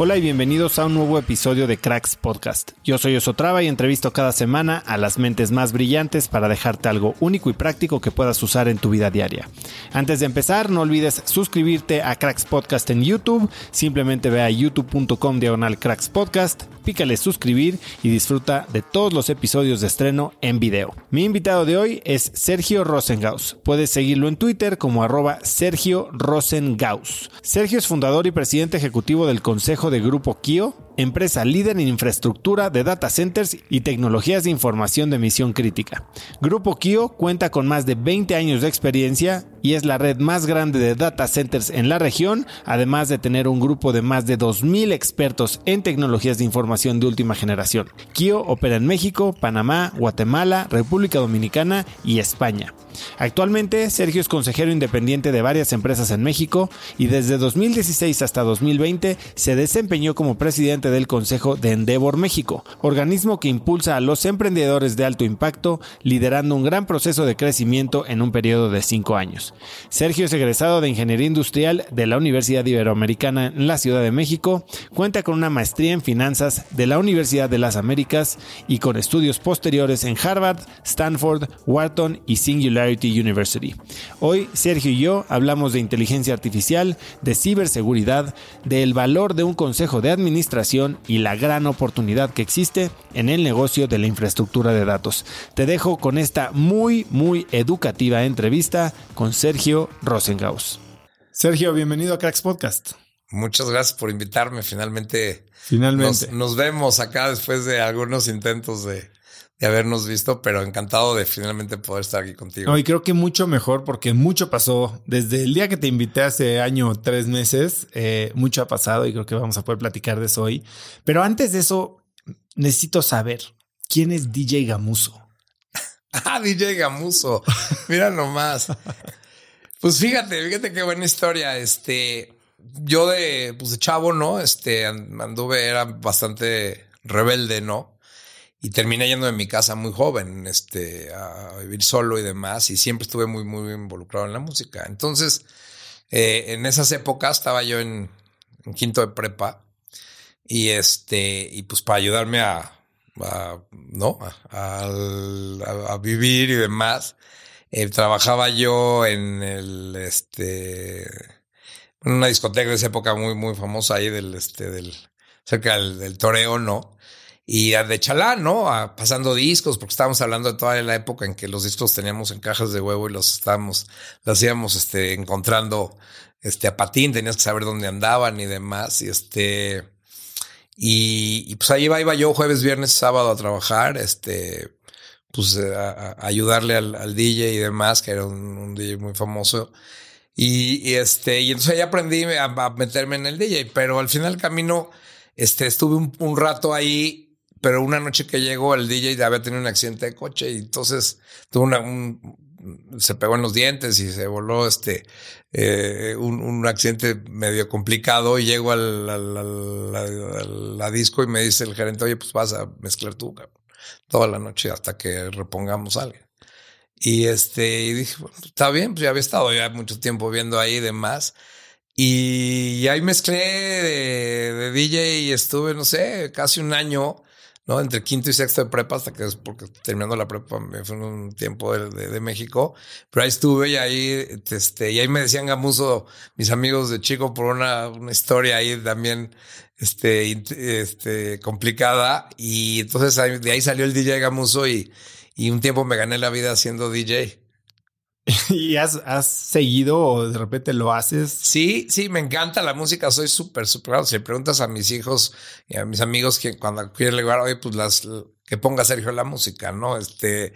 Hola y bienvenidos a un nuevo episodio de Cracks Podcast. Yo soy Osotrava y entrevisto cada semana a las mentes más brillantes para dejarte algo único y práctico que puedas usar en tu vida diaria. Antes de empezar, no olvides suscribirte a Cracks Podcast en YouTube. Simplemente ve a youtube.com diagonal Cracks Podcast, pícale suscribir y disfruta de todos los episodios de estreno en video. Mi invitado de hoy es Sergio Rosengaus. Puedes seguirlo en Twitter como arroba Sergio Rosengaus. Sergio es fundador y presidente ejecutivo del Consejo de Grupo Kio, empresa líder en infraestructura de data centers y tecnologías de información de misión crítica. Grupo Kio cuenta con más de 20 años de experiencia y es la red más grande de data centers en la región, además de tener un grupo de más de 2.000 expertos en tecnologías de información de última generación. Kio opera en México, Panamá, Guatemala, República Dominicana y España. Actualmente, Sergio es consejero independiente de varias empresas en México y desde 2016 hasta 2020 se desempeñó como presidente del Consejo de Endeavor México, organismo que impulsa a los emprendedores de alto impacto, liderando un gran proceso de crecimiento en un periodo de cinco años. Sergio es egresado de Ingeniería Industrial de la Universidad Iberoamericana en la Ciudad de México, cuenta con una maestría en finanzas de la Universidad de las Américas y con estudios posteriores en Harvard, Stanford, Wharton y Singularity University. Hoy Sergio y yo hablamos de inteligencia artificial, de ciberseguridad, del valor de un consejo de administración y la gran oportunidad que existe en el negocio de la infraestructura de datos. Te dejo con esta muy, muy educativa entrevista con Sergio Rosengaus. Sergio, bienvenido a Cracks Podcast. Muchas gracias por invitarme. Finalmente, Finalmente. Nos, nos vemos acá después de algunos intentos de, de, habernos visto, pero encantado de finalmente poder estar aquí contigo. No, y creo que mucho mejor porque mucho pasó desde el día que te invité hace año, tres meses. Eh, mucho ha pasado y creo que vamos a poder platicar de eso hoy. Pero antes de eso, necesito saber quién es DJ Gamuso. ah, DJ Gamuso. Mira nomás. Pues fíjate, fíjate qué buena historia. Este, yo de, pues de chavo, ¿no? Este, anduve, era bastante rebelde, ¿no? Y terminé yendo de mi casa muy joven, este, a vivir solo y demás. Y siempre estuve muy, muy involucrado en la música. Entonces, eh, en esas épocas estaba yo en, en, quinto de prepa. Y este, y pues para ayudarme a, ¿no? A, vivir y demás. Eh, trabajaba yo en el, este, en una discoteca de esa época muy, muy famosa ahí del, este, del cerca del, toreo, ¿no? Y de chalán, ¿no? pasando discos, porque estábamos hablando de toda la época en que los discos teníamos en cajas de huevo y los estábamos, los íbamos este, encontrando este, a patín, tenías que saber dónde andaban y demás. Y este, y, pues ahí iba, iba yo jueves, viernes, sábado a trabajar, este, pues eh, a, ayudarle al, DJ y demás, que era un, DJ muy famoso. Y, este, y entonces ahí aprendí a, meterme en el DJ, pero al final del camino, este, estuve un, rato ahí, pero una noche que llegó el DJ había tenido un accidente de coche y entonces tuvo una, un, se pegó en los dientes y se voló este eh, un, accidente medio complicado y llego al, al, disco y me dice el gerente, oye, pues vas a mezclar tú toda la noche hasta que repongamos algo. Y este, y dije, está bien, pues ya había estado ya mucho tiempo viendo ahí y demás. Y ahí mezclé de, de DJ y estuve, no sé, casi un año Entre quinto y sexto de prepa, hasta que es porque terminando la prepa me fue un tiempo de, de, México, pero ahí estuve y ahí, este, y ahí me decían Gamuso, mis amigos de chico, por una, una historia ahí también, este, este, complicada, y entonces de ahí salió el DJ Gamuso y, y un tiempo me gané la vida haciendo DJ. ¿Y has, seguido o de repente lo haces? Sí, sí, me encanta la música. Soy súper, súper. Si le preguntas a mis hijos y a mis amigos que cuando quieren jugar, oye, pues las que ponga Sergio la música, ¿no? Este,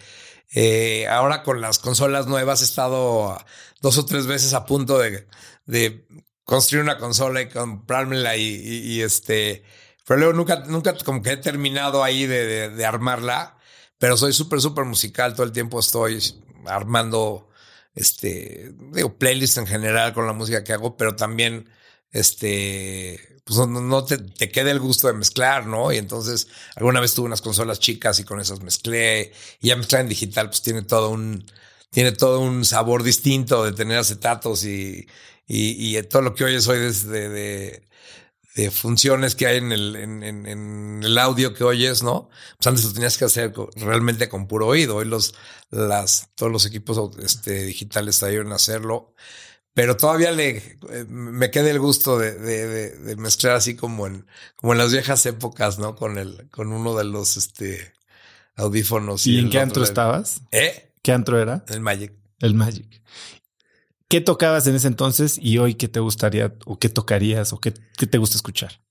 eh, ahora con las consolas nuevas he estado dos o tres veces a punto de, de construir una consola y comprármela y, y, este, pero luego nunca, nunca como que he terminado ahí de, de, de armarla, pero soy súper, súper musical. Todo el tiempo estoy armando este, digo, playlist en general con la música que hago, pero también, este, pues no, te, te queda el gusto de mezclar, ¿no? Y entonces alguna vez tuve unas consolas chicas y con esas mezclé y ya mezclar en digital, pues tiene todo un, tiene todo un sabor distinto de tener acetatos y, y, todo lo que oyes hoy desde de, de funciones que hay en el, en, en, el audio que oyes, ¿no? Pues antes lo tenías que hacer realmente con puro oído. Hoy los, las, todos los equipos este, digitales ayudan a hacerlo. Pero todavía le, eh, me queda el gusto de, de, de, mezclar así como en, como en las viejas épocas, ¿no? Con el, con uno de los, este, audífonos. ¿Y, en qué antro estabas? ¿Eh? ¿Qué antro era? El Magic. El Magic. ¿Qué tocabas en ese entonces y hoy qué te gustaría o qué tocarías o qué, te gusta escuchar?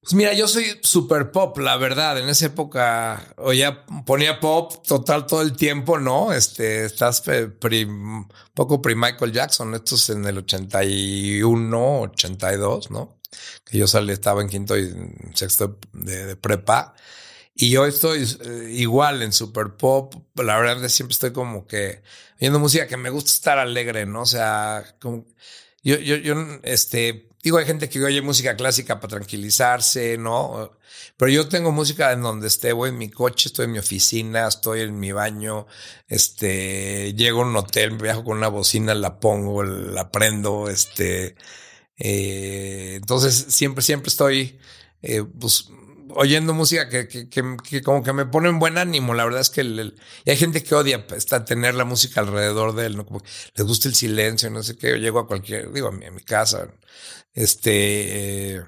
Pues mira, yo soy super pop, la verdad. En esa época oía, ponía pop total todo el tiempo, ¿no? Este, estás un poco pre Michael Jackson. Esto es en el 81, 82, ¿no? Que yo salí, estaba en quinto y sexto de prepa. Y yo estoy eh, igual en super pop. La verdad es siempre estoy como que oyendo música que me gusta estar alegre, ¿no? O sea, como yo, yo, yo, este, digo, hay gente que oye música clásica para tranquilizarse, ¿no? Pero yo tengo música en donde esté, voy en mi coche, estoy en mi oficina, estoy en mi baño, este, llego a un hotel, viajo con una bocina, la pongo, la prendo, este, eh, entonces siempre, siempre estoy, eh, pues, oyendo música que, que, que, como que me pone en buen ánimo. La verdad es que y hay gente que odia hasta tener la música alrededor de él, ¿no? Como les gusta el silencio, no sé qué. Yo llego a cualquier, digo, a mi, a mi casa, este,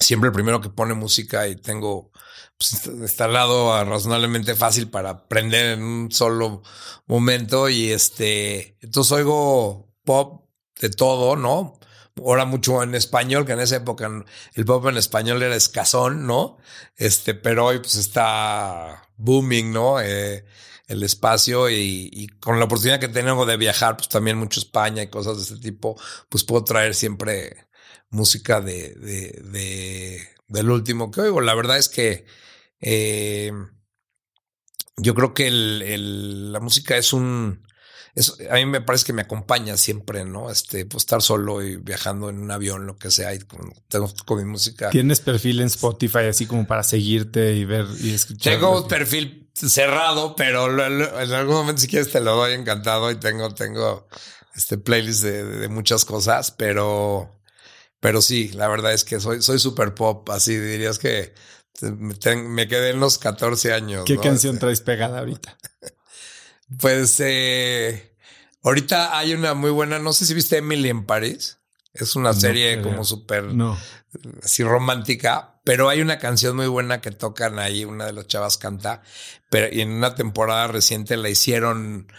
siempre el primero que pone música y tengo pues, instalado razonablemente fácil para aprender en un solo momento y este, entonces oigo pop de todo, ¿no? Ahora mucho en español, que en esa época el pop en español era escasón, ¿no? Este, pero hoy pues está booming, ¿no? Eh, el espacio y, con la oportunidad que tengo de viajar, pues también mucho España y cosas de ese tipo, pues puedo traer siempre música de, de, de del último que oigo. La verdad es que eh, yo creo que el, la música es un a mí me parece que me acompaña siempre, ¿no? Este, pues estar solo y viajando en un avión, lo que sea, y tengo con mi música. ¿Tienes perfil en Spotify así como para seguirte y ver y escuchar? Tengo un perfil cerrado, pero en algún momento si quieres te lo doy encantado y tengo, tengo este playlist de, muchas cosas, pero, pero sí, la verdad es que soy, soy super pop, así dirías que me, quedé en los 14 años. ¿Qué canción este. traes pegada ahorita? Pues eh, ahorita hay una muy buena, no sé si viste Emily en París. Es una serie como súper no. así romántica, pero hay una canción muy buena que tocan ahí, una de las chavas canta, pero y en una temporada reciente la hicieron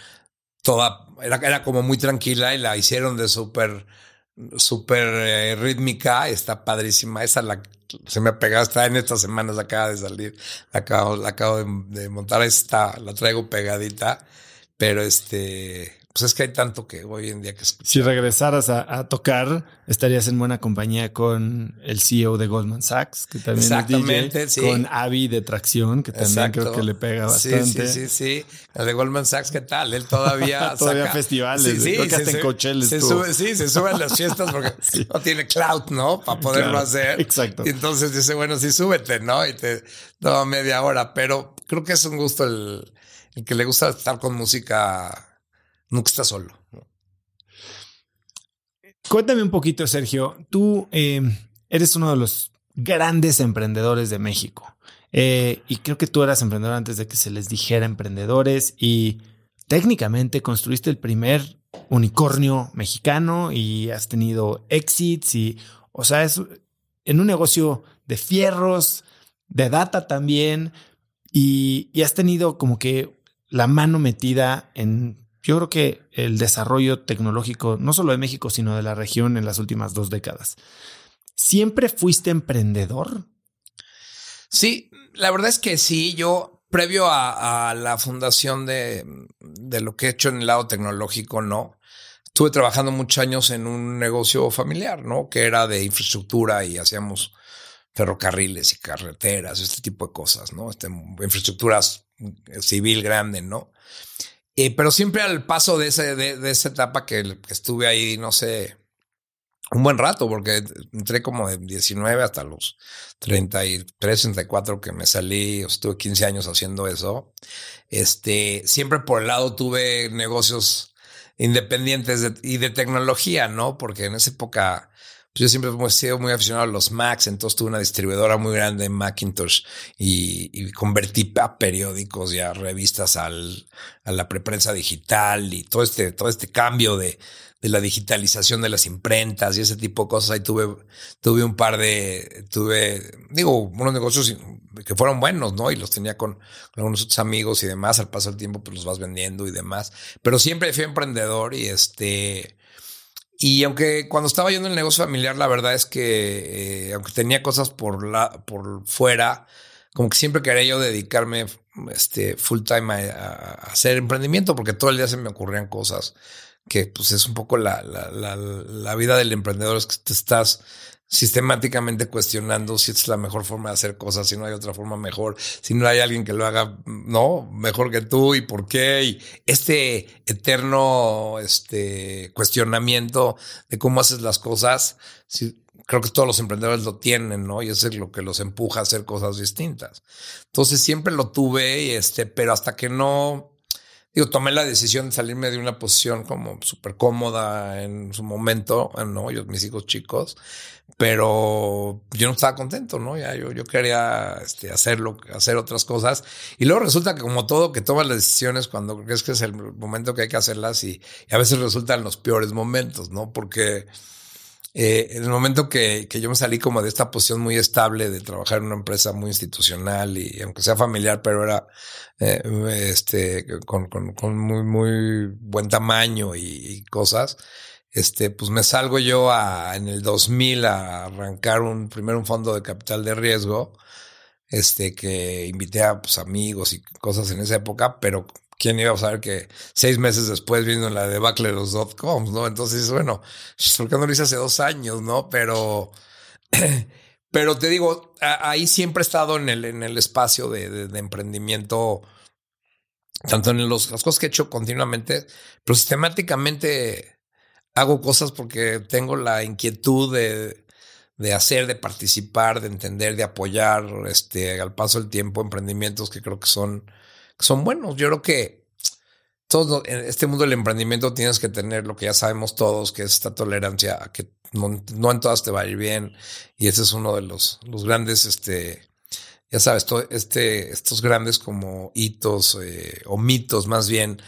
toda, era, era como muy tranquila y la hicieron de súper, súper eh, rítmica, está padrísima, esa la, se me ha pegado, está en estas semanas, acaba de salir, la acabo, la acabo de, de montar, esta la traigo pegadita, pero este, pues es que hay tanto que hoy en día que Si regresaras a, tocar, estarías en buena compañía con el CEO de Goldman Sachs, que también Exactamente, es DJ, con Avi de Tracción, que también creo que le pega bastante. Sí, sí, sí, El de Goldman Sachs, ¿qué tal? Él todavía Todavía festivales, sí, creo que hasta en Coachella se sube, Sí, se sube a las fiestas porque no tiene cloud, ¿no? Para poderlo hacer. Exacto. Y entonces dice, bueno, sí, súbete, ¿no? Y te toma media hora, pero creo que es un gusto el, el que le gusta estar con música nunca está solo. Cuéntame un poquito, Sergio. Tú eh, eres uno de los grandes emprendedores de México. Eh, y creo que tú eras emprendedor antes de que se les dijera emprendedores y técnicamente construiste el primer unicornio mexicano y has tenido exits y, o sea, es en un negocio de fierros, de data también y has tenido como que la mano metida en yo creo que el desarrollo tecnológico, no solo de México, sino de la región en las últimas dos décadas. ¿Siempre fuiste emprendedor? Sí, la verdad es que sí. Yo, previo a, la fundación de, lo que he hecho en el lado tecnológico, no. Estuve trabajando muchos años en un negocio familiar, ¿no? Que era de infraestructura y hacíamos ferrocarriles y carreteras, este tipo de cosas, ¿no? Este, infraestructuras civil grande, ¿no? Eh, pero siempre al paso de, ese, de, esa etapa que, estuve ahí, no sé, un buen rato, porque entré como de 19 hasta los 33, 34 que me salí, estuve 15 años haciendo eso. Este, siempre por el lado tuve negocios independientes y de tecnología, ¿no? Porque en esa época yo siempre he sido muy aficionado a los Macs, entonces tuve una distribuidora muy grande en Macintosh y, convertí a periódicos y a revistas al, a la preprensa digital y todo este, todo este cambio de, de la digitalización de las imprentas y ese tipo de cosas. Ahí tuve, tuve un par de, tuve, digo, unos negocios que fueron buenos, ¿no? Y los tenía con algunos otros amigos y demás. Al paso del tiempo, pues los vas vendiendo y demás. Pero siempre fui emprendedor y este, y aunque cuando estaba yo en el negocio familiar, la verdad es que, eh, aunque tenía cosas por, la, por fuera, como que siempre quería yo dedicarme este, full time a, hacer emprendimiento, porque todo el día se me ocurrían cosas que pues es un poco la, la, la, la vida del emprendedor, es que te estás sistemáticamente cuestionando si es la mejor forma de hacer cosas, si no hay otra forma mejor, si no hay alguien que lo haga, no, mejor que tú y por qué. Y este eterno este, cuestionamiento de cómo haces las cosas, creo que todos los emprendedores lo tienen, ¿no? Y eso es lo que los empuja a hacer cosas distintas. Entonces siempre lo tuve, este, pero hasta que no Digo, tomé la decisión de salirme de una posición como súper cómoda en su momento, ¿no? Yo, mis hijos chicos, pero yo no estaba contento, ¿no? Ya yo, yo quería este, hacerlo, hacer otras cosas. Y luego resulta que como todo, que tomas las decisiones cuando crees que es el momento que hay que hacerlas y, a veces resultan los peores momentos, ¿no? Porque eh, en el momento que, que, yo me salí como de esta posición muy estable de trabajar en una empresa muy institucional y aunque sea familiar, pero era eh, este, con, con, con, muy, muy buen tamaño y, cosas, este, pues me salgo yo a, en el 2000 a arrancar un, primero un fondo de capital de riesgo, este, que invité a pues, amigos y cosas en esa época, pero ¿Quién iba a saber que seis meses después vino la debacle de los dot-coms, no? Entonces, bueno, ¿por qué no lo hice hace dos años, no? Pero, pero te digo, ahí siempre he estado en el, en el espacio de, de, emprendimiento, tanto en los, las cosas que he hecho continuamente, pero sistemáticamente hago cosas porque tengo la inquietud de, de hacer, de participar, de entender, de apoyar, este, al paso del tiempo, emprendimientos que creo que son son buenos. Yo creo que todo en este mundo del emprendimiento tienes que tener lo que ya sabemos todos, que es esta tolerancia a que no, en todas te va a ir bien. Y ese es uno de los, los grandes, este, ya sabes, este, estos grandes como hitos eh, o mitos más bien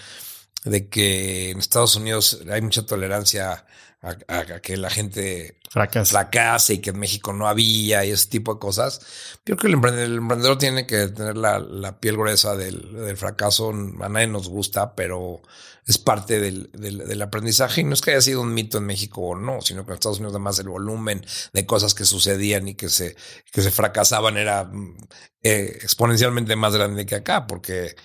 de que en Estados Unidos hay mucha tolerancia a, que la gente fracase. fracase y que en México no había y ese tipo de cosas. Creo que el emprendedor, tiene que tener la, piel gruesa del, fracaso. A nadie nos gusta, pero es parte del, aprendizaje. Y no es que haya sido un mito en México o no, sino que en Estados Unidos además el volumen de cosas que sucedían y que se, que se fracasaban era eh, exponencialmente más grande que acá, porque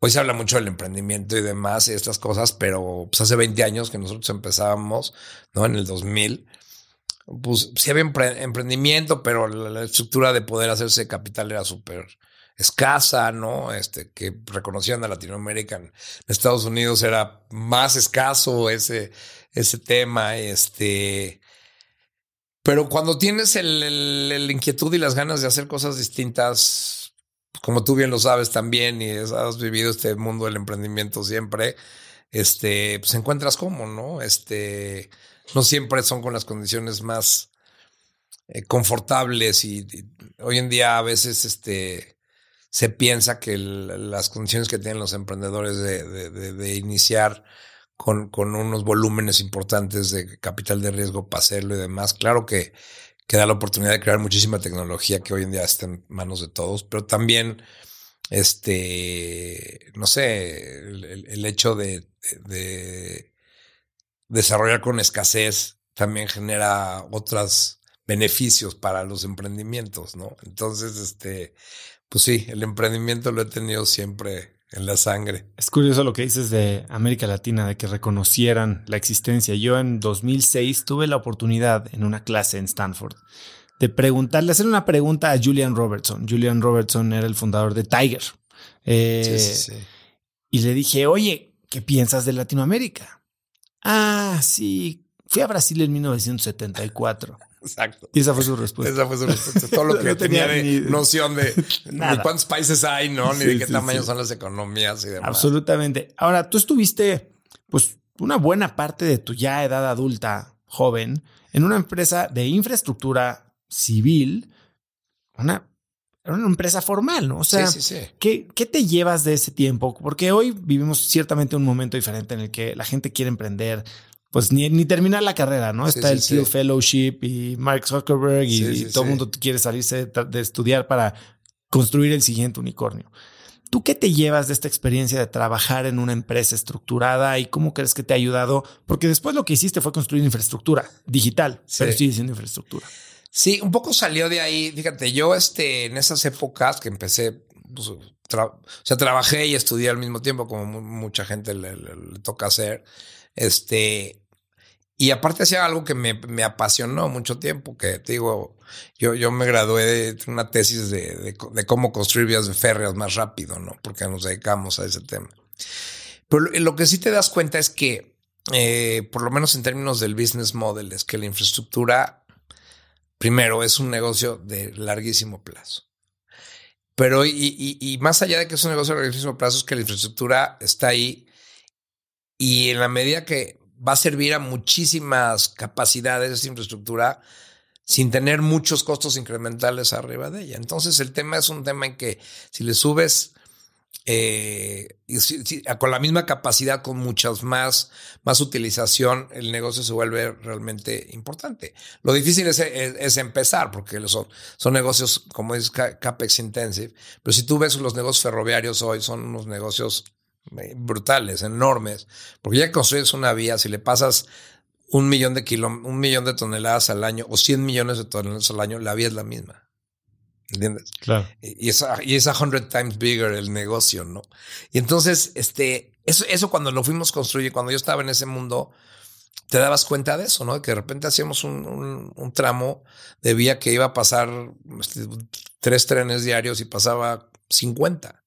Hoy se habla mucho del emprendimiento y demás y estas cosas, pero pues hace 20 años que nosotros empezábamos, ¿no? En el 2000, pues sí había emprendimiento, pero la, estructura de poder hacerse capital era súper escasa, ¿no? Este, que reconocían a Latinoamérica. En Estados Unidos era más escaso ese, ese tema, este... Pero cuando tienes el, inquietud y las ganas de hacer cosas distintas, como tú bien lo sabes también y has vivido este mundo del emprendimiento siempre, este, pues encuentras cómo, ¿no? Este, no siempre son con las condiciones más eh, confortables y, hoy en día a veces este, se piensa que las condiciones que tienen los emprendedores de, iniciar con, con, unos volúmenes importantes de capital de riesgo para hacerlo y demás, claro que que da la oportunidad de crear muchísima tecnología que hoy en día está en manos de todos, pero también, este, no sé, el, hecho de, desarrollar con escasez también genera otros beneficios para los emprendimientos, ¿no? Entonces, este, pues sí, el emprendimiento lo he tenido siempre en la sangre. Es curioso lo que dices de América Latina, de que reconocieran la existencia. Yo en 2006 tuve la oportunidad en una clase en Stanford de preguntarle, hacer una pregunta a Julian Robertson. Julian Robertson era el fundador de Tiger. Eh, y le dije, oye, ¿qué piensas de Latinoamérica? Ah, sí, fui a Brasil en 1974. Exacto. Y esa fue su respuesta. Esa fue su respuesta. Todo lo que tenía, de noción de, cuántos países hay, ¿no? Ni de qué tamaño son las economías y demás. Absolutamente. Ahora, tú estuviste, pues, una buena parte de tu ya edad adulta, joven, en una empresa de infraestructura civil, una, una empresa formal, ¿no? O sea, ¿qué, ¿qué te llevas de ese tiempo? Porque hoy vivimos ciertamente un momento diferente en el que la gente quiere emprender, pues ni, ni terminar la carrera, ¿no? Está el Thiel Fellowship y Mark Zuckerberg y, todo el mundo quiere salirse de, estudiar para construir el siguiente unicornio. ¿Tú qué te llevas de esta experiencia de trabajar en una empresa estructurada y cómo crees que te ha ayudado? Porque después lo que hiciste fue construir infraestructura digital, pero sigue siendo infraestructura. Sí, un poco salió de ahí. Fíjate, yo este, en esas épocas que empecé, pues, o sea, trabajé y estudié al mismo tiempo, como mucha gente le toca hacer. Este, y aparte hacía algo que me, me, apasionó mucho tiempo, que te digo, yo, yo me gradué de una tesis de, de, cómo construir vías férreas más rápido, ¿no? Porque nos dedicamos a ese tema. Pero lo que sí te das cuenta es que, eh, por lo menos en términos del business model, es que la infraestructura, primero, es un negocio de larguísimo plazo. Pero, y, y, y más allá de que es un negocio de larguísimo plazo, es que la infraestructura está ahí y en la medida que va a servir a muchísimas capacidades de esa infraestructura sin tener muchos costos incrementales arriba de ella. Entonces el tema es un tema en que si le subes eh, con la misma capacidad, con muchas más, más utilización, el negocio se vuelve realmente importante. Lo difícil es, es, empezar, porque son, son negocios, como es CAPEX intensive, pero si tú ves los negocios ferroviarios hoy, son unos negocios brutales, enormes, porque ya construyes una vía, si le pasas un millón de un millón de toneladas al año o 100 millones de toneladas al año, la vía es la misma. ¿Entiendes? Claro. Y es, y es a hundred times bigger el negocio, ¿no? Y entonces, este, eso, eso cuando lo fuimos construyendo, cuando yo estaba en ese mundo, te dabas cuenta de eso, ¿no? Que de repente hacíamos un, un, tramo de vía que iba a pasar este, tres trenes diarios y pasaba 50.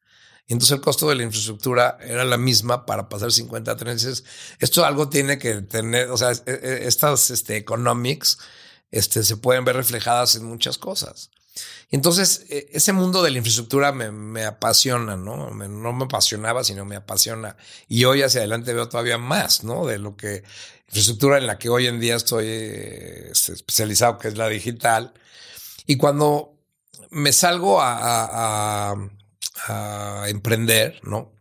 Y entonces el costo de la infraestructura era la misma para pasar 50 trenes. Esto algo tiene que tener, o sea, e, e, estas este, economics este, se pueden ver reflejadas en muchas cosas. Y entonces e, ese mundo de la infraestructura me, me apasiona, ¿no? no me apasionaba, sino me apasiona. Y hoy hacia adelante veo todavía más, ¿no? De lo que infraestructura en la que hoy en día estoy este, especializado, que es la digital. Y cuando me salgo a, a emprender, ¿no?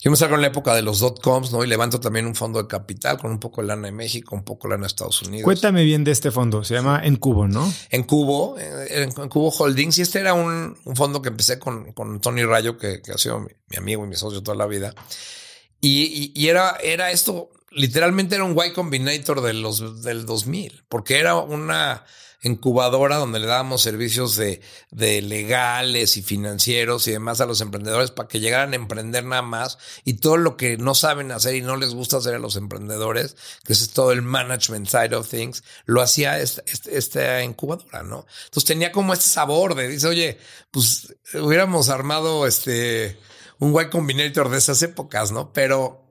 Yo me salgo en la época de los dot coms, ¿no? Y levanto también un fondo de capital con un poco de lana de México, un poco de lana de Estados Unidos. Cuéntame bien de este fondo. Se llama En Cubo, ¿no? En Cubo, eh, en, Cubo Holdings. Y este era un, fondo que empecé con, con Tony Rayo, que, ha sido mi, amigo y mi socio toda la vida. Y, y, era, era esto, literalmente era un Y Combinator de los, del 2000, porque era una incubadora donde le dábamos servicios de, de, legales y financieros y demás a los emprendedores para que llegaran a emprender nada más y todo lo que no saben hacer y no les gusta hacer a los emprendedores, que es todo el management side of things, lo hacía esta, incubadora, ¿no? Entonces tenía como este sabor de, dice, oye, pues hubiéramos armado este, un Y Combinator de esas épocas, ¿no? Pero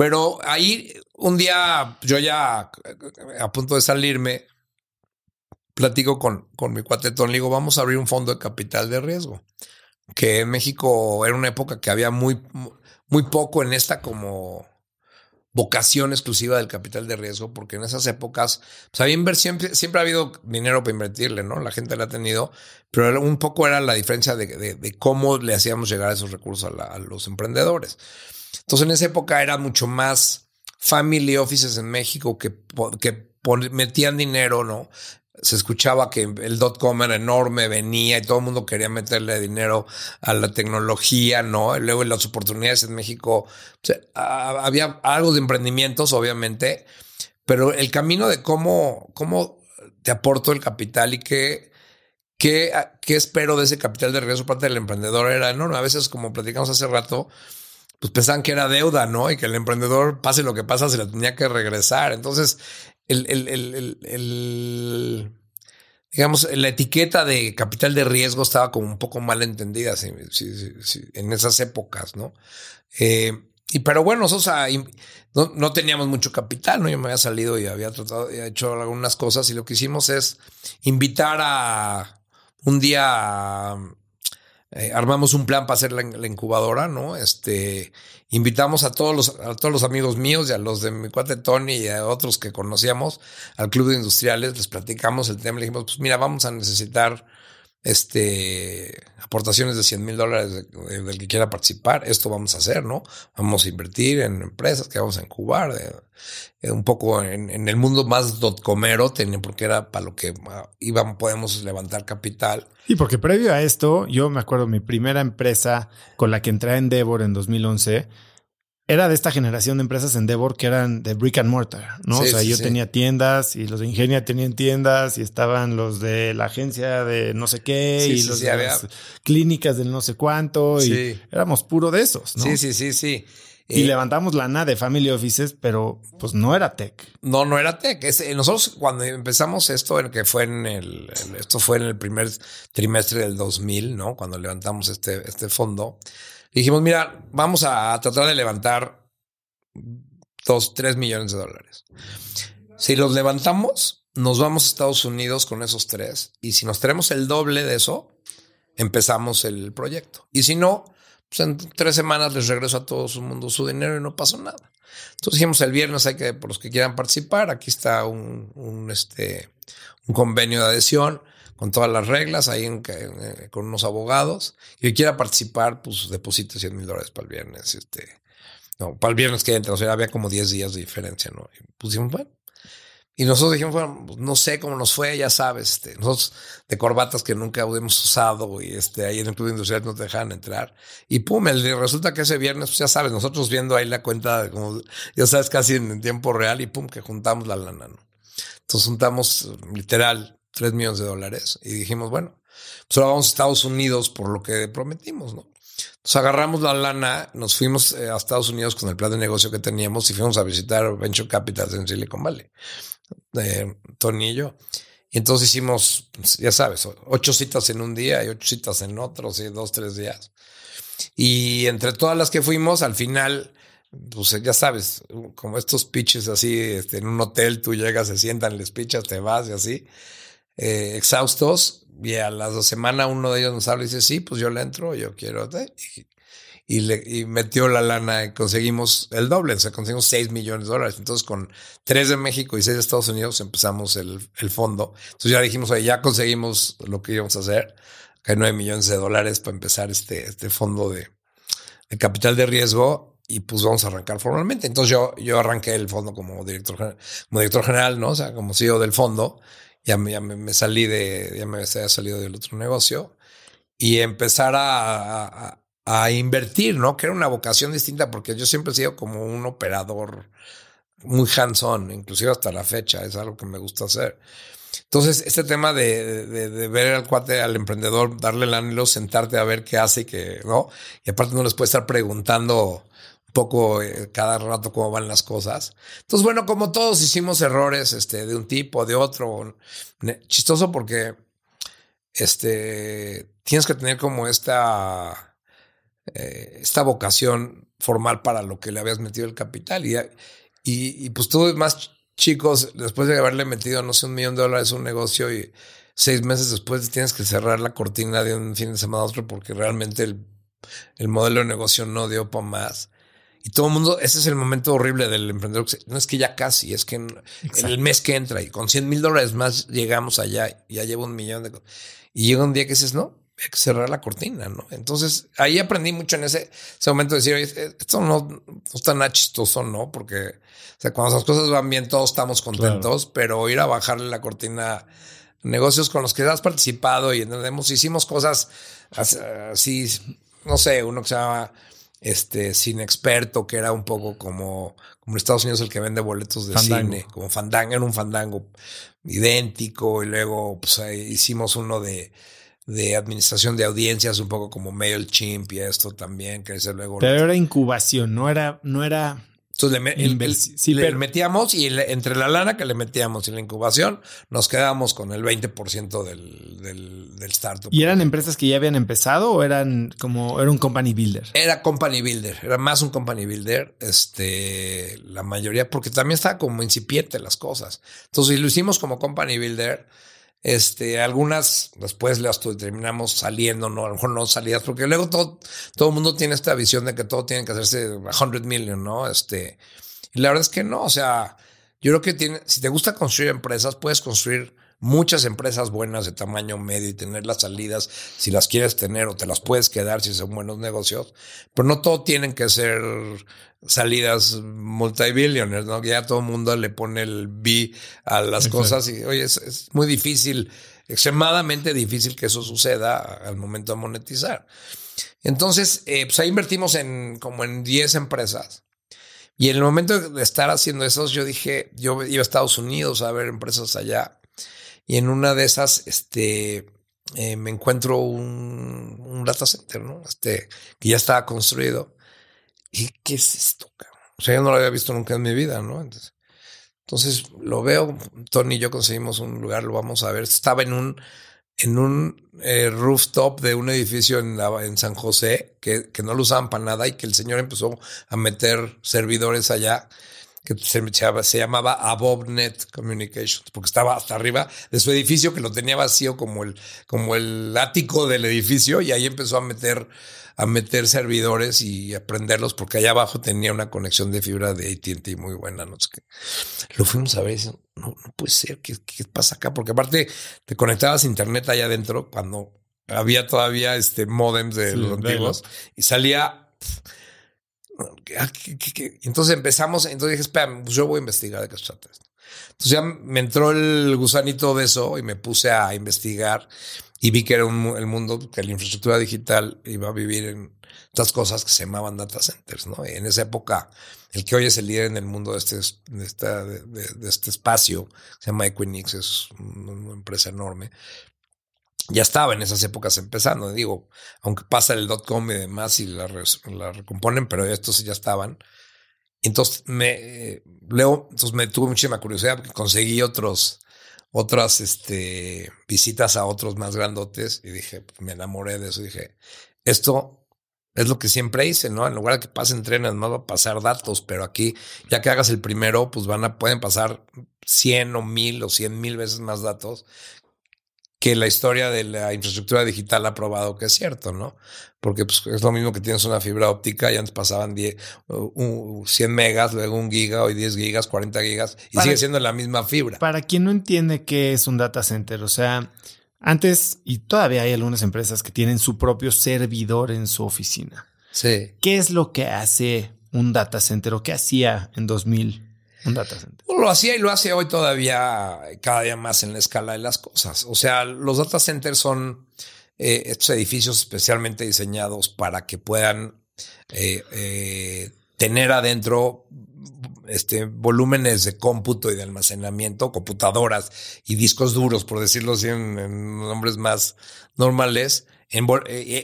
pero ahí un día yo ya a punto de salirme, platico con, con mi cuatetón, le digo, vamos a abrir un fondo de capital de riesgo, que en México era una época que había muy, muy poco en esta como vocación exclusiva del capital de riesgo, porque en esas épocas pues había inversión, siempre, ha habido dinero para invertirle, ¿no? La gente la ha tenido, pero un poco era la diferencia de, cómo le hacíamos llegar esos recursos a, los emprendedores. Entonces en esa época era mucho más family offices en México que, que metían dinero, ¿no? se escuchaba que el dot com era enorme, venía y todo el mundo quería meterle dinero a la tecnología, ¿no? Y luego las oportunidades en México, había algo de emprendimientos, obviamente, pero el camino de cómo, cómo te aporto el capital y qué, qué, qué espero de ese capital de regreso parte del emprendedor era enorme. A veces, como platicamos hace rato, pues pensaban que era deuda, ¿no? Y que el emprendedor, pase lo que pasa, se la tenía que regresar. Entonces, el, el, el, el, digamos, la etiqueta de capital de riesgo estaba como un poco mal entendida en esas épocas, ¿no? Eh, y pero bueno, o no, teníamos mucho capital, ¿no? Yo me había salido y había tratado, y hecho algunas cosas y lo que hicimos es invitar a un día eh, armamos un plan para hacer la, incubadora, ¿no? Este, invitamos a todos los, a todos los amigos míos y a los de mi cuate Tony y a otros que conocíamos al club de industriales, les platicamos el tema, le dijimos, pues mira, vamos a necesitar este, aportaciones de 100 mil dólares del que quiera participar. Esto vamos a hacer, ¿no? Vamos a invertir en empresas que vamos a incubar, eh, un poco en, el mundo más dotcomero, porque era para lo que ah, íbamos, podemos levantar capital. Y porque previo a esto, yo me acuerdo mi primera empresa con la que entré en Endeavor en 2011 era de esta generación de empresas Endeavor que eran de brick and mortar, ¿no? o sea, yo tenía tiendas y los de Ingenia tenían tiendas y estaban los de la agencia de no sé qué y los de las clínicas del no sé cuánto y éramos puro de esos, ¿no? Sí, sí, sí, sí. Y eh, levantamos lana de Family Offices, pero pues no era tech. No, no era tech. nosotros cuando empezamos esto, que fue en el, esto fue en el primer trimestre del 2000, ¿no? Cuando levantamos este, este fondo, dijimos, mira, vamos a tratar de levantar dos, tres millones de dólares. Si los levantamos, nos vamos a Estados Unidos con esos tres. Y si nos tenemos el doble de eso, empezamos el proyecto. Y si no, pues en tres semanas les regreso a todo su mundo su dinero y no pasó nada. Entonces dijimos el viernes hay que, por los que quieran participar, aquí está un, un este, un convenio de adhesión con todas las reglas, ahí eh, con unos abogados. Y quiera participar, pues deposite 100 mil dólares para el viernes. Este, no, para el viernes que entra, o sea, había como 10 días de diferencia, ¿no? Y pusimos, bueno. Y nosotros dijimos, bueno, pues, no sé cómo nos fue, ya sabes, este, nosotros de corbatas que nunca hemos usado y este, ahí en el club industrial no te dejaban entrar. Y pum, resulta que ese viernes, pues ya sabes, nosotros viendo ahí la cuenta, como, ya sabes, casi en tiempo real y pum, que juntamos la lana, ¿no? Entonces juntamos literal 3 millones de dólares y dijimos, bueno, pues ahora vamos a Estados Unidos por lo que prometimos, ¿no? Entonces agarramos la lana, nos fuimos eh, a Estados Unidos con el plan de negocio que teníamos y fuimos a visitar Venture Capital en Silicon Valley, eh, Tony y yo. Y entonces hicimos, pues, ya sabes, ocho citas en un día y ocho citas en otros, y dos, tres días. Y entre todas las que fuimos, al final, pues ya sabes, como estos pitches así, este, en un hotel, tú llegas, se sientan, les pichas, te vas y así. Eh, exhaustos y a las dos semanas uno de ellos nos habla y dice, sí, pues yo le entro, yo quiero. Y, le, y metió la lana y conseguimos el doble, o sea, conseguimos 6 millones de dólares. Entonces, con 3 de México y 6 de Estados Unidos empezamos el, el fondo. Entonces ya dijimos, oye, ya conseguimos lo que íbamos a hacer. que hay 9 millones de dólares para empezar este, este fondo de, de capital de riesgo y pues vamos a arrancar formalmente. Entonces yo, yo arranqué el fondo como director, como director general, ¿no? O sea, como CEO del fondo. Ya me, ya me, salí de, ya me había salido del otro negocio y empezar a, a, invertir, ¿no? Que era una vocación distinta porque yo siempre he sido como un operador muy hands-on, inclusive hasta la fecha, es algo que me gusta hacer. Entonces, este tema de, de, ver al cuate, al emprendedor, darle el anhelo, sentarte a ver qué hace y que, ¿no? Y aparte no les puede estar preguntando un poco eh, cada rato cómo van las cosas. Entonces, bueno, como todos hicimos errores, este, de un tipo, de otro, chistoso porque, este, tienes que tener como esta, eh, esta vocación formal para lo que le habías metido el capital y, y, pues tú más chicos, después de haberle metido, no sé, un millón de dólares a un negocio y seis meses después tienes que cerrar la cortina de un fin de semana a otro porque realmente el, el modelo de negocio no dio para más. Y todo el mundo, ese es el momento horrible del emprendedor. No es que ya casi, es que en, el mes que entra y con 100 mil dólares más llegamos allá ya llevo un millón de Y llega un día que dices, no, hay que cerrar la cortina, ¿no? Entonces ahí aprendí mucho en ese, ese momento de decir, esto no, no está nada chistoso, ¿no? Porque o sea, cuando las cosas van bien, todos estamos contentos, pero ir a bajarle la cortina negocios con los que has participado y entendemos, hicimos cosas así, no sé, uno que se llama este Sin Experto, que era un poco como, como en Estados Unidos el que vende boletos de cine, como Fandango, era un Fandango idéntico, y luego pues, hicimos uno de, de administración de audiencias, un poco como MailChimp y esto también, que luego. Pero era incubación, no era, no era entonces le, metíamos y entre la lana que le metíamos y la incubación nos quedábamos con el 20% del, del, del startup. ¿Y eran empresas que ya habían empezado o eran como era un company builder? Era company builder, era más un company builder, este, la mayoría, porque también estaba como incipiente las cosas. Entonces lo hicimos como company builder este, algunas después las terminamos saliendo, no, a lo mejor no salidas, porque luego todo, todo el mundo tiene esta visión de que todo tiene que hacerse a 100 million, ¿no? Este, y la verdad es que no, o sea, yo creo que tiene, si te gusta construir empresas, puedes construir muchas empresas buenas de tamaño medio y tener las salidas si las quieres tener o te las puedes quedar si son buenos negocios, pero no todo tienen que ser salidas multibillionaires, ¿no? Ya todo el mundo le pone el B a las cosas y, oye, es, muy difícil, extremadamente difícil que eso suceda al momento de monetizar. Entonces, eh, pues ahí invertimos en como en 10 empresas. Y en el momento de estar haciendo eso, yo dije, yo iba a Estados Unidos a ver empresas allá. Y en una de esas, este, eh, me encuentro un, un, data center, ¿no? Este, que ya estaba construido. ¿Y qué es esto? O sea, yo no lo había visto nunca en mi vida, ¿no? Entonces, entonces lo veo, Tony y yo conseguimos un lugar, lo vamos a ver. Estaba en un, en un eh, rooftop de un edificio en, en San José que, que, no lo usaban para nada y que el señor empezó a meter servidores allá que se, se llamaba AboveNet Communications, porque estaba hasta arriba de su edificio que lo tenía vacío como el, como el ático del edificio y ahí empezó a meter a meter servidores y aprenderlos porque allá abajo tenía una conexión de fibra de AT&T muy buena, no sé qué. Lo fuimos a ver y no, no puede ser, ¿qué, ¿qué, pasa acá? Porque aparte te conectabas a internet allá adentro cuando había todavía este modems de los antiguos y salía... Ah, entonces empezamos, entonces dije, espera, pues yo voy a investigar de qué se trata esto. Entonces ya me entró el gusanito de eso y me puse a investigar y vi que era el mundo, que la infraestructura digital iba a vivir en estas cosas que se llamaban data centers, ¿no? En esa época, el que hoy es el líder en el mundo de este, de, esta, de, este espacio, se llama Equinix, es una empresa enorme, ya estaba en esas épocas empezando. Digo, aunque pasa el dot com y demás y la, recomponen, pero estos ya estaban. Entonces me leo, entonces me tuve muchísima curiosidad porque conseguí otros otras este, visitas a otros más grandotes y dije, pues, me enamoré de eso. Dije, esto es lo que siempre hice, ¿no? En lugar de que pasen trenes, no va a pasar datos, pero aquí, ya que hagas el primero, pues van a, pueden pasar 100 o 1000 o 100 mil veces más datos que la historia de la infraestructura digital ha probado que es cierto, ¿no? Porque pues, es lo mismo que tienes una fibra óptica y antes pasaban 10, 100 megas, luego un giga, hoy 10 gigas, 40 gigas y sigue siendo la misma fibra. Para quien no entiende qué es un data center, o sea, antes y todavía hay algunas empresas que tienen su propio servidor en su oficina. Sí. ¿Qué es lo que hace un data center o qué hacía en 2000 un data center? lo hacía y lo hace hoy todavía cada día más en la escala de las cosas. O sea, los data centers son eh, estos edificios especialmente diseñados para que puedan eh, eh, tener adentro este, volúmenes de cómputo y de almacenamiento, computadoras y discos duros, por decirlo así en, nombres más normales,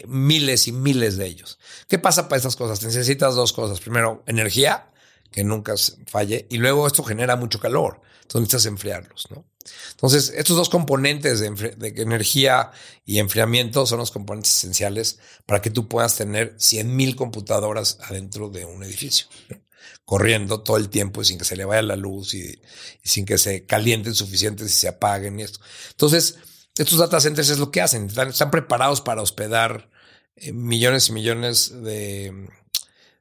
miles y miles de ellos. ¿Qué pasa para estas cosas? Necesitas dos cosas. Primero, energía que nunca falle. Y luego esto genera mucho calor. Entonces necesitas enfriarlos, ¿no? Entonces, estos dos componentes de, energía y enfriamiento son los componentes esenciales para que tú puedas tener 100.000 computadoras adentro de un edificio, corriendo todo el tiempo y sin que se le vaya la luz y, sin que se calienten suficientes y se apaguen y esto. Entonces, estos data centers es lo que hacen, están, preparados para hospedar eh, millones y millones de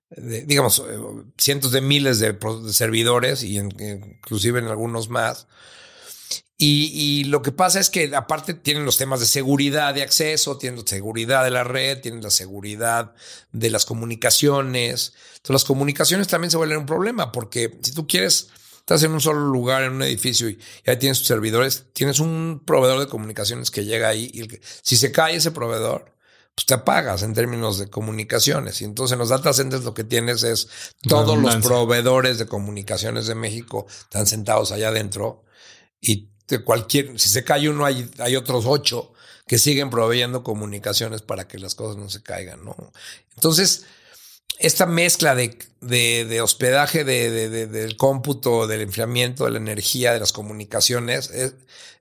digamos, eh, cientos de miles de, servidores y inclusive en algunos más. Y, lo que pasa es que aparte tienen los temas de seguridad de acceso, tienen seguridad de la red, tienen la seguridad de las comunicaciones. Entonces las comunicaciones también se vuelven un problema porque si tú quieres, estás en un solo lugar, en un edificio y, ahí tienes tus servidores, tienes un proveedor de comunicaciones que llega ahí y si se cae ese proveedor, pues te apagas en términos de comunicaciones. Y entonces en los data centers lo que tienes es todos los proveedores de comunicaciones de México están sentados allá adentro y de cualquier, si se cae uno, hay, hay otros ocho que siguen proveyendo comunicaciones para que las cosas no se caigan, ¿no? Entonces, esta mezcla de, de, hospedaje de, del cómputo, del enfriamiento, de la energía, de las comunicaciones, es,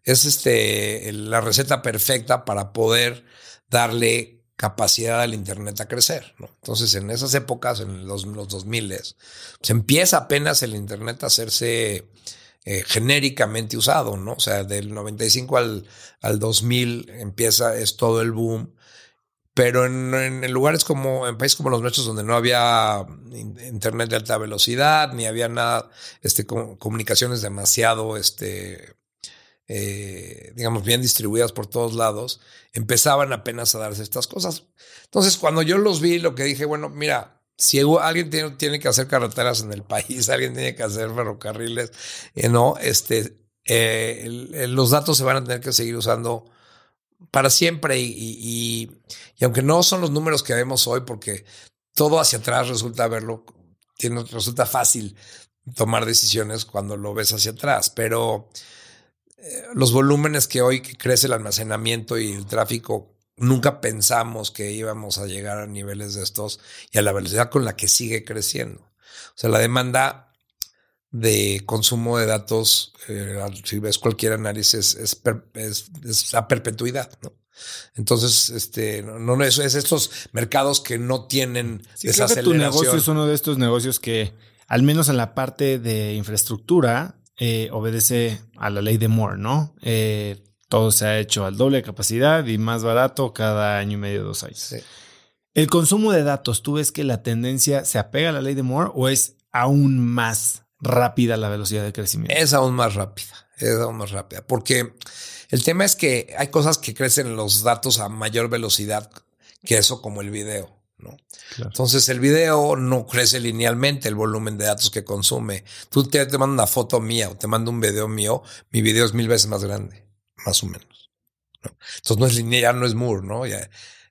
es este, la receta perfecta para poder darle capacidad del Internet a crecer. ¿no? Entonces, en esas épocas, en los, los 2000, pues empieza apenas el Internet a hacerse eh, genéricamente usado, ¿no? O sea, del 95 al, al 2000 empieza, es todo el boom. Pero en, en, lugares como, en países como los nuestros, donde no había internet de alta velocidad, ni había nada, este, comunicaciones demasiado, este, eh, digamos, bien distribuidas por todos lados, empezaban apenas a darse estas cosas. Entonces, cuando yo los vi, lo que dije, bueno, mira, si alguien tiene, tiene que hacer carreteras en el país, alguien tiene que hacer ferrocarriles, eh, no, este, eh, los datos se van a tener que seguir usando para siempre y, y, y, aunque no son los números que vemos hoy, porque todo hacia atrás resulta verlo, tiene, resulta fácil tomar decisiones cuando lo ves hacia atrás, pero los volúmenes que hoy crece el almacenamiento y el tráfico, nunca pensamos que íbamos a llegar a niveles de estos y a la velocidad con la que sigue creciendo. O sea, la demanda de consumo de datos, eh, si ves cualquier análisis, es, es, a perpetuidad, ¿no? Entonces, este, no, es, es estos mercados que no tienen sí, tu negocio es uno de estos negocios que, al menos en la parte de infraestructura, eh, obedece a la ley de Moore, ¿no? Eh, todo se ha hecho al doble de capacidad y más barato cada año y medio, dos años. El consumo de datos, ¿tú ves que la tendencia se apega a la ley de Moore o es aún más rápida la velocidad de crecimiento? Es aún más rápida, es aún más rápida, porque el tema es que hay cosas que crecen en los datos a mayor velocidad que eso como el video. Entonces el video no crece linealmente el volumen de datos que consume. Tú te, te mando una foto mía o te mando un video mío, mi video es mil veces más grande, más o menos. Entonces no es lineal, no es Moore, ¿no?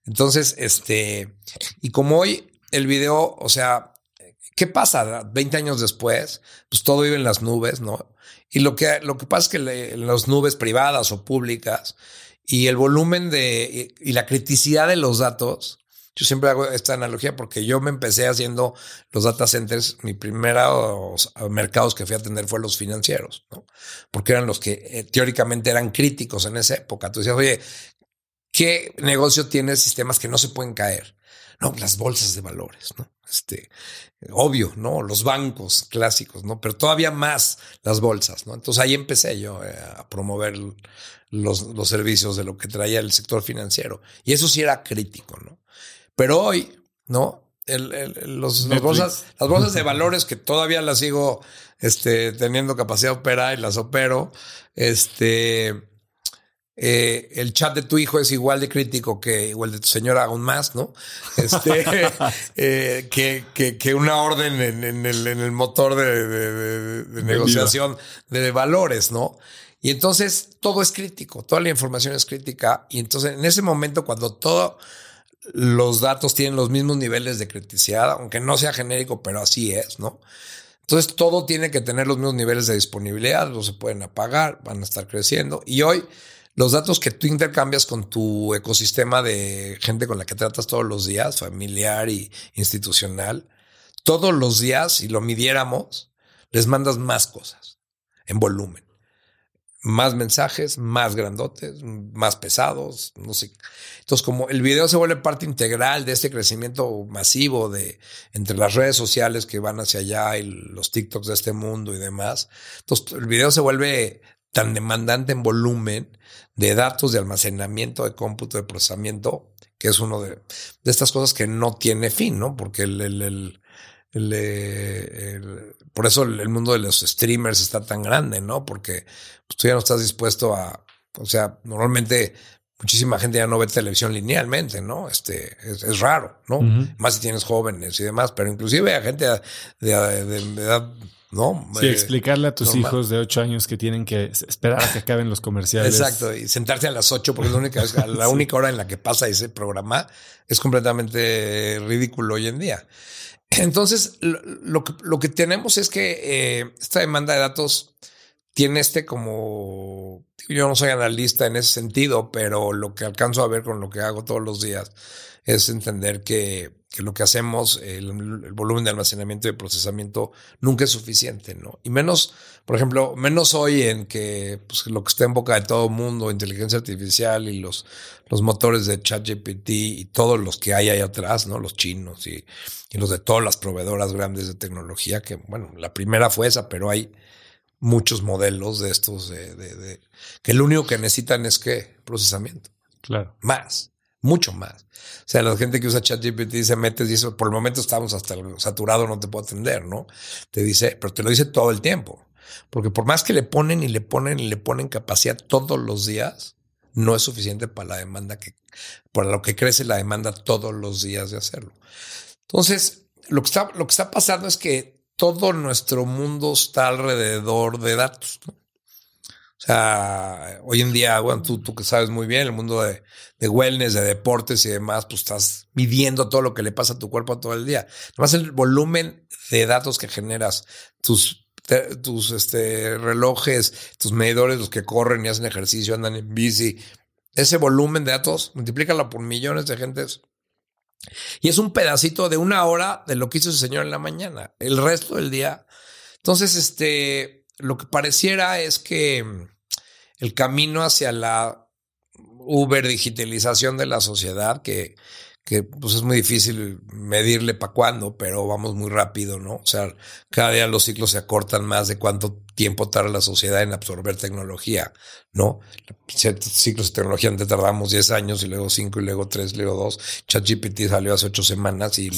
Entonces, este, y como hoy el video, o sea, ¿qué pasa 20 años después? Pues todo vive en las nubes, ¿no? Y lo que, lo que pasa es que en las nubes privadas o públicas y el volumen de, y la criticidad de los datos, yo siempre hago esta analogía porque yo me empecé haciendo los data centers. Mi primera mercados que fui a atender fue los financieros, ¿no? Porque eran los que eh, teóricamente eran críticos en esa época. Tú decías, oye, ¿qué negocio tiene sistemas que no se pueden caer? No, las bolsas de valores, ¿no? Este, obvio, ¿no? Los bancos clásicos, ¿no? Pero todavía más las bolsas, ¿no? Entonces ahí empecé yo eh, a promover los, los servicios de lo que traía el sector financiero. Y eso sí era crítico, ¿no? Pero hoy, ¿no? los, las, bolsas, las bolsas de valores que todavía las sigo este, teniendo capacidad de operar y las opero, este, eh, el chat de tu hijo es igual de crítico que igual de tu señora, aún más, ¿no? Este, eh, que, que, una orden en, el, en el, motor de, de negociación de valores, ¿no? Y entonces todo es crítico, toda la información es crítica. Y entonces en ese momento, cuando todos los datos tienen los mismos niveles de criticidad, aunque no sea genérico, pero así es, ¿no? Entonces todo tiene que tener los mismos niveles de disponibilidad, no se pueden apagar, van a estar creciendo. Y hoy los datos que tú intercambias con tu ecosistema de gente con la que tratas todos los días, familiar y institucional, todos los días, si lo midiéramos, les mandas más cosas en volumen más mensajes, más grandotes, más pesados, no sé. Entonces, como el video se vuelve parte integral de este crecimiento masivo de entre las redes sociales que van hacia allá y los TikToks de este mundo y demás, entonces el video se vuelve tan demandante en volumen de datos, de almacenamiento, de cómputo, de procesamiento, que es uno de, de estas cosas que no tiene fin, ¿no? Porque el, el, el por eso el mundo de los streamers está tan grande, ¿no? Porque pues, tú ya no estás dispuesto a, o sea, normalmente muchísima gente ya no ve televisión linealmente, ¿no? Este es, raro, ¿no? Más si tienes jóvenes y demás, pero inclusive a gente de, edad, ¿no? Sí, explicarle a tus hijos de ocho años que tienen que esperar a que acaben los comerciales. Exacto, y sentarse a las ocho porque es la única, la única hora en la que pasa ese programa es completamente ridículo hoy en día. Entonces, lo, que, lo que tenemos es que eh, esta demanda de datos tiene este como, yo no soy analista en ese sentido, pero lo que alcanzo a ver con lo que hago todos los días es entender que que lo que hacemos, el, volumen de almacenamiento y de procesamiento nunca es suficiente, ¿no? Y menos, por ejemplo, menos hoy en que pues, lo que está en boca de todo el mundo, inteligencia artificial y los, los motores de ChatGPT y todos los que hay ahí atrás, ¿no? Los chinos y, y los de todas las proveedoras grandes de tecnología, que bueno, la primera fue esa, pero hay muchos modelos de estos de, de, de que lo único que necesitan es que procesamiento. Claro. Más mucho más. O sea, la gente que usa ChatGPT se mete y dice, por el momento estamos hasta saturado, no te puedo atender, ¿no? Te dice, pero te lo dice todo el tiempo. Porque por más que le ponen y le ponen y le ponen capacidad todos los días, no es suficiente para la demanda que, para lo que crece la demanda todos los días de hacerlo. Entonces, lo que está, lo que está pasando es que todo nuestro mundo está alrededor de datos. ¿no? O sea, hoy en día, bueno, tú, tú que sabes muy bien, el mundo de, wellness, de deportes y demás, pues estás midiendo todo lo que le pasa a tu cuerpo todo el día. Además, el volumen de datos que generas, tus, tus este, relojes, tus medidores, los que corren y hacen ejercicio, andan en bici, ese volumen de datos, multiplícalo por millones de gentes. Y es un pedacito de una hora de lo que hizo ese señor en la mañana. El resto del día. Entonces, este, lo que pareciera es que el camino hacia la uber digitalización de la sociedad, que, que pues es muy difícil medirle para cuándo, pero vamos muy rápido, ¿no? O sea, cada día los ciclos se acortan más de cuánto tiempo tarda la sociedad en absorber tecnología, ¿no? Ciertos ciclos de tecnología antes tardamos 10 años y luego 5 y luego 3, luego 2. ChatGPT salió hace 8 semanas y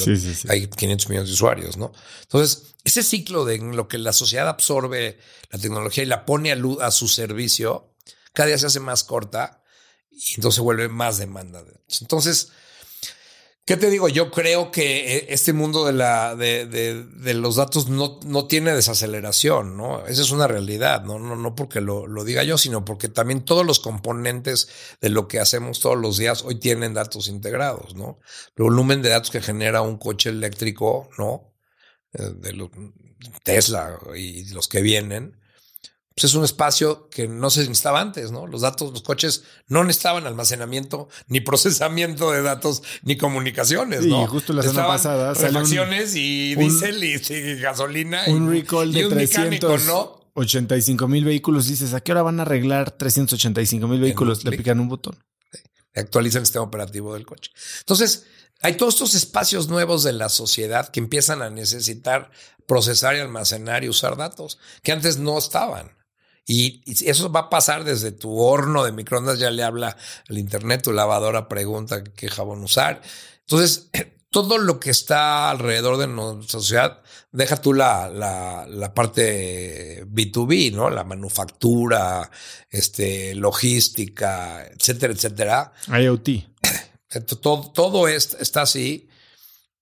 hay 500 millones de usuarios, ¿no? Entonces, ese ciclo de lo que la sociedad absorbe la tecnología y la pone a, a su servicio, cada día se hace más corta y entonces vuelve más demanda. Entonces, ¿qué te digo? Yo creo que eh, este mundo de, la, de, de, los datos no, no, tiene desaceleración, ¿no? Esa es una realidad, ¿no? No, no porque lo, lo, diga yo, sino porque también todos los componentes de lo que hacemos todos los días hoy tienen datos integrados, ¿no? El volumen de datos que genera un coche eléctrico, ¿no? Eh, de Tesla y los que vienen, pues es un espacio que no se necesitaba antes, ¿no? Los datos, los coches no necesitaban almacenamiento, ni procesamiento de datos, ni comunicaciones, ¿no? Y justo la semana pasada refacciones y diésel y, gasolina. Un recall de 385 mil vehículos. Dices, ¿a qué hora van a arreglar 385 mil vehículos? Le pican un botón. Actualizan el sistema operativo del coche. Entonces, hay todos estos espacios nuevos de la sociedad que empiezan a necesitar procesar y almacenar y usar datos que antes no estaban. Y, eso va a pasar desde tu horno de microondas, ya le habla al internet, tu lavadora pregunta qué jabón usar. Entonces, todo lo que está alrededor de nuestra sociedad, deja tú la, la, la parte B2B, ¿no? La manufactura, este, logística, etcétera, etcétera. IoT. Todo, todo está así.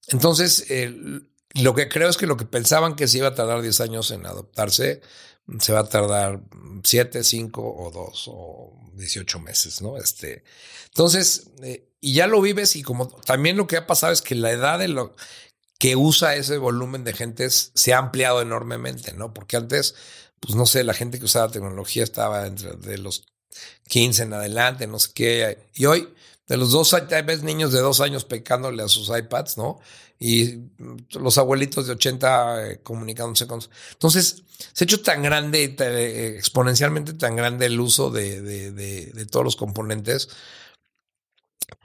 Entonces, lo que creo es que lo que pensaban que se iba a tardar 10 años en adoptarse, se va a tardar 7, 5 o 2 o 18 meses, ¿no? Este, entonces, eh, y ya lo vives y como también lo que ha pasado es que la edad de lo que usa ese volumen de gentes se ha ampliado enormemente, ¿no? Porque antes, pues no sé, la gente que usaba tecnología estaba entre de los 15 en adelante, no sé qué, y hoy de los dos, ves niños de dos años pecándole a sus iPads, ¿no? Y los abuelitos de 80 eh, comunicándose con... Entonces, se ha hecho tan grande, eh, exponencialmente tan grande el uso de, de, todos los componentes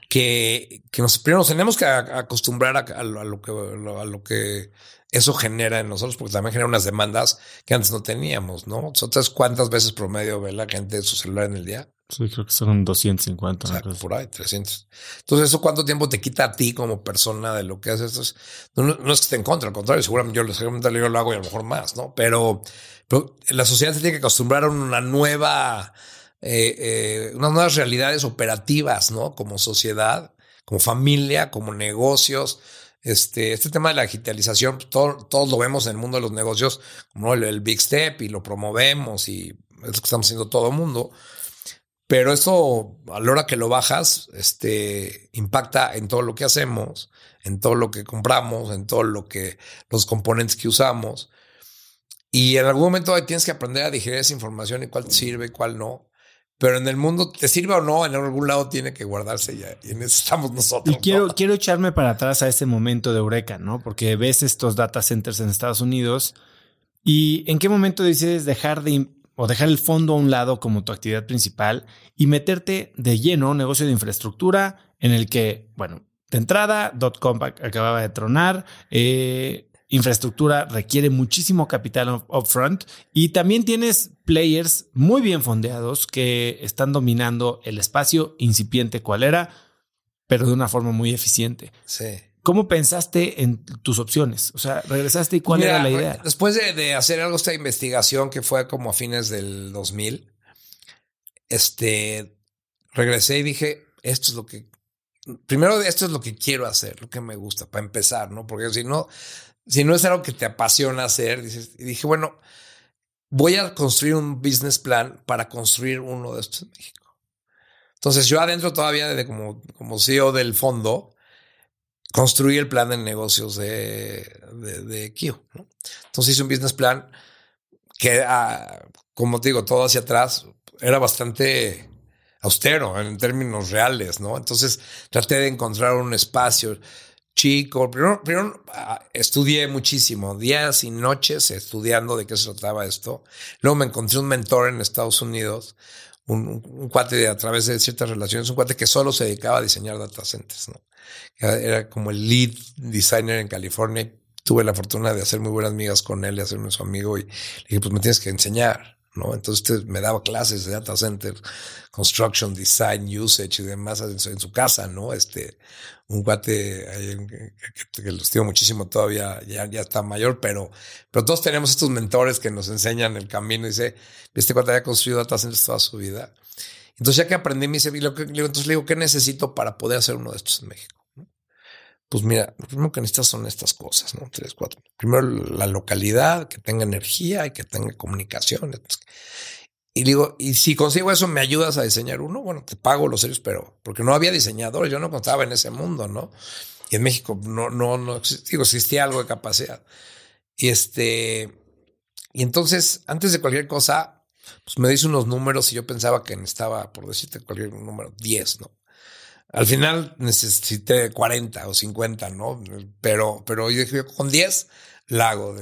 que, que nos, primero nos tenemos que acostumbrar a, lo que, a lo que eso genera en nosotros, porque también genera unas demandas que antes no teníamos, ¿no? Entonces, ¿cuántas veces promedio ve la gente su celular en el día? Sí, creo que son 250. O por ahí, 300. Entonces, ¿eso cuánto tiempo te quita a ti como persona de lo que haces? no, no, es que esté en contra, al contrario, seguramente yo, seguramente yo lo hago y a lo mejor más, ¿no? Pero, pero la sociedad se tiene que acostumbrar a una nueva, eh, eh, unas nuevas realidades operativas, ¿no? Como sociedad, como familia, como negocios. Este, este tema de la digitalización, pues, todo, todos lo vemos en el mundo de los negocios como el, el Big Step y lo promovemos y es lo que estamos haciendo todo el mundo. Pero eso, a la hora que lo bajas, este, impacta en todo lo que hacemos, en todo lo que compramos, en todo lo que, los componentes que usamos. Y en algún momento tienes que aprender a digerir esa información y cuál te sirve y cuál no. Pero en el mundo, te sirve o no, en algún lado tiene que guardarse ya. Y en eso estamos nosotros. Y quiero, quiero echarme para atrás a ese momento de Eureka, ¿no? Porque ves estos data centers en Estados Unidos. ¿Y en qué momento decides dejar de o dejar el fondo a un lado como tu actividad principal y meterte de lleno a un negocio de infraestructura en el que, bueno, de entrada, .com acababa de tronar, eh, infraestructura requiere muchísimo capital upfront y también tienes players muy bien fondeados que están dominando el espacio incipiente cual era, pero de una forma muy eficiente. Sí. ¿Cómo pensaste en tus opciones? O sea, regresaste y cuál era la idea. Después de, hacer algo, esta investigación que fue como a fines del 2000, este, regresé y dije, esto es lo que, primero esto es lo que quiero hacer, lo que me gusta, para empezar, ¿no? Porque si no, si no es algo que te apasiona hacer, dices, y dije, bueno, voy a construir un business plan para construir uno de estos en México. Entonces yo adentro todavía de como, como CEO del fondo, construí el plan de negocios de, de, Kio. Entonces hice un business plan que, ah, como te digo, todo hacia atrás era bastante austero en términos reales, ¿no? Entonces traté de encontrar un espacio chico. Primero, primero ah, estudié muchísimo, días y noches estudiando de qué se trataba esto. Luego me encontré un mentor en Estados Unidos, un, un, cuate a través de ciertas relaciones, un cuate que solo se dedicaba a diseñar data centers, ¿no? Era como el lead designer en California. Tuve la fortuna de hacer muy buenas amigas con él y hacerme su amigo y le dije, pues me tienes que enseñar, ¿no? Entonces me daba clases de data center, construction, design, usage y demás en su, casa, ¿no? Este, un guate que, lo estimo muchísimo todavía, ya, ya está mayor, pero, pero todos tenemos estos mentores que nos enseñan el camino. Dice, este cuate había construido data centers toda su vida. Entonces, ya que aprendí, me dice, entonces le digo, ¿qué necesito para poder hacer uno de estos en México? Pues mira, lo primero que necesitas son estas cosas, ¿no? Tres, cuatro. Primero la localidad, que tenga energía y que tenga comunicación. Y digo, y si consigo eso, ¿me ayudas a diseñar uno? Bueno, te pago los serios, pero porque no había diseñadores, yo no contaba en ese mundo, ¿no? Y en México no, no, no, digo, existía algo de capacidad. Y este, y entonces, antes de cualquier cosa, pues me dice unos números y yo pensaba que necesitaba, por decirte cualquier número, 10, ¿no? Al final necesité 40 o 50, ¿no? Pero, pero yo dije, con 10 la hago.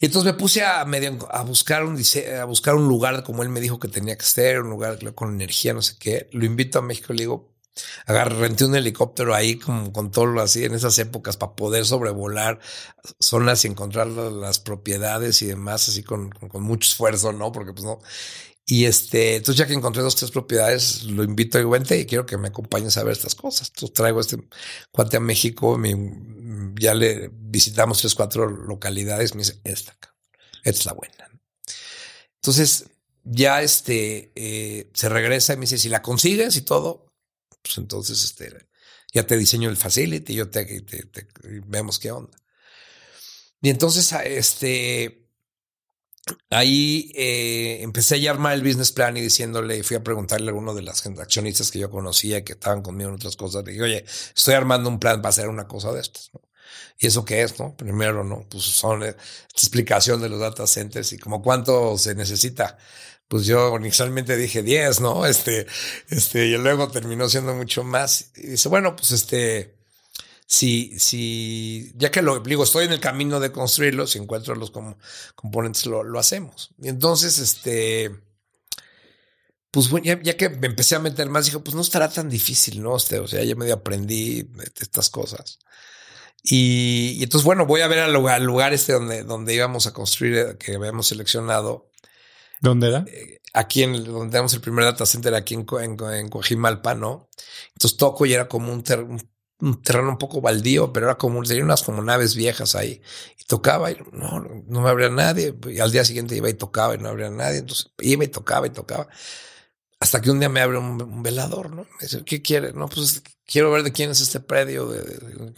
Entonces me puse a, medio, a, buscar un, a buscar un lugar como él me dijo que tenía que ser, un lugar con energía, no sé qué. Lo invito a México y le digo, agarré, renté un helicóptero ahí con, con todo lo así en esas épocas para poder sobrevolar zonas y encontrar las propiedades y demás, así con, con mucho esfuerzo, ¿no? Porque pues no. Y este, entonces ya que encontré dos, tres propiedades, lo invito a vente y quiero que me acompañes a ver estas cosas. Entonces traigo este cuate a México, ya le visitamos tres, cuatro localidades, me dice, esta, esta es la buena. Entonces ya este, eh, se regresa y me dice, si la consigues y todo, pues entonces este, ya te diseño el facility, yo te, te, te vemos qué onda. Y entonces, este, ahí eh, empecé a armar el business plan y diciéndole, fui a preguntarle a uno de las accionistas que yo conocía que estaban conmigo en otras cosas, le dije, oye, estoy armando un plan para hacer una cosa de estas. ¿Y eso qué es? no Primero, ¿no? Pues son esta explicación de los data centers y como cuánto se necesita. Pues yo inicialmente dije 10, ¿no? Este, este, y luego terminó siendo mucho más. Y dice, bueno, pues este, si, si, ya que lo digo, estoy en el camino de construirlo, si encuentro los componentes, lo, lo, hacemos. Y entonces, este, pues bueno, ya, que me empecé a meter más, dije, pues no estará tan difícil, ¿no? Este, o sea, ya medio aprendí estas cosas. Y, entonces, bueno, voy a ver al lugar, lugar, este donde, donde íbamos a construir, eh, que habíamos seleccionado. ¿Dónde era? Eh, aquí en donde tenemos el primer data center, aquí en, en, en Coajimalpa, ¿no? Entonces toco y era como un, un un terreno un poco baldío, pero era como, tenía unas como naves viejas ahí. Y tocaba y no, no me abría nadie. Y al día siguiente iba y tocaba y no abría nadie. Entonces iba y tocaba y tocaba. Hasta que un día me abre un, velador, ¿no? Me dice, ¿qué quiere? No, pues quiero ver de quién es este predio,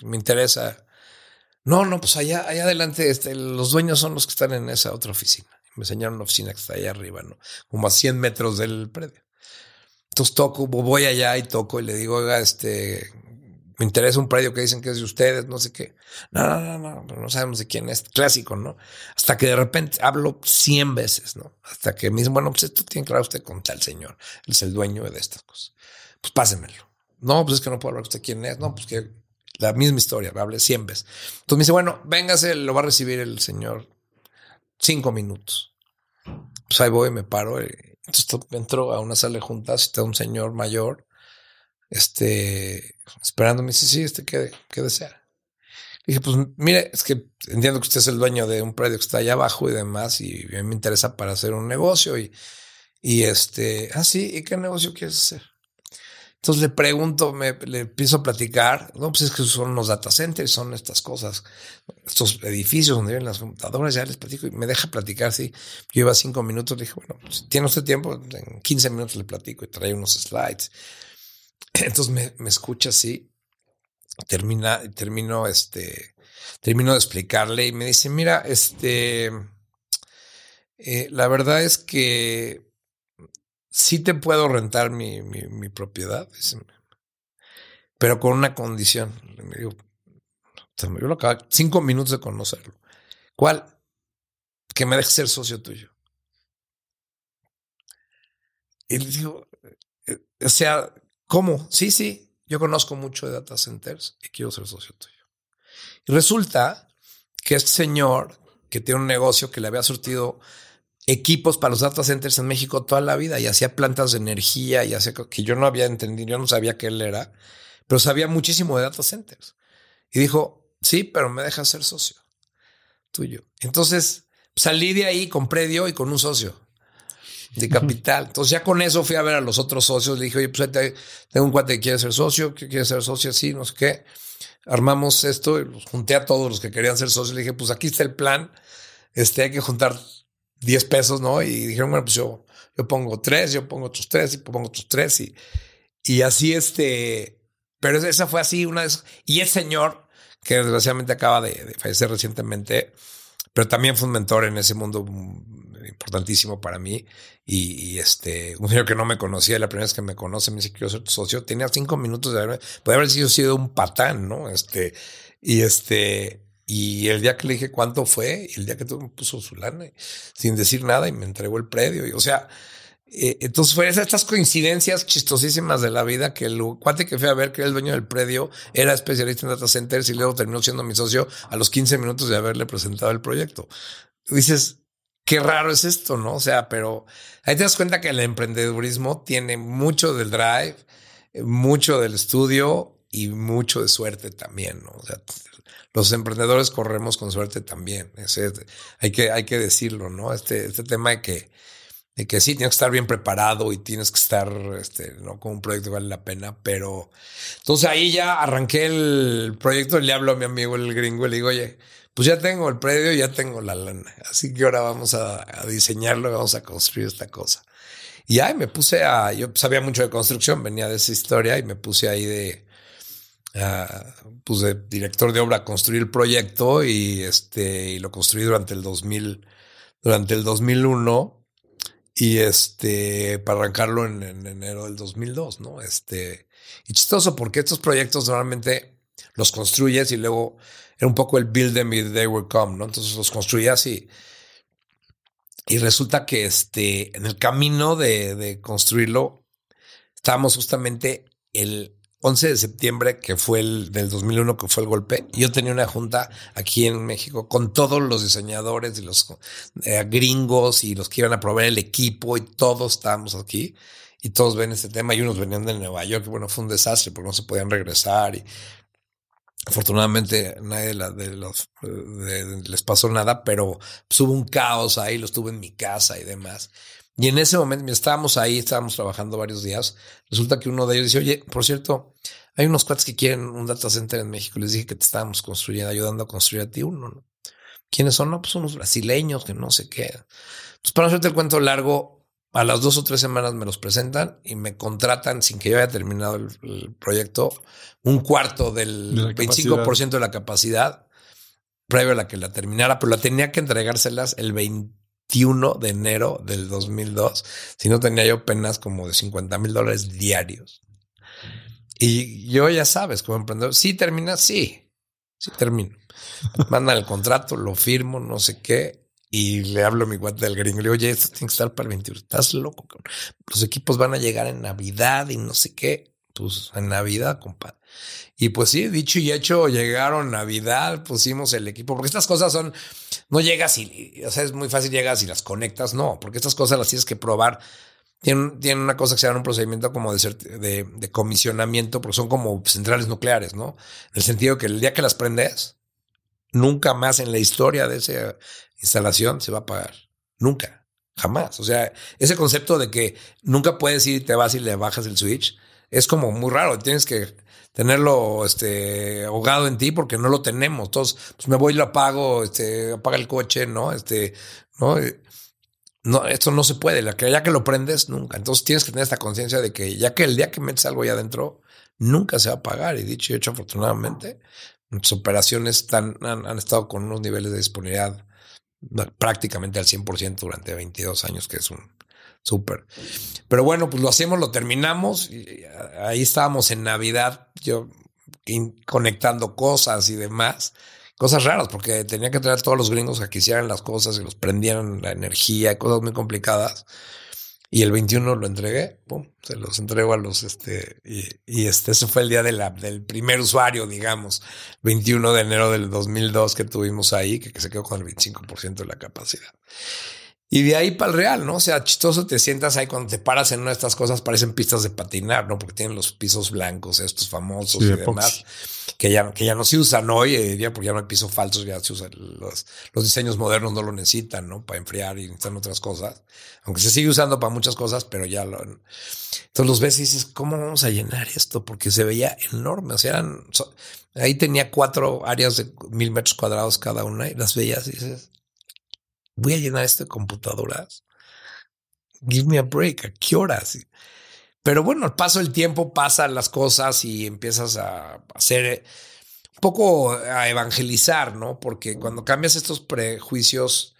me interesa. No, no, pues allá, allá adelante, este, los dueños son los que están en esa otra oficina. Me enseñaron una oficina que está allá arriba, ¿no? Como a 100 metros del predio. Entonces toco, voy allá y toco y le digo, oiga, este, me interesa un predio que dicen que es de ustedes, no sé qué. No, no, no, no, no sabemos de quién es. Clásico, ¿no? Hasta que de repente hablo 100 veces, ¿no? Hasta que me dicen, bueno, pues esto tiene que hablar usted con tal señor. Él es el dueño de estas cosas. Pues pásenmelo. No, pues es que no puedo hablar usted quién es. No, pues que la misma historia, me hablé 100 veces. Entonces me dice, bueno, véngase, lo va a recibir el señor cinco minutos. Pues ahí voy, me paro. entonces entro a una sala de juntas, está un señor mayor este, esperando, me dice, sí, este, ¿qué, qué desea? dije, pues mire, es que entiendo que usted es el dueño de un predio que está allá abajo y demás, y a mí me interesa para hacer un negocio y, y este, ah, sí, ¿y qué negocio quieres hacer? Entonces le pregunto, me, le empiezo a platicar, no, pues es que son unos data centers, son estas cosas, estos edificios donde viven las computadoras, ya les platico y me deja platicar, sí. Yo iba cinco minutos, le dije, bueno, pues, tiene usted tiempo, en 15 minutos le platico y trae unos slides. Entonces me, me escucha así, termina, termino, este, termino de explicarle y me dice, mira, este, eh, la verdad es que sí te puedo rentar mi, mi, propiedad, pero con una condición. Me digo, yo lo acabo cinco minutos de conocerlo. ¿Cuál? Que me dejes ser socio tuyo. Y le digo, eh, o sea, ¿Cómo? Sí, sí, yo conozco mucho de data centers y quiero ser socio tuyo. Y resulta que este señor que tiene un negocio que le había surtido equipos para los data centers en México toda la vida y hacía plantas de energía y hacía que yo no había entendido, yo no sabía qué él era, pero sabía muchísimo de data centers. Y dijo, sí, pero me deja ser socio tuyo. Entonces salí de ahí con predio y con un socio de capital. Entonces ya con eso fui a ver a los otros socios. Le dije, oye, pues tengo un cuate que quiere ser socio, que quiere ser socio así, no sé qué. Armamos esto y los junté a todos los que querían ser socios. Le dije, pues aquí está el plan. Este, hay que juntar 10 pesos, ¿no? Y dijeron, bueno, pues yo, yo pongo tres, yo pongo otros tres y pongo otros tres. Y, y así este, pero esa fue así una vez. Y el señor, que desgraciadamente acaba de, de fallecer recientemente, pero también fue un mentor en ese mundo importantísimo para mí. Y, este, un señor que no me conocía, la primera vez que me conoce, me dice que yo soy tu socio. Tenía cinco minutos de haber, puede haber sido, un patán, ¿no? Este, y este, y el día que le dije cuánto fue, el día que tú me puso su lana, sin decir nada, y me entregó el predio. O sea, eh, entonces fueron estas coincidencias chistosísimas de la vida que el cuate que fue a ver que era el dueño del predio era especialista en data centers y luego terminó siendo mi socio a los 15 minutos de haberle presentado el proyecto. Dices, qué raro es esto, ¿no? O sea, pero ahí te das cuenta que el emprendedurismo tiene mucho del drive, mucho del estudio y mucho de suerte también, ¿no? O sea, los emprendedores corremos con suerte también. hay, que, hay que decirlo, ¿no? Este, este tema de que de que sí, tienes que estar bien preparado y tienes que estar, este, ¿no? Con un proyecto que vale la pena, pero entonces ahí ya arranqué el proyecto, le hablo a mi amigo el gringo y le digo, oye, pues ya tengo el predio, ya tengo la lana, así que ahora vamos a, diseñarlo, vamos a construir esta cosa. Y ahí me puse a, yo sabía mucho de construcción, venía de esa historia y me puse ahí de, uh, pues de director de obra a construir el proyecto y este, y lo construí durante el 2000, durante el 2001 y este, para arrancarlo en, enero del 2002, ¿no? Este, y chistoso porque estos proyectos normalmente los construyes y luego era un poco el build them y they will come, ¿no? Entonces los construías y, y resulta que este, en el camino de, construirlo, estábamos justamente el, 11 de septiembre, que fue el del 2001, que fue el golpe, yo tenía una junta aquí en México con todos los diseñadores y los eh, gringos y los que iban a proveer el equipo y todos estábamos aquí y todos ven este tema y unos venían de Nueva York bueno, fue un desastre porque no se podían regresar y afortunadamente nadie de los, les pasó nada, pero pues, hubo un caos ahí, lo estuve en mi casa y demás. Y en ese momento, estábamos ahí, estábamos trabajando varios días. Resulta que uno de ellos dice, oye, por cierto, hay unos cuates que quieren un data center en México. Les dije que te estábamos construyendo, ayudando a construir a ti uno. ¿no? ¿Quiénes son? No, pues unos brasileños que no sé qué. Entonces, para no hacerte el cuento largo, a las dos o tres semanas me los presentan y me contratan sin que yo haya terminado el, proyecto un cuarto del 25% de la capacidad previo a la que la terminara, pero la tenía que entregárselas el 20 21 de enero del 2002, si no tenía yo penas como de 50 mil dólares diarios. Y yo ya sabes, como emprendedor, sí termina, sí, sí termino. Mandan el contrato, lo firmo, no sé qué, y le hablo a mi guante del gringo. Le digo, oye, esto tiene que estar para el 21. Estás loco. Los equipos van a llegar en Navidad y no sé qué. Pues en Navidad, compadre. Y pues sí, dicho y hecho, llegaron Navidad, pusimos el equipo, porque estas cosas son, no llegas y, o sea, es muy fácil llegas y las conectas, no, porque estas cosas las tienes que probar. Tienen, tienen una cosa que se llama un procedimiento como de, de, comisionamiento, porque son como centrales nucleares, ¿no? En el sentido que el día que las prendes, nunca más en la historia de esa instalación se va a pagar. Nunca. Jamás. O sea, ese concepto de que nunca puedes ir y te vas y le bajas el switch es como muy raro. Tienes que tenerlo este, ahogado en ti porque no lo tenemos. Entonces, pues me voy y lo apago, este, apaga el coche, ¿no? Este, ¿no? Eh, no, esto no se puede. Ya que lo prendes, nunca. Entonces tienes que tener esta conciencia de que ya que el día que metes algo ahí adentro, nunca se va a apagar. Y dicho y hecho, afortunadamente, nuestras operaciones han, han, estado con unos niveles de disponibilidad prácticamente al 100% durante 22 años, que es un, Súper. Pero bueno, pues lo hacemos, lo terminamos. Y ahí estábamos en Navidad, yo conectando cosas y demás. Cosas raras, porque tenía que traer a todos los gringos a que hicieran las cosas y los prendieran la energía, cosas muy complicadas. Y el 21 lo entregué, pum, se los entrego a los, este, y, este, ese fue el día de del primer usuario, digamos, 21 de enero del 2002 que tuvimos ahí, que, que se quedó con el 25% de la capacidad. Y de ahí para el real, ¿no? O sea, chistoso te sientas ahí cuando te paras en una de estas cosas, parecen pistas de patinar, ¿no? Porque tienen los pisos blancos, estos famosos y demás, que ya, que ya no se usan hoy, eh, porque ya no hay pisos falsos, ya se usan los, los diseños modernos no lo necesitan, ¿no? Para enfriar y necesitan otras cosas. Aunque se sigue usando para muchas cosas, pero ya lo. Entonces los ves y dices, ¿cómo vamos a llenar esto? Porque se veía enorme. O sea, eran. ahí tenía cuatro áreas de mil metros cuadrados cada una y las veías y dices, voy a llenar esto de computadoras. Give me a break. ¿A qué horas? Pero bueno, al paso del tiempo pasan las cosas y empiezas a hacer un poco a evangelizar, ¿no? Porque cuando cambias estos prejuicios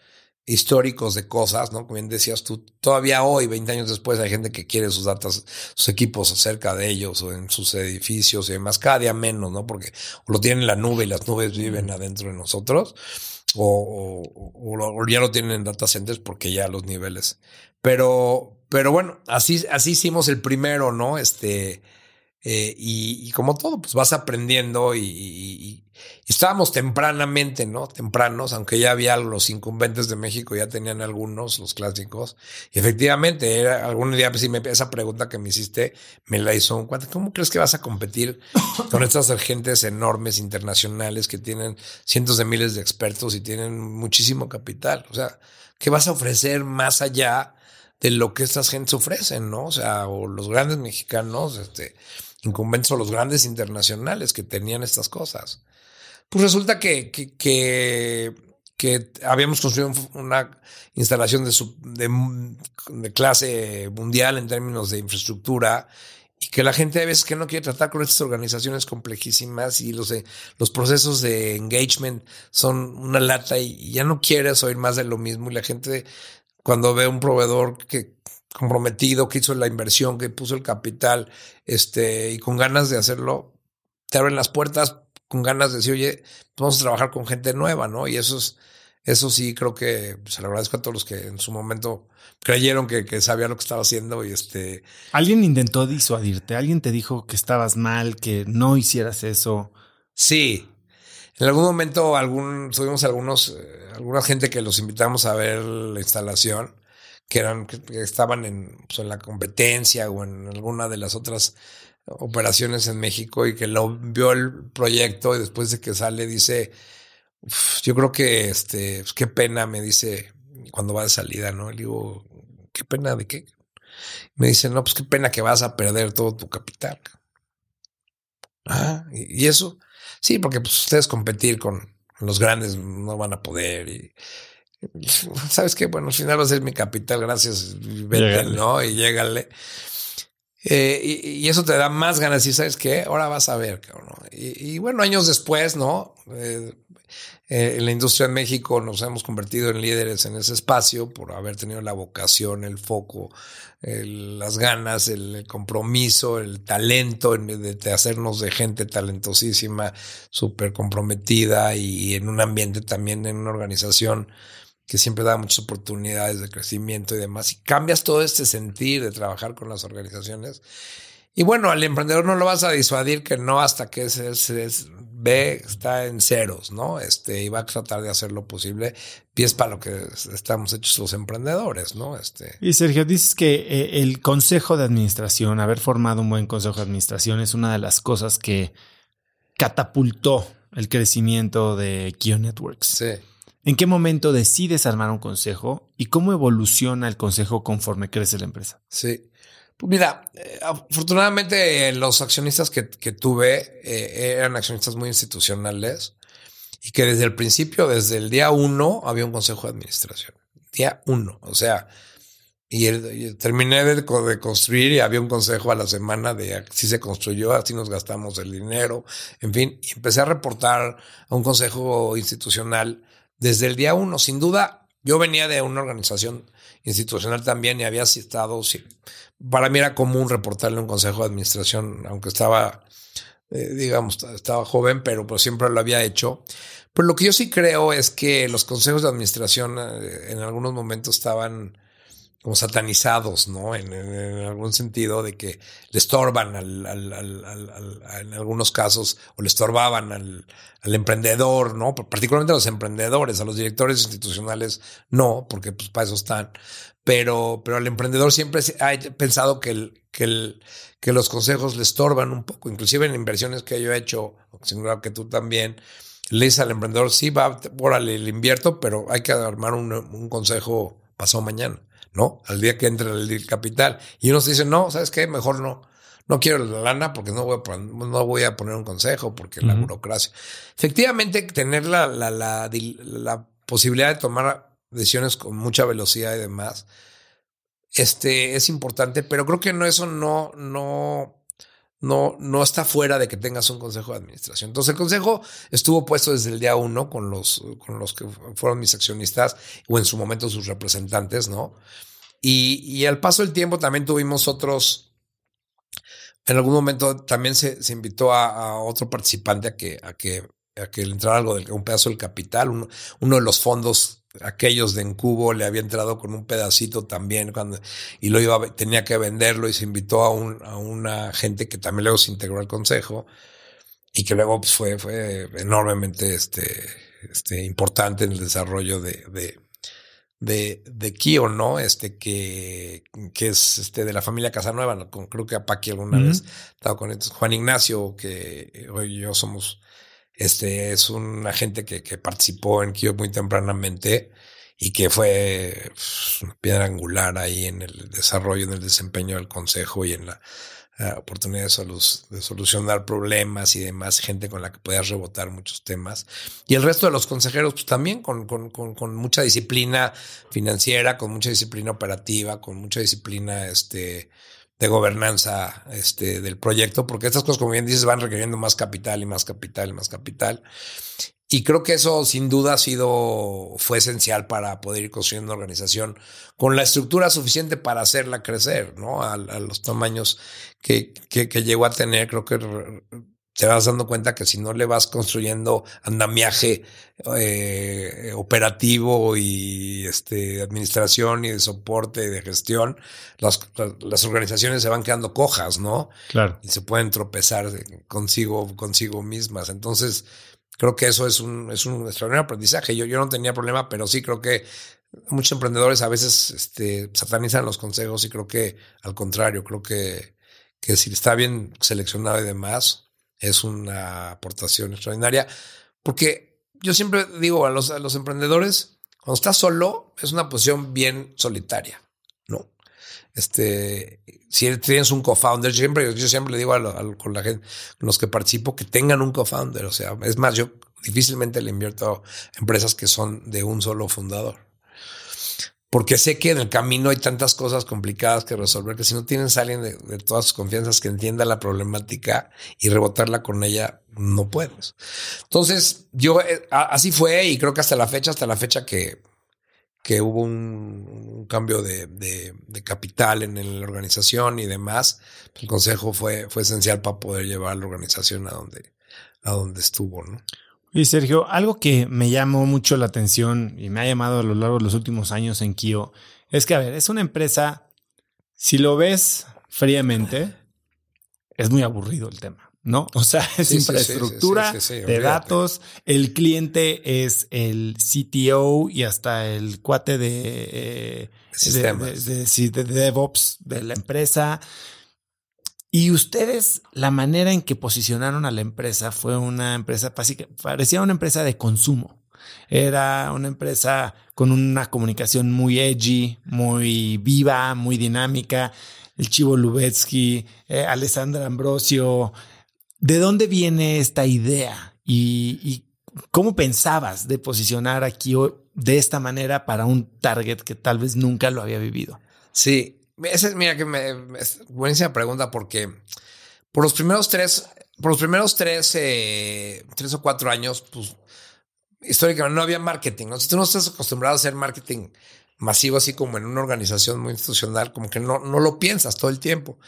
históricos de cosas, ¿no? Como bien decías tú, todavía hoy, 20 años después, hay gente que quiere sus datos, sus equipos acerca de ellos o en sus edificios y demás, cada día menos, ¿no? Porque lo tienen en la nube y las nubes viven adentro de nosotros o, ya lo tienen en data centers porque ya los niveles. Pero, pero bueno, así, así hicimos el primero, ¿no? Este, eh, y, como todo, pues vas aprendiendo y, estábamos tempranamente, ¿no? Tempranos, aunque ya había los incumbentes de México, ya tenían algunos, los clásicos. Y efectivamente, era, algún día, pues, me, esa pregunta que me hiciste, me la hizo un cuate. ¿Cómo crees que vas a competir con estas agentes enormes internacionales que tienen cientos de miles de expertos y tienen muchísimo capital? O sea, ¿qué vas a ofrecer más allá de lo que estas gentes ofrecen, ¿no? O sea, o los grandes mexicanos, este, incumbentes o los grandes internacionales que tenían estas cosas. Pues resulta que, que, que, habíamos construido una instalación de, clase mundial en términos de infraestructura y que la gente a veces que no quiere tratar con estas organizaciones complejísimas y los, de, los procesos de engagement son una lata y ya no quieres oír más de lo mismo y la gente cuando ve un proveedor que comprometido, que hizo la inversión, que puso el capital, este, y con ganas de hacerlo, te abren las puertas con ganas de decir, oye, vamos a trabajar con gente nueva, ¿no? Y eso es, eso sí creo que se lo agradezco a todos los que en su momento creyeron que, que sabía lo que estaba haciendo y este. ¿Alguien intentó disuadirte? ¿Alguien te dijo que estabas mal, que no hicieras eso? Sí. En algún momento algún, tuvimos algunos, eh, alguna gente que los invitamos a ver la instalación, que eran, que, estaban en, pues, en la competencia o en alguna de las otras operaciones en México y que lo vio el proyecto y después de que sale dice, yo creo que este, pues, qué pena, me dice cuando va de salida, ¿no? Le digo, ¿qué pena de qué? Me dice, no, pues qué pena que vas a perder todo tu capital. Ah, y, eso, sí, porque pues ustedes competir con los grandes no van a poder y, ¿sabes qué? Bueno, al final va a ser mi capital, gracias, vete, ¿no? Y llégale. Eh, y, eso te da más ganas y sabes qué, ahora vas a ver, cabrón. Y, y bueno, años después, ¿no? Eh, eh, en la industria en México nos hemos convertido en líderes en ese espacio por haber tenido la vocación, el foco, el, las ganas, el, compromiso, el talento de, de, hacernos de gente talentosísima, súper comprometida y, y en un ambiente también en una organización que siempre da muchas oportunidades de crecimiento y demás, y cambias todo este sentir de trabajar con las organizaciones. Y bueno, al emprendedor no lo vas a disuadir que no hasta que se, se ve, está en ceros, ¿no? Este, y va a tratar de hacer lo posible, pies para lo que estamos hechos los emprendedores, ¿no? Este. Y Sergio, dices que eh, el consejo de administración, haber formado un buen consejo de administración es una de las cosas que catapultó el crecimiento de Kio Networks. Sí. ¿En qué momento decides armar un consejo y cómo evoluciona el consejo conforme crece la empresa? Sí. Pues mira, eh, afortunadamente los accionistas que, que tuve eh, eran accionistas muy institucionales y que desde el principio, desde el día uno, había un consejo de administración. Día uno. O sea, y, terminé de, construir y había un consejo a la semana de si se construyó, así nos gastamos el dinero, en fin, y empecé a reportar a un consejo institucional desde el día uno. Sin duda, yo venía de una organización institucional también y había estado, sí, para mí era común reportarle un consejo de administración, aunque estaba, eh, digamos, estaba joven, pero pues siempre lo había hecho. Pero lo que yo sí creo es que los consejos de administración eh, en algunos momentos estaban como satanizados, ¿no? En, algún sentido de que le estorban al, en algunos casos o le estorbaban al, emprendedor, ¿no? Particularmente a los emprendedores, a los directores institucionales, no, porque pues para eso están. Pero, pero al emprendedor siempre ha pensado que, que, los consejos le estorban un poco, inclusive en inversiones que yo he hecho, sin que tú también, le dice al emprendedor, sí, va, órale, le invierto, pero hay que armar un consejo pasado mañana. ¿No? Al día que entra el capital. Y uno se dice, no, ¿sabes qué? Mejor no. No quiero la lana porque no voy a poner, no voy a poner un consejo porque uh -huh. la burocracia. Efectivamente, tener la, la, la, la, posibilidad de tomar decisiones con mucha velocidad y demás, este, es importante, pero creo que no, eso no, no, no, no está fuera de que tengas un consejo de administración. Entonces, el consejo estuvo puesto desde el día uno con los, con los que fueron mis accionistas o en su momento sus representantes, ¿no? Y, y al paso del tiempo también tuvimos otros. En algún momento también se, se invitó a, otro participante a que, a que, a que le entrara algo de un pedazo del capital. Uno, uno de los fondos aquellos de Encubo le había entrado con un pedacito también cuando y lo iba tenía que venderlo y se invitó a, un, a una gente que también luego se integró al consejo y que luego pues, fue fue enormemente este este importante en el desarrollo de de de, de Kio, ¿no? Este que, que es este de la familia Casanueva, ¿no? Creo que a Paqui alguna uh -huh. vez estado con estos. Juan Ignacio, que hoy yo somos este es un agente que, que participó en Kio muy tempranamente y que fue pues, una piedra angular ahí en el desarrollo, en el desempeño del consejo y en la oportunidad de, solucionar problemas y demás, gente con la que podías rebotar muchos temas. Y el resto de los consejeros, pues también con, con, con, mucha disciplina financiera, con mucha disciplina operativa, con mucha disciplina este, de gobernanza este, del proyecto, porque estas cosas, como bien dices, van requiriendo más capital y más capital y más capital. Y creo que eso sin duda ha sido, fue esencial para poder ir construyendo una organización con la estructura suficiente para hacerla crecer, ¿no? A, los tamaños que, que, que, llegó a tener. Creo que te vas dando cuenta que si no le vas construyendo andamiaje eh, operativo y este, administración y de soporte y de gestión, las, las, organizaciones se van quedando cojas, ¿no? Claro. Y se pueden tropezar consigo, consigo mismas. Entonces, Creo que eso es un, es un extraordinario aprendizaje. Yo, yo no tenía problema, pero sí creo que muchos emprendedores a veces este, satanizan los consejos y creo que al contrario, creo que, que si está bien seleccionado y demás, es una aportación extraordinaria. Porque yo siempre digo a los, emprendedores, cuando estás solo, es una posición bien solitaria, ¿no? Este, si tienes un co-founder, siempre, yo siempre le digo a, con la gente, con los que participo, que tengan un co-founder. O sea, es más, yo difícilmente le invierto a empresas que son de un solo fundador. Porque sé que en el camino hay tantas cosas complicadas que resolver que si no tienes a alguien de, de todas sus confianzas que entienda la problemática y rebotarla con ella, no puedes. Entonces, yo eh, así fue y creo que hasta la fecha, hasta la fecha que que hubo un, cambio de, capital en, la organización y demás, el consejo fue, fue esencial para poder llevar la organización a donde, a donde estuvo. ¿no? Y Sergio, algo que me llamó mucho la atención y me ha llamado a lo largo de los últimos años en Kio es que, a ver, es una empresa, si lo ves fríamente, es muy aburrido el tema. ¿no? O sea, es infraestructura de datos. El cliente es el CTO y hasta el cuate de, de, DevOps de la empresa. Y ustedes, la manera en que posicionaron a la empresa fue una empresa, parecía una empresa de consumo. Era una empresa con una comunicación muy edgy, muy viva, muy dinámica. El Chivo Lubetsky, eh, Alessandra Ambrosio, ¿De dónde viene esta idea y, cómo pensabas de posicionar aquí de esta manera para un target que tal vez nunca lo había vivido? Sí, esa es, mira que me, es buenísima pregunta porque por los primeros tres, por los primeros tres, eh, tres o cuatro años, pues históricamente no había marketing. ¿no? Si tú no estás acostumbrado a hacer marketing masivo, así como en una organización muy institucional, como que no, no lo piensas todo el tiempo.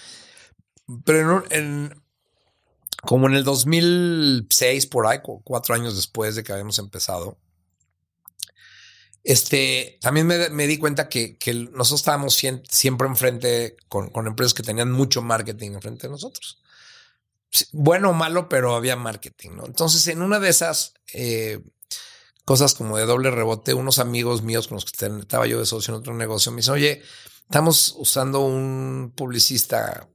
Pero en, en, como en el 2006, por ahí, cuatro años después de que habíamos empezado, este, también me, di cuenta que, nosotros estábamos siempre enfrente con, con empresas que tenían mucho marketing enfrente de nosotros. Bueno o malo, pero había marketing, ¿no? Entonces, en una de esas eh, cosas como de doble rebote, unos amigos míos con los que estaba yo de socio en otro negocio me dicen, oye, estamos usando un publicista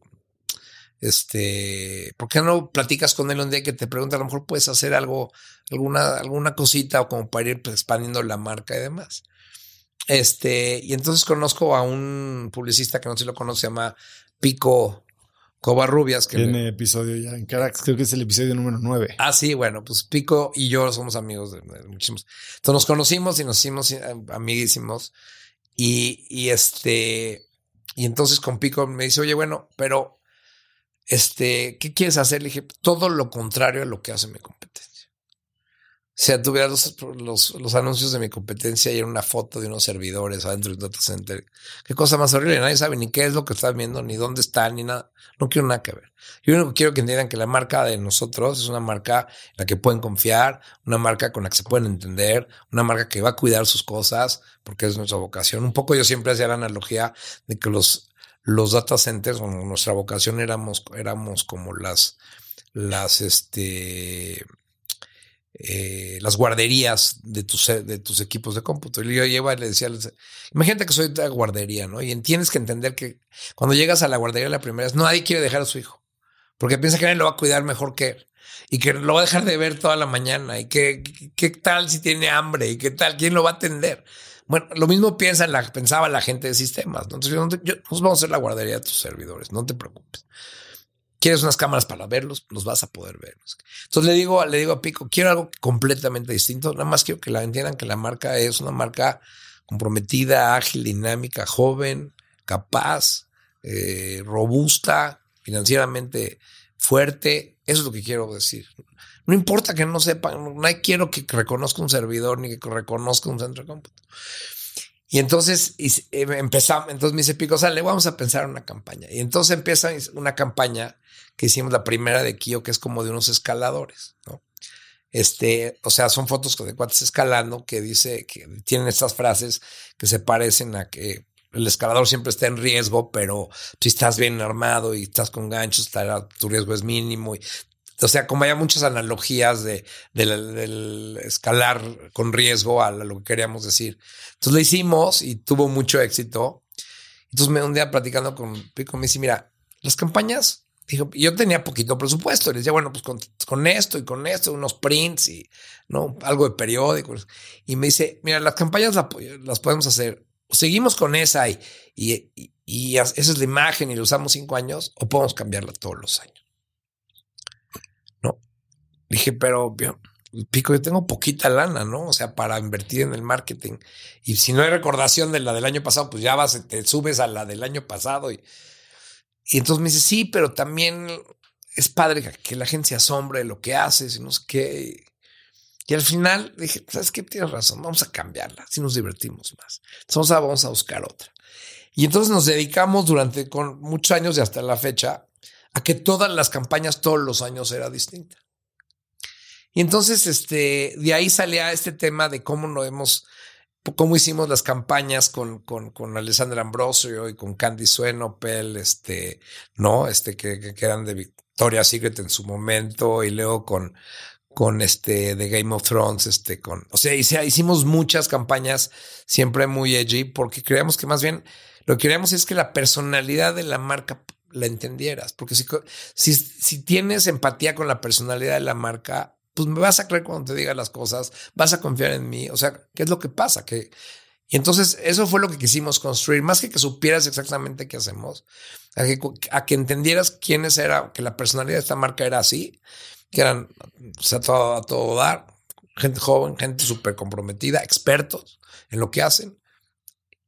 este, ¿por qué no platicas con él un día que te pregunta? A lo mejor puedes hacer algo, alguna, alguna cosita o como para ir expandiendo la marca y demás. Este, y entonces conozco a un publicista que no sé si lo conoce, se llama Pico Covarrubias. Que Tiene episodio ya en Caracas, creo que es el episodio número 9. Ah, sí, bueno, pues Pico y yo somos amigos de, muchísimos. Entonces nos conocimos y nos hicimos eh, amiguísimos. Y, y este, y entonces con Pico me dice, oye, bueno, pero este, ¿qué quieres hacer? Le dije, todo lo contrario a lo que hace mi competencia. Sea, tuviera los, los, anuncios de mi competencia y era una foto de unos servidores adentro del data center. Qué cosa más horrible. Nadie sabe ni qué es lo que están viendo, ni dónde están, ni nada. No quiero nada que ver. Yo quiero que entiendan que la marca de nosotros es una marca en la que pueden confiar, una marca con la que se pueden entender, una marca que va a cuidar sus cosas, porque es nuestra vocación. Un poco yo siempre hacía la analogía de que los los data centers, nuestra vocación éramos, éramos como las, las, este, eh, las guarderías de tus, de tus equipos de cómputo. Y yo lleva y le decía, imagínate que soy de guardería, ¿no? Y tienes que entender que cuando llegas a la guardería la primera vez, nadie quiere dejar a su hijo, porque piensa que nadie lo va a cuidar mejor que él. Y que lo va a dejar de ver toda la mañana. Y que, qué tal si tiene hambre. Y qué tal, quién lo va a atender. Bueno, lo mismo piensa la, pensaba la gente de sistemas. ¿no? Yo, yo, nos vamos a hacer la guardería de tus servidores, no te preocupes. ¿Quieres unas cámaras para verlos? Los vas a poder ver. Entonces le digo, le digo a Pico, quiero algo completamente distinto. Nada más quiero que la entiendan que la marca es una marca comprometida, ágil, dinámica, joven, capaz, eh, robusta, financieramente fuerte. Eso es lo que quiero decir. No importa que no sepan, no quiero que reconozca un servidor ni que reconozca un centro de cómputo. Y entonces eh, empezamos, entonces me dice Pico, o sea, le vamos a pensar una campaña. Y entonces empieza una campaña que hicimos la primera de Kio, que es como de unos escaladores. Este, o sea, son fotos de cuates escalando que dice que tienen estas frases que se parecen a que el escalador siempre está en riesgo, pero si estás bien armado y estás con ganchos, tu riesgo es mínimo. O sea, como hay muchas analogías de, del escalar con riesgo a lo que queríamos decir. Entonces lo hicimos y tuvo mucho éxito. Entonces me un día platicando con Pico me dice, mira, las campañas Dijo, yo tenía poquito presupuesto. Y le decía, bueno, pues con, esto y con esto, unos prints y no algo de periódicos. Y me dice, mira, las campañas las podemos hacer. Seguimos con esa y, y, y, esa es la imagen y la usamos cinco años o podemos cambiarla todos los años. No. Dije, pero pico, yo tengo poquita lana, ¿no? O sea, para invertir en el marketing. Y si no hay recordación de la del año pasado, pues ya vas, te subes a la del año pasado y y entonces me dice, sí, pero también es padre que la gente se asombre de lo que haces y no sé qué. Y al final dije, ¿sabes qué? Tienes razón, vamos a cambiarla, si nos divertimos más. Entonces vamos a buscar otra. Y entonces nos dedicamos durante con muchos años y hasta la fecha a que todas las campañas todos los años era distinta. Y entonces este, de ahí salía este tema de cómo nos hemos cómo hicimos las campañas con, con, con Alessandra Ambrosio y con Candy Suenopel, este, ¿no? Este, que, que, eran de Victoria's Secret en su momento, y luego con, con este de Game of Thrones, este, con, o sea, hicimos muchas campañas siempre muy edgy, porque creíamos que más bien lo que queríamos es que la personalidad de la marca la entendieras, porque si, si, si tienes empatía con la personalidad de la marca, pues me vas a creer cuando te diga las cosas, vas a confiar en mí. O sea, ¿qué es lo que pasa? Que, y entonces eso fue lo que quisimos construir, más que que supieras exactamente qué hacemos, a que, a que entendieras quiénes era, que la personalidad de esta marca era así, que eran o sea, todo, a todo dar, gente joven, gente súper comprometida, expertos en lo que hacen.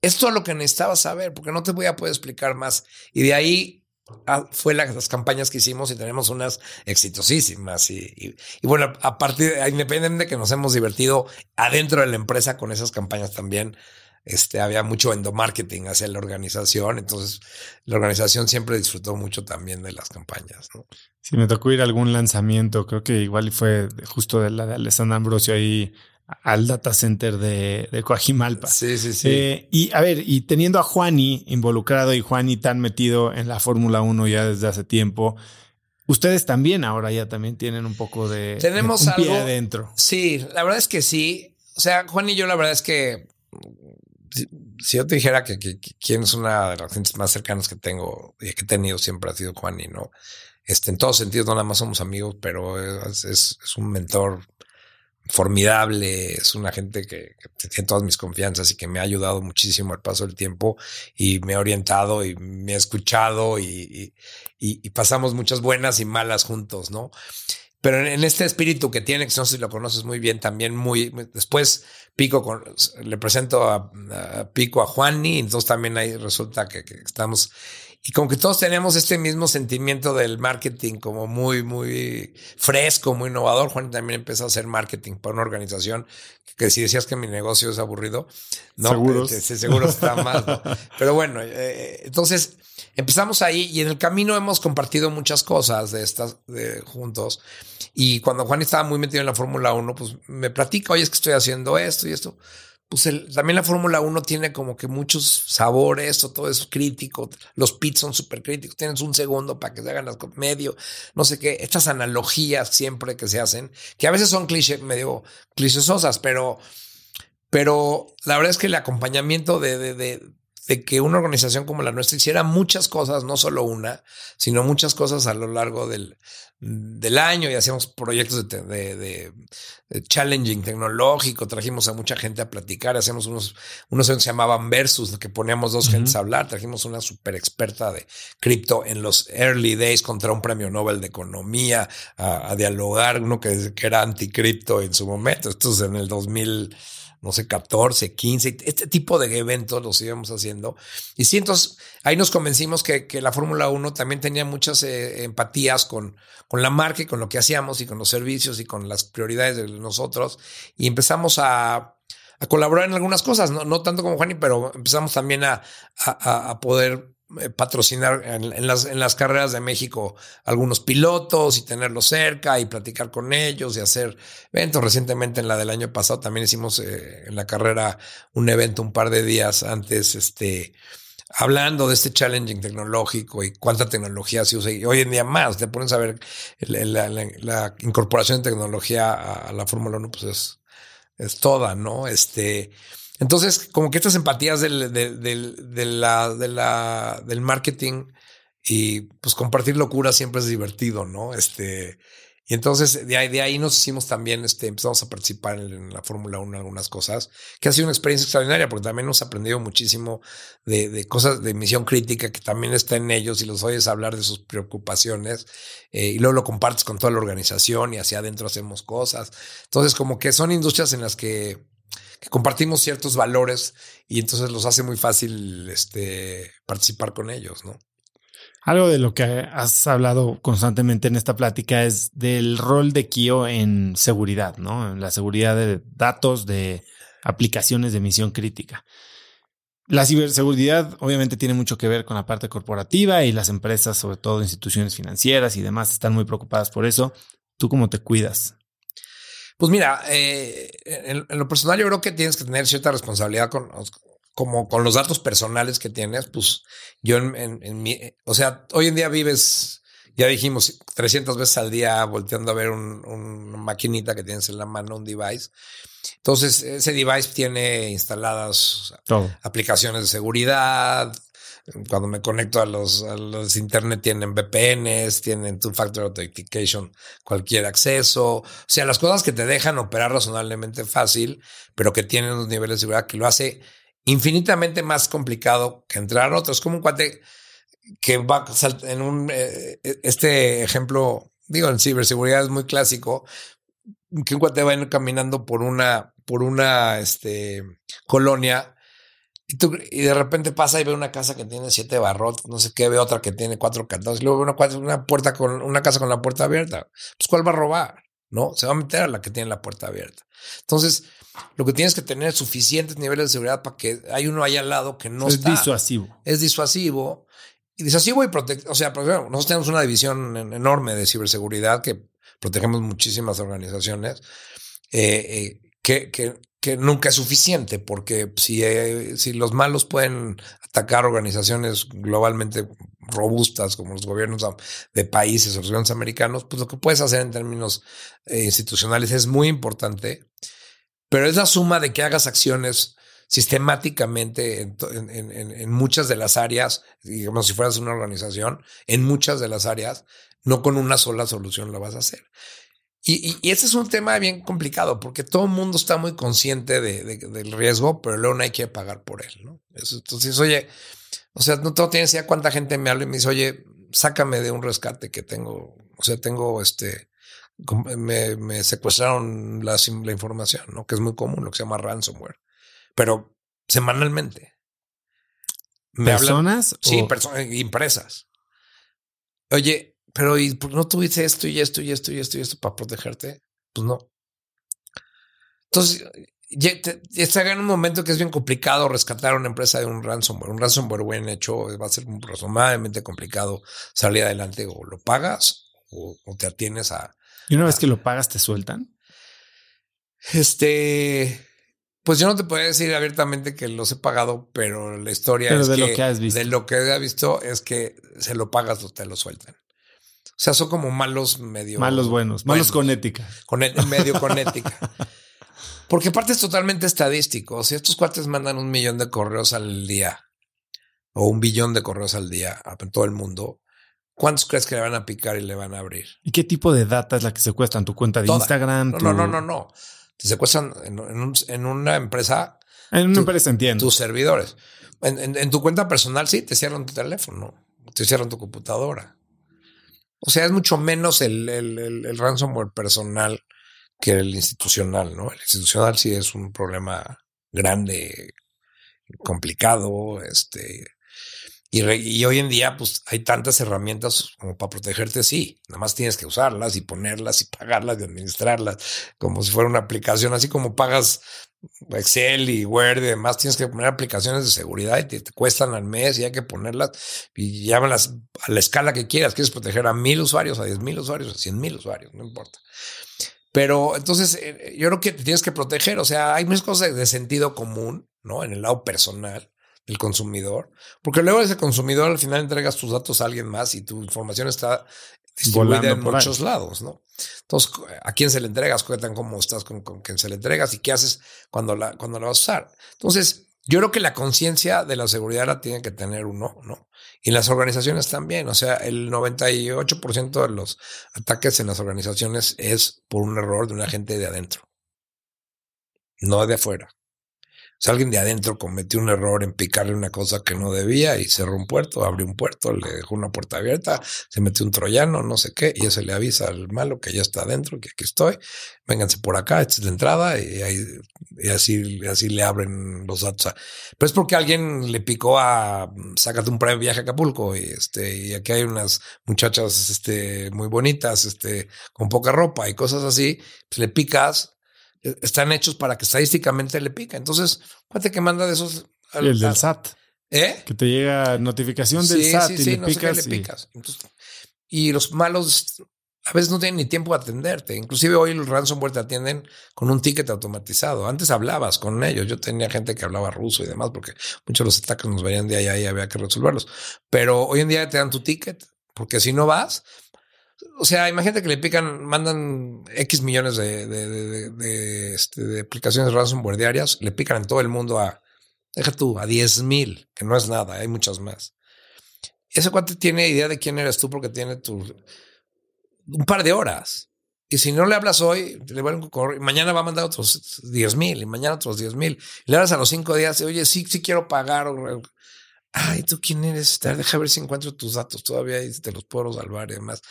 Esto es lo que necesitaba saber, porque no te voy a poder explicar más. Y de ahí Ah, fue las campañas que hicimos y tenemos unas exitosísimas. Y, bueno, a partir, independientemente de que nos hemos divertido adentro de la empresa con esas campañas también, este, había mucho endomarketing hacia la organización. Entonces, la organización siempre disfrutó mucho también de las campañas. ¿no? Sí, me tocó ir a algún lanzamiento, creo que igual fue justo de la de Alessandra Ambrosio ahí al data center de, de Coajimalpa. Sí, sí, sí. Eh, y a ver, y teniendo a Juani involucrado y Juani tan metido en la Fórmula 1 ya desde hace tiempo, ustedes también ahora ya también tienen un poco de, Tenemos algo, adentro. Sí, la verdad es que sí. O sea, Juan y yo la verdad es que si, yo te dijera que, quién es una de las gentes más cercanas que tengo y que he tenido siempre ha sido Juani, ¿no? Este, en todos sentidos, no nada más somos amigos, pero es, es, es un mentor formidable, es una gente que, tiene todas mis confianzas y que me ha ayudado muchísimo al paso del tiempo y me ha orientado y me ha escuchado y, pasamos muchas buenas y malas juntos, ¿no? Pero en, este espíritu que tiene, que no sé si lo conoces muy bien, también muy, después Pico, le presento a, Pico a Juani, entonces también ahí resulta que estamos y como que todos tenemos este mismo sentimiento del marketing como muy, muy fresco, muy innovador. Juan también empezó a hacer marketing para una organización que si decías que mi negocio es aburrido, no, seguro, este, seguro está más. Pero bueno, eh, entonces empezamos ahí y en el camino hemos compartido muchas cosas de estas de, juntos. Y cuando Juan estaba muy metido en la Fórmula 1, pues me platica, oye, es que estoy haciendo esto y esto pues también la Fórmula 1 tiene como que muchos sabores o todo eso crítico. Los pits son súper críticos. Tienes un segundo para que se hagan las medio, no sé qué. Estas analogías siempre que se hacen, que a veces son cliché, medio clichésosas, pero, pero la verdad es que el acompañamiento de que una organización como la nuestra hiciera muchas cosas, no solo una, sino muchas cosas a lo largo del, del año y hacíamos proyectos de, de, challenging tecnológico, trajimos a mucha gente a platicar, hacíamos unos, unos se llamaban Versus, que poníamos dos gentes a hablar, trajimos una super experta de cripto en los early days contra un premio Nobel de Economía a, dialogar, uno que, que era anticripto en su momento, esto es en el 2000 no sé, 14, 15, este tipo de eventos los íbamos haciendo. Y sí, entonces ahí nos convencimos que, la Fórmula 1 también tenía muchas eh, empatías con, con la marca y con lo que hacíamos y con los servicios y con las prioridades de nosotros. Y empezamos a, colaborar en algunas cosas, no, no tanto como Juani, pero empezamos también a, a poder patrocinar en, las, en las carreras de México algunos pilotos y tenerlos cerca y platicar con ellos y hacer eventos. Recientemente en la del año pasado también hicimos eh, en la carrera un evento un par de días antes, este, hablando de este challenging tecnológico y cuánta tecnología se usa. Y hoy en día más, te pones a ver la, incorporación de tecnología a, la Fórmula 1, pues es, es toda, ¿no? Este, entonces, como que estas empatías del, de, la, de la, del marketing y pues compartir locura siempre es divertido, ¿no? Este, y entonces de ahí, de ahí nos hicimos también, este, empezamos a participar en, la Fórmula 1 algunas cosas, que ha sido una experiencia extraordinaria porque también hemos aprendido muchísimo de, de, cosas de misión crítica que también está en ellos y los oyes hablar de sus preocupaciones eh, y luego lo compartes con toda la organización y hacia adentro hacemos cosas. Entonces como que son industrias en las que compartimos ciertos valores y entonces los hace muy fácil este, participar con ellos, ¿no? Algo de lo que has hablado constantemente en esta plática es del rol de Kio en seguridad, ¿no? En la seguridad de datos, de aplicaciones de misión crítica. La ciberseguridad obviamente tiene mucho que ver con la parte corporativa y las empresas, sobre todo instituciones financieras y demás, están muy preocupadas por eso. ¿Tú cómo te cuidas? Pues mira, eh, en, lo personal yo creo que tienes que tener cierta responsabilidad con, como con los datos personales que tienes. Pues yo en, en, mi, o sea, hoy en día vives, ya dijimos, 300 veces al día volteando a ver un, una maquinita que tienes en la mano, un device. Entonces, ese device tiene instaladas aplicaciones de seguridad, cuando me conecto a los, a los internet tienen VPNs, tienen two factor authentication, cualquier acceso. O sea, las cosas que te dejan operar razonablemente fácil, pero que tienen unos niveles de seguridad que lo hace infinitamente más complicado que entrar a otros. Como un cuate que va en un, eh, este ejemplo, digo, en ciberseguridad es muy clásico, que un cuate va caminando por una, por una, este, colonia y, de repente pasa y ve una casa que tiene siete barrotes, no sé qué, ve otra que tiene cuatro candados, y luego ve una, una, puerta con una casa con la puerta abierta. Pues, ¿cuál va a robar? ¿No? Se va a meter a la que tiene la puerta abierta. Entonces, lo que tienes que tener es suficientes niveles de seguridad para que hay uno ahí al lado que no es disuasivo. Es disuasivo. Y disuasivo y protección. O sea, nosotros tenemos una división enorme de ciberseguridad que protegemos muchísimas organizaciones. Eh, eh, que, que, que nunca es suficiente, porque si, eh, si los malos pueden atacar organizaciones globalmente robustas como los gobiernos de países o los gobiernos americanos, pues lo que puedes hacer en términos eh, institucionales es muy importante, pero es la suma de que hagas acciones sistemáticamente en, en, en, muchas de las áreas, digamos, si fueras una organización, en muchas de las áreas, no con una sola solución lo vas a hacer. Y, y, ese es un tema bien complicado porque todo el mundo está muy consciente de, del riesgo, pero luego no hay que pagar por él, ¿no? entonces, oye, o sea, no tengo idea cuánta gente me habla y me dice, oye, sácame de un rescate que tengo, o sea, tengo este, me, me secuestraron la, la información, ¿no? Que es muy común, lo que se llama ransomware, pero semanalmente. ¿Personas? sí, personas, empresas. Oye, pero ¿y no tuviste esto y esto y esto y esto y esto para protegerte? Pues no. Entonces, está en un momento que es bien complicado rescatar a una empresa de un ransomware. Un ransomware bien hecho va a ser razonablemente complicado salir adelante. O lo pagas o, te atienes a. ¿Y una vez que lo pagas, te sueltan? Este. Pues yo no te puedo decir abiertamente que los he pagado, pero la historia es de que, lo que has visto. de lo que he visto es que se lo pagas o te lo sueltan. O sea, son como malos medio. Malos buenos, malos con ética. Con e, medio con ética. Porque aparte es totalmente estadístico. Si estos cuates mandan un millón de correos al día o un billón de correos al día en todo el mundo, ¿cuántos crees que le van a picar y le van a abrir? ¿Y qué tipo de data es la que secuestran? ¿Tu cuenta de Instagram? No, no, no, no, no. Te secuestran en, una empresa. En una empresa, entiendo. Tus servidores. En, tu cuenta personal, sí, te cierran tu teléfono, te cierran tu computadora. O sea, es mucho menos el, el ransomware personal que el institucional, ¿no? El institucional sí es un problema grande, complicado, este, y, hoy en día, pues hay tantas herramientas como para protegerte, sí, nada más tienes que usarlas y ponerlas y pagarlas y administrarlas, como si fuera una aplicación, así como pagas Excel y Word y demás, tienes que poner aplicaciones de seguridad y te, cuestan al mes y hay que ponerlas y llámalas a la escala que quieras. Quieres proteger a mil usuarios, a diez mil usuarios, a cien mil usuarios, no importa. Pero entonces eh, yo creo que te tienes que proteger. O sea, hay muchas cosas de sentido común, ¿no? En el lado personal el consumidor, porque luego ese consumidor al final entregas tus datos a alguien más y tu información está distribuida en muchos lados, ¿no? Entonces, ¿a quién se le entregas? Cuentan cómo estás con, con quién se le entregas y qué haces cuando la, cuando la vas a usar. Entonces, yo creo que la conciencia de la seguridad la tiene que tener uno, ¿no? Y las organizaciones también. O sea, el 98% de los ataques en las organizaciones es por un error de un agente de adentro, no de afuera. Si alguien de adentro cometió un error en picarle una cosa que no debía y cerró un puerto, abrió un puerto, le dejó una puerta abierta, se metió un troyano, no sé qué, y eso le avisa al malo que ya está adentro, que aquí estoy, vénganse por acá, esta es la entrada, y, ahí, así, así le abren los datos. Pero es porque alguien le picó a, sácate un viaje a Acapulco, y este, y aquí hay unas muchachas, este, muy bonitas, este, con poca ropa y cosas así, pues le picas, están hechos para que estadísticamente le pica. Entonces, cuate que manda de esos. el del SAT. ¿Eh? Que te llega notificación del SAT y le, picas le picas. y... los malos a veces no tienen ni tiempo de atenderte. Inclusive hoy los ransomware te atienden con un ticket automatizado. Antes hablabas con ellos. Yo tenía gente que hablaba ruso y demás porque muchos de los ataques nos venían de allá y había que resolverlos. Pero hoy en día te dan tu ticket porque si no vas, o sea, imagínate que le pican, mandan X millones de, de, de, este, de aplicaciones ransomware diarias, le pican en todo el mundo a, deja tú, a 10 mil, que no es nada, hay muchas más. Ese cuate tiene idea de quién eres tú porque tiene tu, un par de horas. Y si no le hablas hoy, le van a mañana va a mandar otros 10 mil y mañana otros 10 mil. Le hablas a los cinco días, oye, sí, sí quiero pagar ay, ¿tú quién eres? Deja ver si encuentro tus datos todavía y te los puedo salvar y demás.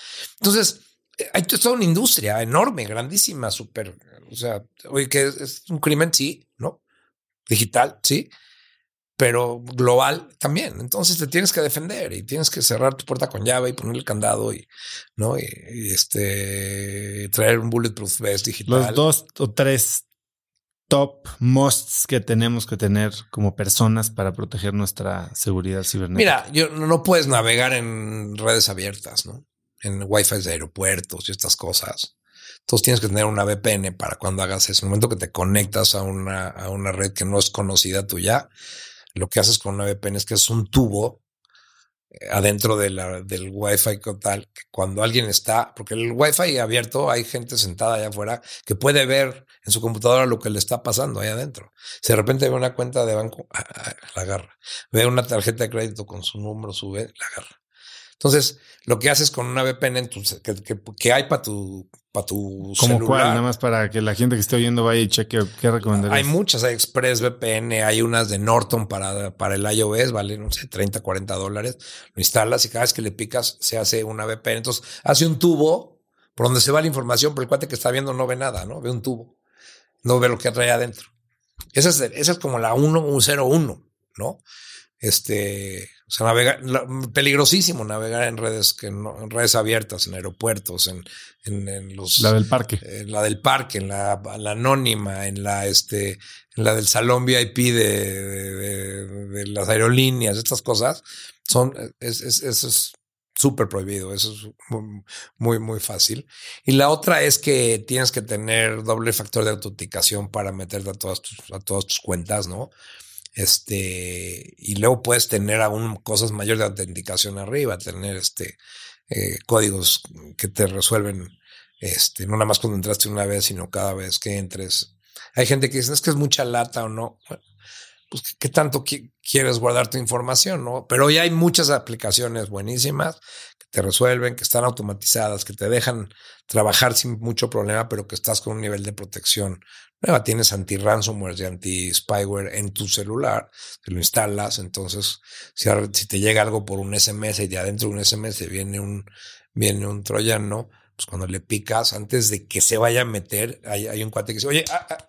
Entonces, eh, hay toda una industria enorme, grandísima, súper, o sea, oye, que es un crimen, sí, ¿no? Digital, sí, pero global también. Entonces te tienes que defender y tienes que cerrar tu puerta con llave y poner el candado y, ¿no? Y, este, traer un bulletproof vest digital. Los dos o tres top musts que tenemos que tener como personas para proteger nuestra seguridad cibernética? Mira, yo, no puedes navegar en redes abiertas, ¿no? En wifi de aeropuertos y estas cosas. Entonces tienes que tener una VPN para cuando hagas eso. En el momento que te conectas a una, a una red que no es conocida tuya, lo que haces con una VPN es que es un tubo adentro de la, del Wi-Fi tal, que cuando alguien está, porque el Wi-Fi abierto, hay gente sentada allá afuera que puede ver en su computadora lo que le está pasando ahí adentro. Si de repente ve una cuenta de banco, ah, ah, la agarra. Ve una tarjeta de crédito con su número, sube, la agarra. Entonces, lo que haces con una VPN en que, hay para tu, para tu ¿Cómo cuál? Nada más para que la gente que esté oyendo vaya y cheque qué recomendarías. Hay muchas, hay Express VPN, hay unas de Norton para, para el iOS, vale, no sé, 30, 40 dólares. Lo instalas y cada vez que le picas se hace una VPN. Entonces, hace un tubo por donde se va la información, pero el cuate que está viendo no ve nada, ¿no? Ve un tubo. No ve lo que trae adentro. Esa es, esa es como la 101, ¿no? Este, o sea, navegar, peligrosísimo navegar en redes que no, en redes abiertas, en aeropuertos, en, en, los la del parque, en la del parque, en la, anónima, en la este, en la del salón VIP de, de, las aerolíneas, estas cosas son es, es, eso es súper prohibido, eso es muy, muy fácil. Y la otra es que tienes que tener doble factor de autenticación para meterte a todas tus, a todas tus cuentas, ¿no? Este, y luego puedes tener aún cosas mayores de autenticación arriba, tener este eh, códigos que te resuelven, este, no nada más cuando entraste una vez, sino cada vez que entres. Hay gente que dice, es que es mucha lata o no. pues, ¿qué tanto quieres guardar tu información? ¿no? Pero hoy hay muchas aplicaciones buenísimas te resuelven, que están automatizadas, que te dejan trabajar sin mucho problema, pero que estás con un nivel de protección nueva. Tienes anti-ransomware y anti-spyware en tu celular, te lo instalas, entonces si, te llega algo por un SMS y de adentro de un SMS viene un, viene un troyano, pues cuando le picas, antes de que se vaya a meter, hay, hay un cuate que dice, oye, ah, ah,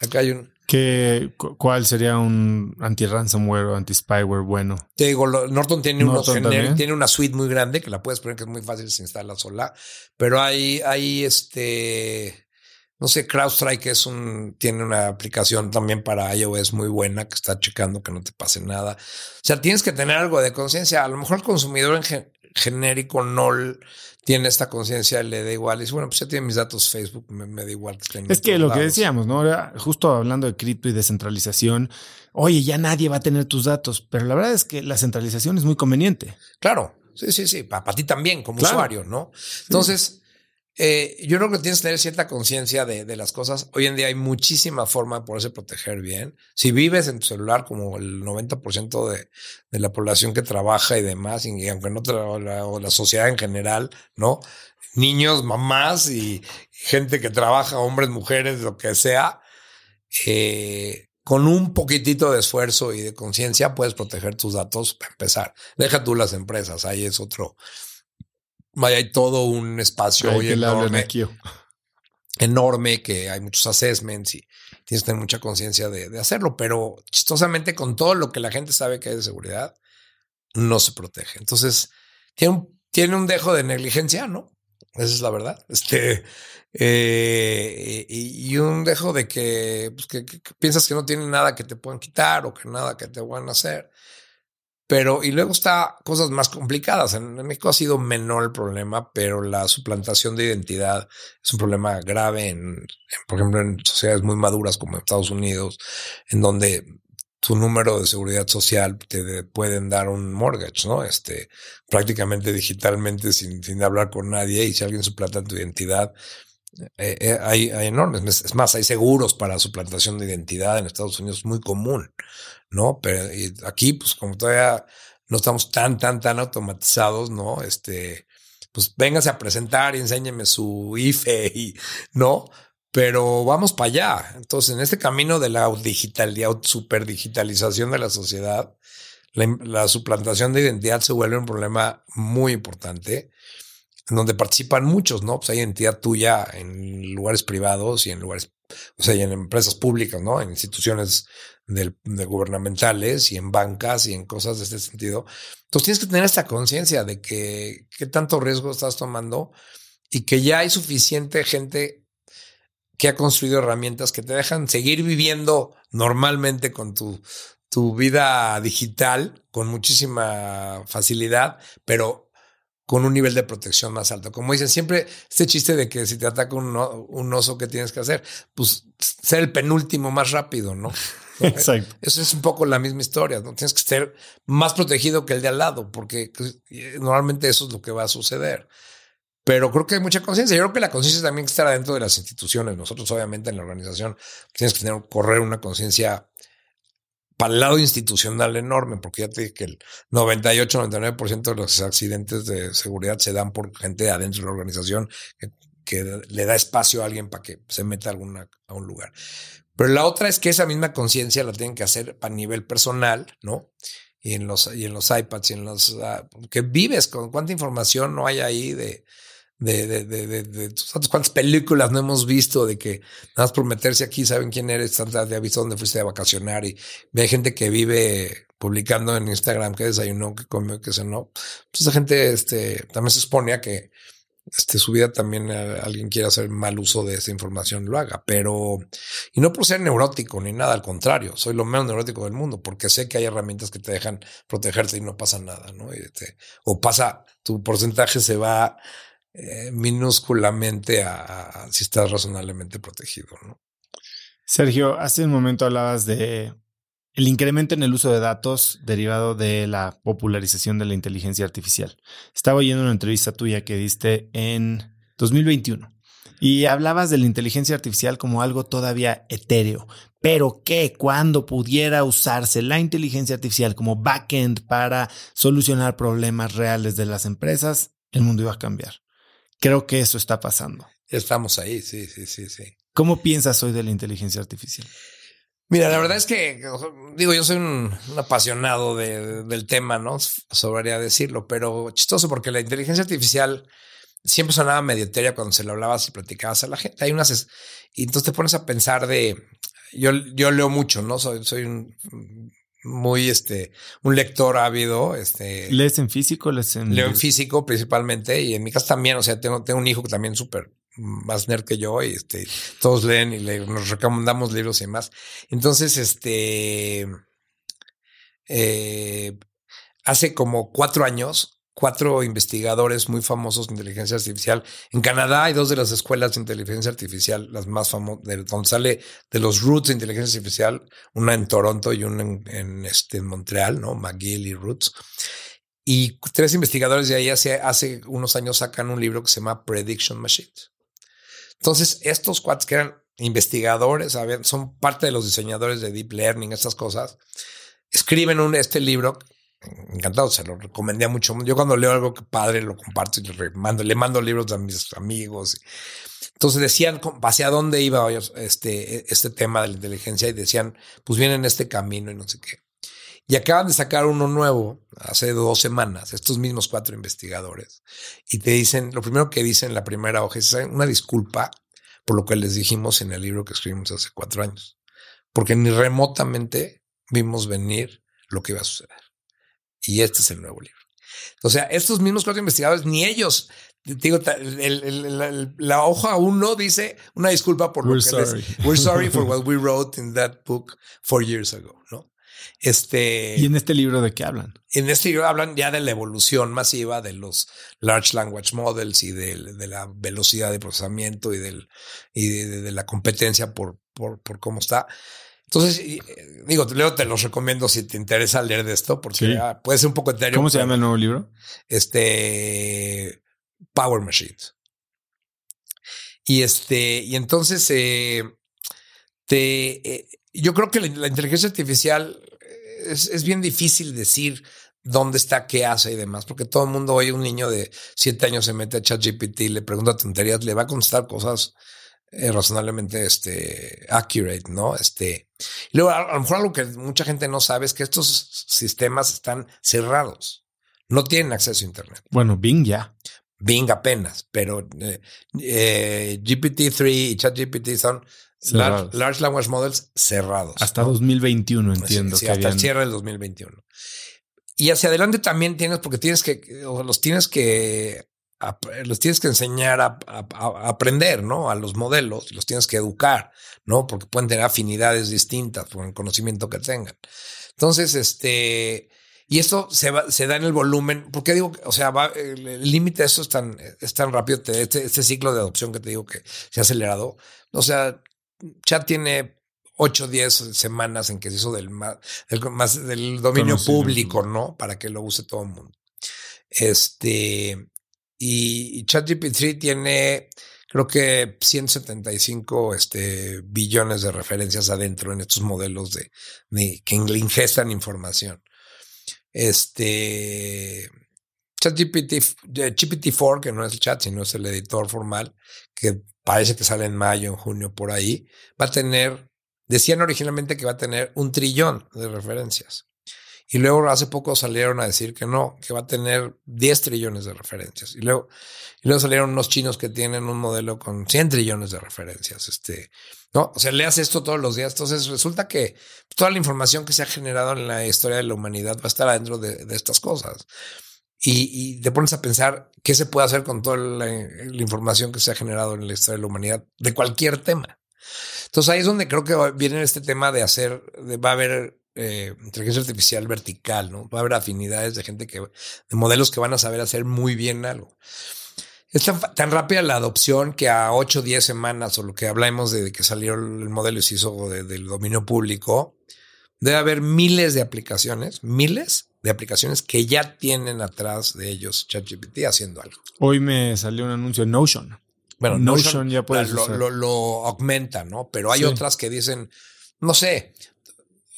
acá hay un... ¿Qué, ¿Cuál sería un anti-ransomware o anti-spyware bueno? Te digo, Norton tiene, Norton tiene una suite muy grande que la puedes poner que es muy fácil, se instala sola, pero hay, hay este... No sé, CrowdStrike es un, tiene una aplicación también para iOS muy buena que está checando que no te pase nada. O sea, tienes que tener algo de conciencia. A lo mejor el consumidor en genérico no tiene esta conciencia, le da igual. Y dice, bueno, pues ya tiene mis datos Facebook, me, da igual que estén. Es que lo que decíamos, ¿no? Justo hablando de cripto y descentralización, oye, ya nadie va a tener tus datos, pero la verdad es que la centralización es muy conveniente. Claro, sí, sí, sí, para, ti también como usuario, ¿no? Entonces, eh, yo creo que tienes que tener cierta conciencia de, las cosas. Hoy en día hay muchísima forma de poderse proteger bien. Si vives en tu celular como el 90% de, de, la población que trabaja y demás, y aunque no la, o la sociedad en general, ¿no? Niños, mamás y gente que trabaja, hombres, mujeres, lo que sea, eh, con un poquitito de esfuerzo y de conciencia puedes proteger tus datos para empezar. Deja tú las empresas, ahí es otro, Vaya, hay todo un espacio hoy enorme, enorme que hay muchos assessments y tienes que tener mucha conciencia de, hacerlo, pero chistosamente con todo lo que la gente sabe que hay de seguridad, no se protege. Entonces, tiene un, tiene un dejo de negligencia, ¿no? Esa es la verdad. Este, eh, y, un dejo de que, pues, que, piensas que no tiene nada que te puedan quitar o que nada que te puedan hacer. Pero, y luego está cosas más complicadas. En, México ha sido menor el problema, pero la suplantación de identidad es un problema grave en, por ejemplo, en sociedades muy maduras como Estados Unidos, en donde tu número de seguridad social te pueden dar un mortgage, ¿no? Este, prácticamente digitalmente sin, sin hablar con nadie y si alguien suplanta tu identidad, eh, eh, hay, enormes. Es más, hay seguros para suplantación de identidad en Estados Unidos, muy común, ¿no? Pero aquí, pues como todavía no estamos tan, tan, tan automatizados, ¿no? Este, pues véngase a presentar y enséñeme su IFE y, ¿no? Pero vamos para allá. Entonces, en este camino de la digital, super digitalización de la sociedad, la suplantación de identidad se vuelve un problema muy importante en donde participan muchos, ¿no? Pues hay identidad tuya en lugares privados y en lugares, o sea, y en empresas públicas, ¿no? En instituciones gubernamentales y en bancas y en cosas de este sentido. Entonces tienes que tener esta conciencia de que qué tanto riesgo estás tomando y que ya hay suficiente gente que ha construido herramientas que te dejan seguir viviendo normalmente con tu, tu vida digital con muchísima facilidad, pero con un nivel de protección más alto. Como dicen, siempre este chiste de que si te ataca un, un oso, ¿qué tienes que hacer? Pues ser el penúltimo más rápido, ¿no? Exacto. Eso es un poco la misma historia, ¿no? Tienes que ser más protegido que el de al lado, porque pues, normalmente eso es lo que va a suceder. Pero creo que hay mucha conciencia. Yo creo que la conciencia también está dentro de las instituciones. Nosotros, obviamente, en la organización, tienes que tener, correr una conciencia para el lado institucional enorme, porque ya te dije que el 98-99% de los accidentes de seguridad se dan por gente adentro de la organización que, le da espacio a alguien para que se meta alguna, a un lugar. Pero la otra es que esa misma conciencia la tienen que hacer a nivel personal, ¿no? Y en los, y en los iPads y en los... Ah, que vives con cuánta información no hay ahí de, de, de, de, de, cuántas películas no hemos visto de que nada más por meterse aquí saben quién eres, tanta de visto dónde fuiste a vacacionar y hay gente que vive publicando en Instagram que desayunó, que comió, que cenó. Pues esa gente este, también se expone a que este, su vida también eh, alguien quiera hacer mal uso de esa información, lo haga. Pero, y no por ser neurótico ni nada, al contrario, soy lo menos neurótico del mundo porque sé que hay herramientas que te dejan protegerte y no pasa nada, ¿no? Este, o pasa, tu porcentaje se va eh, minúsculamente a, si estás razonablemente protegido. ¿no? Sergio, hace un momento hablabas de el incremento en el uso de datos derivado de la popularización de la inteligencia artificial. Estaba oyendo una entrevista tuya que diste en 2021 Y hablabas de la inteligencia artificial como algo todavía etéreo, pero que cuando pudiera usarse la inteligencia artificial como backend para solucionar problemas reales de las empresas, el mundo iba a cambiar. Creo que eso está pasando. Estamos ahí, sí, sí, sí, sí. ¿Cómo piensas hoy de la inteligencia artificial? Mira, la verdad es que, digo, yo soy un, apasionado del tema, ¿no? Sobraría decirlo, pero chistoso porque la inteligencia artificial siempre sonaba medio etérea cuando se lo hablabas y platicabas a la gente. Hay unas, y entonces te pones a pensar de, yo, yo leo mucho, ¿no? Soy, soy un muy este un lector ávido este lees en físico lees en leo en físico principalmente y en mi casa también o sea tengo, tengo un hijo que también súper más nerd que yo y este, todos leen y le, nos recomendamos libros y demás. Entonces, este, eh, hace como cuatro años, cuatro investigadores muy famosos de inteligencia artificial. En Canadá hay dos de las escuelas de inteligencia artificial, las más famosas, donde sale de los roots de inteligencia artificial, una en Toronto y una en, este, en Montreal, ¿no? McGill y Roots. Y tres investigadores de ahí hace, hace unos años sacan un libro que se llama Prediction Machines. Entonces, estos cuates que eran investigadores, son parte de los diseñadores de Deep Learning, estas cosas, escriben un, este libro. Encantado, se lo recomendé mucho. Yo cuando leo algo que padre lo comparto y le mando, le mando libros a mis amigos. Entonces decían hacia dónde iba este, este tema de la inteligencia y decían, pues vienen este camino y no sé qué. Y acaban de sacar uno nuevo hace dos semanas, estos mismos cuatro investigadores, y te dicen, lo primero que dicen en la primera hoja es una disculpa por lo que les dijimos en el libro que escribimos hace cuatro años, porque ni remotamente vimos venir lo que iba a suceder. Y este es el nuevo libro. O sea, estos mismos cuatro investigadores, ni ellos, digo, la hoja uno dice una disculpa por lo que les, we're sorry for what we wrote in that book four years ago, ¿no? Este, ¿Y en este libro de qué hablan? En este libro hablan ya de la evolución masiva de los Large Language Models y de, la velocidad de procesamiento y, del, y de, la competencia por, por, por, cómo está. Entonces, eh, digo, Leo, te los recomiendo si te interesa leer de esto, porque puede ser un poco etéreo. ¿Cómo se llama el nuevo libro? Este Power Machines. Y este, y entonces eh, te, eh, yo creo que la inteligencia artificial es, bien difícil decir dónde está, qué hace y demás, porque todo el mundo hoy, un niño de siete años se mete a ChatGPT, le pregunta tonterías, le va a contestar cosas eh, razonablemente este, accurate, ¿no? Este, y luego, a, lo mejor algo que mucha gente no sabe es que estos sistemas están cerrados, no tienen acceso a Internet. Bueno, Bing ya. Bing apenas, pero eh, eh, GPT-3 y ChatGPT son Large, Language Models cerrados. Hasta 2021, entiendo. Sí, hasta el cierre del 2021. Y hacia adelante también tienes, porque tienes que, los tienes que, los tienes que enseñar a, aprender, ¿no? A los modelos, los tienes que educar, ¿no? Porque pueden tener afinidades distintas por el conocimiento que tengan. Entonces, este, y esto se, se da en el volumen, porque digo, o sea, el límite de eso es tan, es tan rápido, este, este ciclo de adopción que te digo que se ha acelerado. O sea, Chat tiene 8 o 10 semanas en que se hizo del, más, del, dominio público, ¿no? Para que lo use todo el mundo. Este, y, ChatGPT tiene, creo que 175 este, billones de referencias adentro en estos modelos de, que ingestan información. Este, ChatGPT, GPT-4, que no es el chat, sino es el editor formal, que parece que sale en mayo, en junio, por ahí, va a tener, decían originalmente que va a tener un trillón de referencias. Y luego hace poco salieron a decir que no, que va a tener 10 trillones de referencias. Y luego, y luego salieron unos chinos que tienen un modelo con 100 trillones de referencias. Este, ¿no? O sea, leas esto todos los días. Entonces resulta que toda la información que se ha generado en la historia de la humanidad va a estar adentro de, estas cosas y, te pones a pensar qué se puede hacer con toda la, información que se ha generado en la historia de la humanidad de cualquier tema. Entonces ahí es donde creo que viene este tema de hacer, de, va a haber eh, inteligencia artificial vertical, ¿no? Va a haber afinidades de gente que, de modelos que van a saber hacer muy bien algo. Es tan, rápida la adopción que a 8 o 10 semanas o lo que hablamos de, que salió el modelo y se hizo del dominio público, debe haber miles de aplicaciones, miles de aplicaciones que ya tienen atrás de ellos ChatGPT haciendo algo. Hoy me salió un anuncio en Notion. Bueno, Notion, ya puedes lo, lo, lo aumenta, ¿no? Pero hay Sí. otras que dicen, no sé.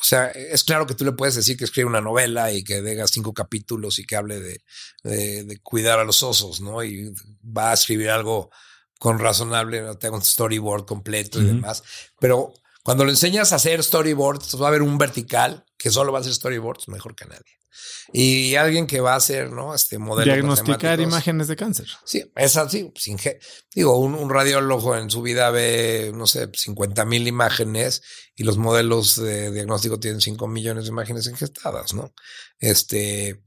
O sea, es claro que tú le puedes decir que escribe una novela y que diga cinco capítulos y que hable de, de- de cuidar a los osos, ¿no? Y va a escribir algo con razonable, ¿no? tengo un storyboard completo y demás. Pero cuando le enseñas a hacer storyboards, va a haber un vertical que solo va a hacer storyboards mejor que nadie. Y alguien que va a hacer, ¿no? Este modelo. Diagnosticar imágenes de cáncer. Sí, es así. Sin digo, un, un radiólogo en su vida ve, no sé, 50 mil imágenes y los modelos de diagnóstico tienen 5 millones de imágenes ingestadas, ¿no? Este.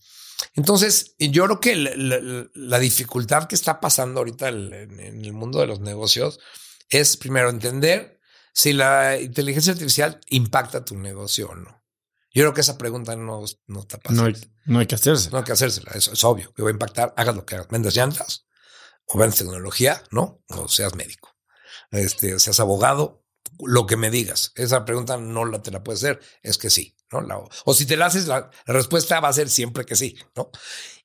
Entonces, yo creo que la, la- la dificultad que está pasando ahorita en, en el mundo de los negocios es primero entender si la inteligencia artificial impacta tu negocio o no. Yo creo que esa pregunta no, no está pasando. No hay, no hay que hacerse. No hay que hacérsela, eso es obvio, que va a impactar, hagas lo que hagas, vendas llantas o vendas tecnología, ¿no? O seas médico, este, seas abogado, lo que me digas. Esa pregunta no la te la puedes hacer, es que sí, ¿no? La- o si te la haces, la, la respuesta va a ser siempre que sí, ¿no?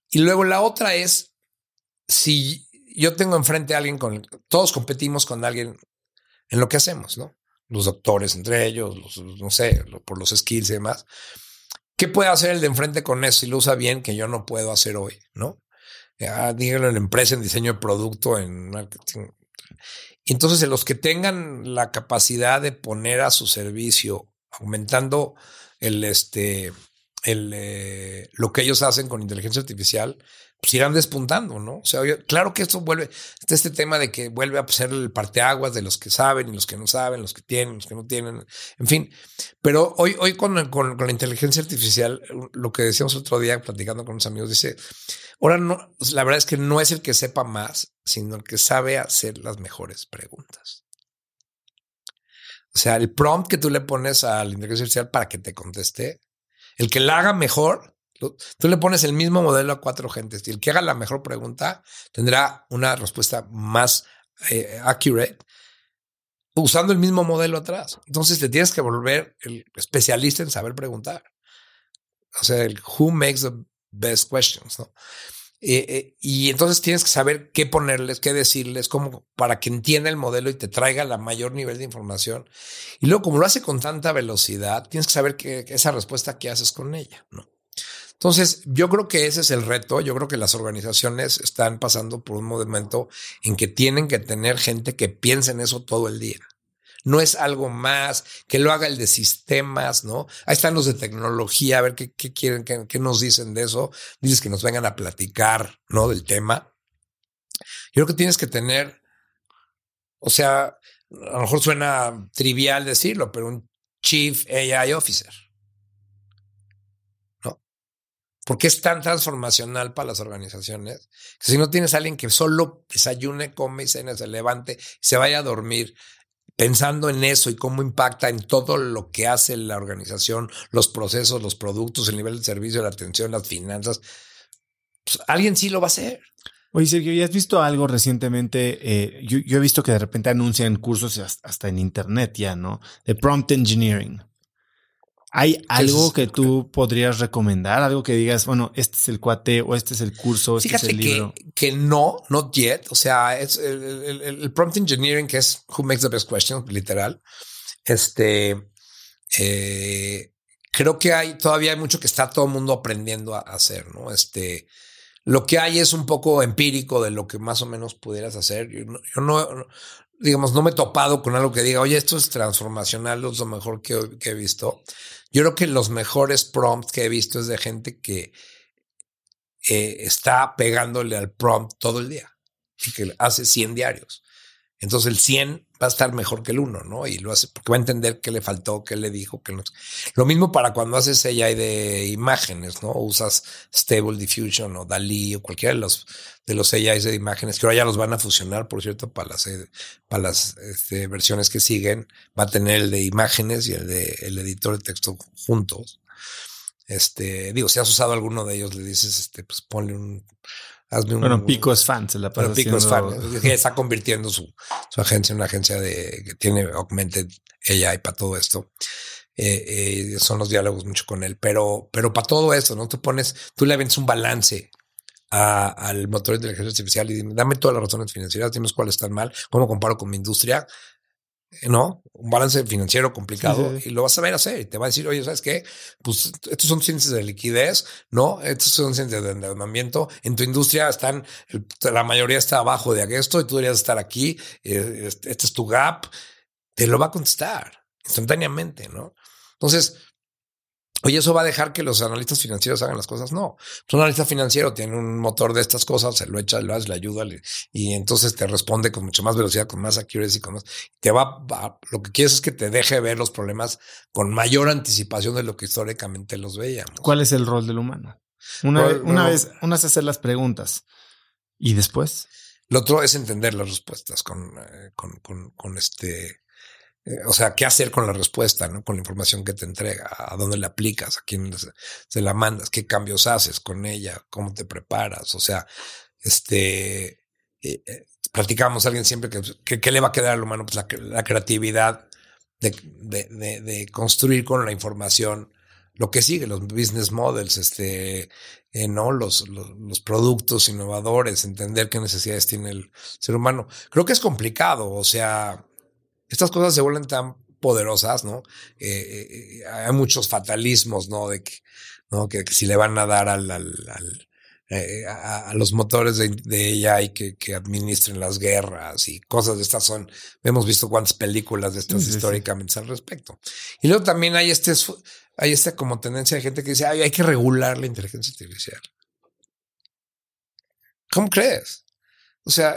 Y luego la otra es, si yo tengo enfrente a alguien con, todos competimos con alguien en lo que hacemos, ¿no? Los doctores entre ellos, los, no sé, por los skills y demás. ¿Qué puede hacer el de enfrente con eso si lo usa bien que yo no puedo hacer hoy? ¿No? Ya, díganlo en la empresa, en diseño de producto, en marketing. Entonces, en los que tengan la capacidad de poner a su servicio, aumentando el este, el, eh, lo que ellos hacen con inteligencia artificial, pues irán despuntando, ¿no? O sea, claro que esto vuelve, este tema de que vuelve a ser el parteaguas de los que saben y los que no saben, los que tienen, los que no tienen, en fin. Pero hoy, hoy con, con, la inteligencia artificial, lo que decíamos otro día platicando con unos amigos, dice, ahora no, la verdad es que no es el que sepa más, sino el que sabe hacer las mejores preguntas. O sea, el prompt que tú le pones a la inteligencia artificial para que te conteste, el que la haga mejor, tú le pones el mismo modelo a cuatro gentes y el que haga la mejor pregunta tendrá una respuesta más eh, accurate usando el mismo modelo atrás. Entonces te tienes que volver el especialista en saber preguntar. O sea, el who makes the best questions, ¿no? Eh, eh, y entonces tienes que saber qué ponerles, qué decirles, cómo, para que entienda el modelo y te traiga la mayor nivel de información. Y luego, como lo hace con tanta velocidad, tienes que saber que, esa respuesta que haces con ella, ¿no? Entonces, yo creo que ese es el reto. Yo creo que las organizaciones están pasando por un momento en que tienen que tener gente que piense en eso todo el día. No es algo más que lo haga el de sistemas, ¿no? Ahí están los de tecnología, a ver qué, quieren, qué, qué nos dicen de eso. Dices que nos vengan a platicar, ¿no? Del tema. Yo creo que tienes que tener, o sea, a lo mejor suena trivial decirlo, pero un Chief AI Officer. ¿No? Porque es tan transformacional para las organizaciones si no tienes a alguien que solo desayune, come y cena, se levante, se vaya a dormir pensando en eso y cómo impacta en todo lo que hace la organización, los procesos, los productos, el nivel de servicio, la atención, las finanzas, pues alguien sí lo va a hacer. Oye, Sergio, ¿y has visto algo recientemente? Eh, yo, he visto que de repente anuncian cursos hasta en internet ya, ¿no? De prompt engineering. ¿Hay algo que tú podrías recomendar? Algo que digas, bueno, este es el cuate o este es el curso, este es el libro. que, que no, not yet. O sea, es el, el- el- el prompt engineering, que es who makes the best questions, literal. Este, eh, creo que hay, todavía hay mucho que está todo el mundo aprendiendo a hacer, ¿no? Este, lo que hay es un poco empírico de lo que más o menos pudieras hacer. Yo no, yo no- digamos, no me he topado con algo que diga, oye, esto es transformacional, es lo mejor que, que he visto. Yo creo que los mejores prompts que he visto es de gente que eh, está pegándole al prompt todo el día y que hace 100 diarios. Entonces el 100 va a estar mejor que el 1, ¿no? Y lo hace porque va a entender qué le faltó, qué le dijo, qué no. Lo mismo para cuando haces AI de imágenes, ¿no? Usas Stable Diffusion o DALI o cualquiera de los, de los AIs de imágenes que ahora ya los van a fusionar, por cierto, para las, eh, para las este, versiones que siguen. Va a tener el de imágenes y el de el editor de texto juntos. Este, digo, si has usado alguno de ellos, le dices, este, pues ponle un, hazme un. Bueno, Pico es fan, se la pasa Pero Pico es fan. está convirtiendo su, su agencia en una agencia de que tiene Augmented AI para todo esto. Eh, eh, son los diálogos mucho con él, pero, pero para todo eso, ¿no? Tú pones, tú le vendes un balance al motor de inteligencia artificial y dime, dame todas las razones financieras, dime cuáles están mal, cómo comparo con mi industria, ¿no? Un balance financiero complicado y lo vas a ver hacer y te va a decir, oye, ¿sabes qué? Pues estos son ciencias de liquidez, ¿no? Estos son ciencias de endeudamiento. En tu industria están, la mayoría está abajo de esto y tú deberías estar aquí. Eh, este, este es tu gap. Te lo va a contestar instantáneamente, ¿no? Entonces, Oye, ¿eso va a dejar que los analistas financieros hagan las cosas? No. Un analista financiero tiene un motor de estas cosas, se lo echa, lo hace, le ayuda y entonces te responde con mucha más velocidad, con más accuracy, con más. Te va, lo que quieres es que te deje ver los problemas con mayor anticipación de lo que históricamente los veíamos. ¿Cuál es el rol del humano? Una, vez, una vez, una es hacer las preguntas y después. Lo otro es entender las respuestas con, eh, con, con, con este o sea, qué hacer con la respuesta, ¿no? Con la información que te entrega, a dónde la aplicas, a quién se la mandas, qué cambios haces con ella, cómo te preparas. O sea, este, eh, eh, platicamos a alguien siempre que, le va a quedar al humano, pues la, creatividad de, de, construir con la información lo que sigue, los business models, este, ¿no? Los, los, los, productos innovadores, entender qué necesidades tiene el ser humano. Creo que es complicado, o sea, estas cosas se vuelven tan poderosas, ¿no? Eh, eh, hay muchos fatalismos, ¿no? De que, ¿no? Que, si le van a dar al, al, eh, a, los motores de, de ella y que, que, administren las guerras y cosas de estas son. Hemos visto cuántas películas de estas históricamente al respecto. Y luego también hay este, hay esta como tendencia de gente que dice, Ay, hay que regular la inteligencia artificial. ¿Cómo crees? O sea,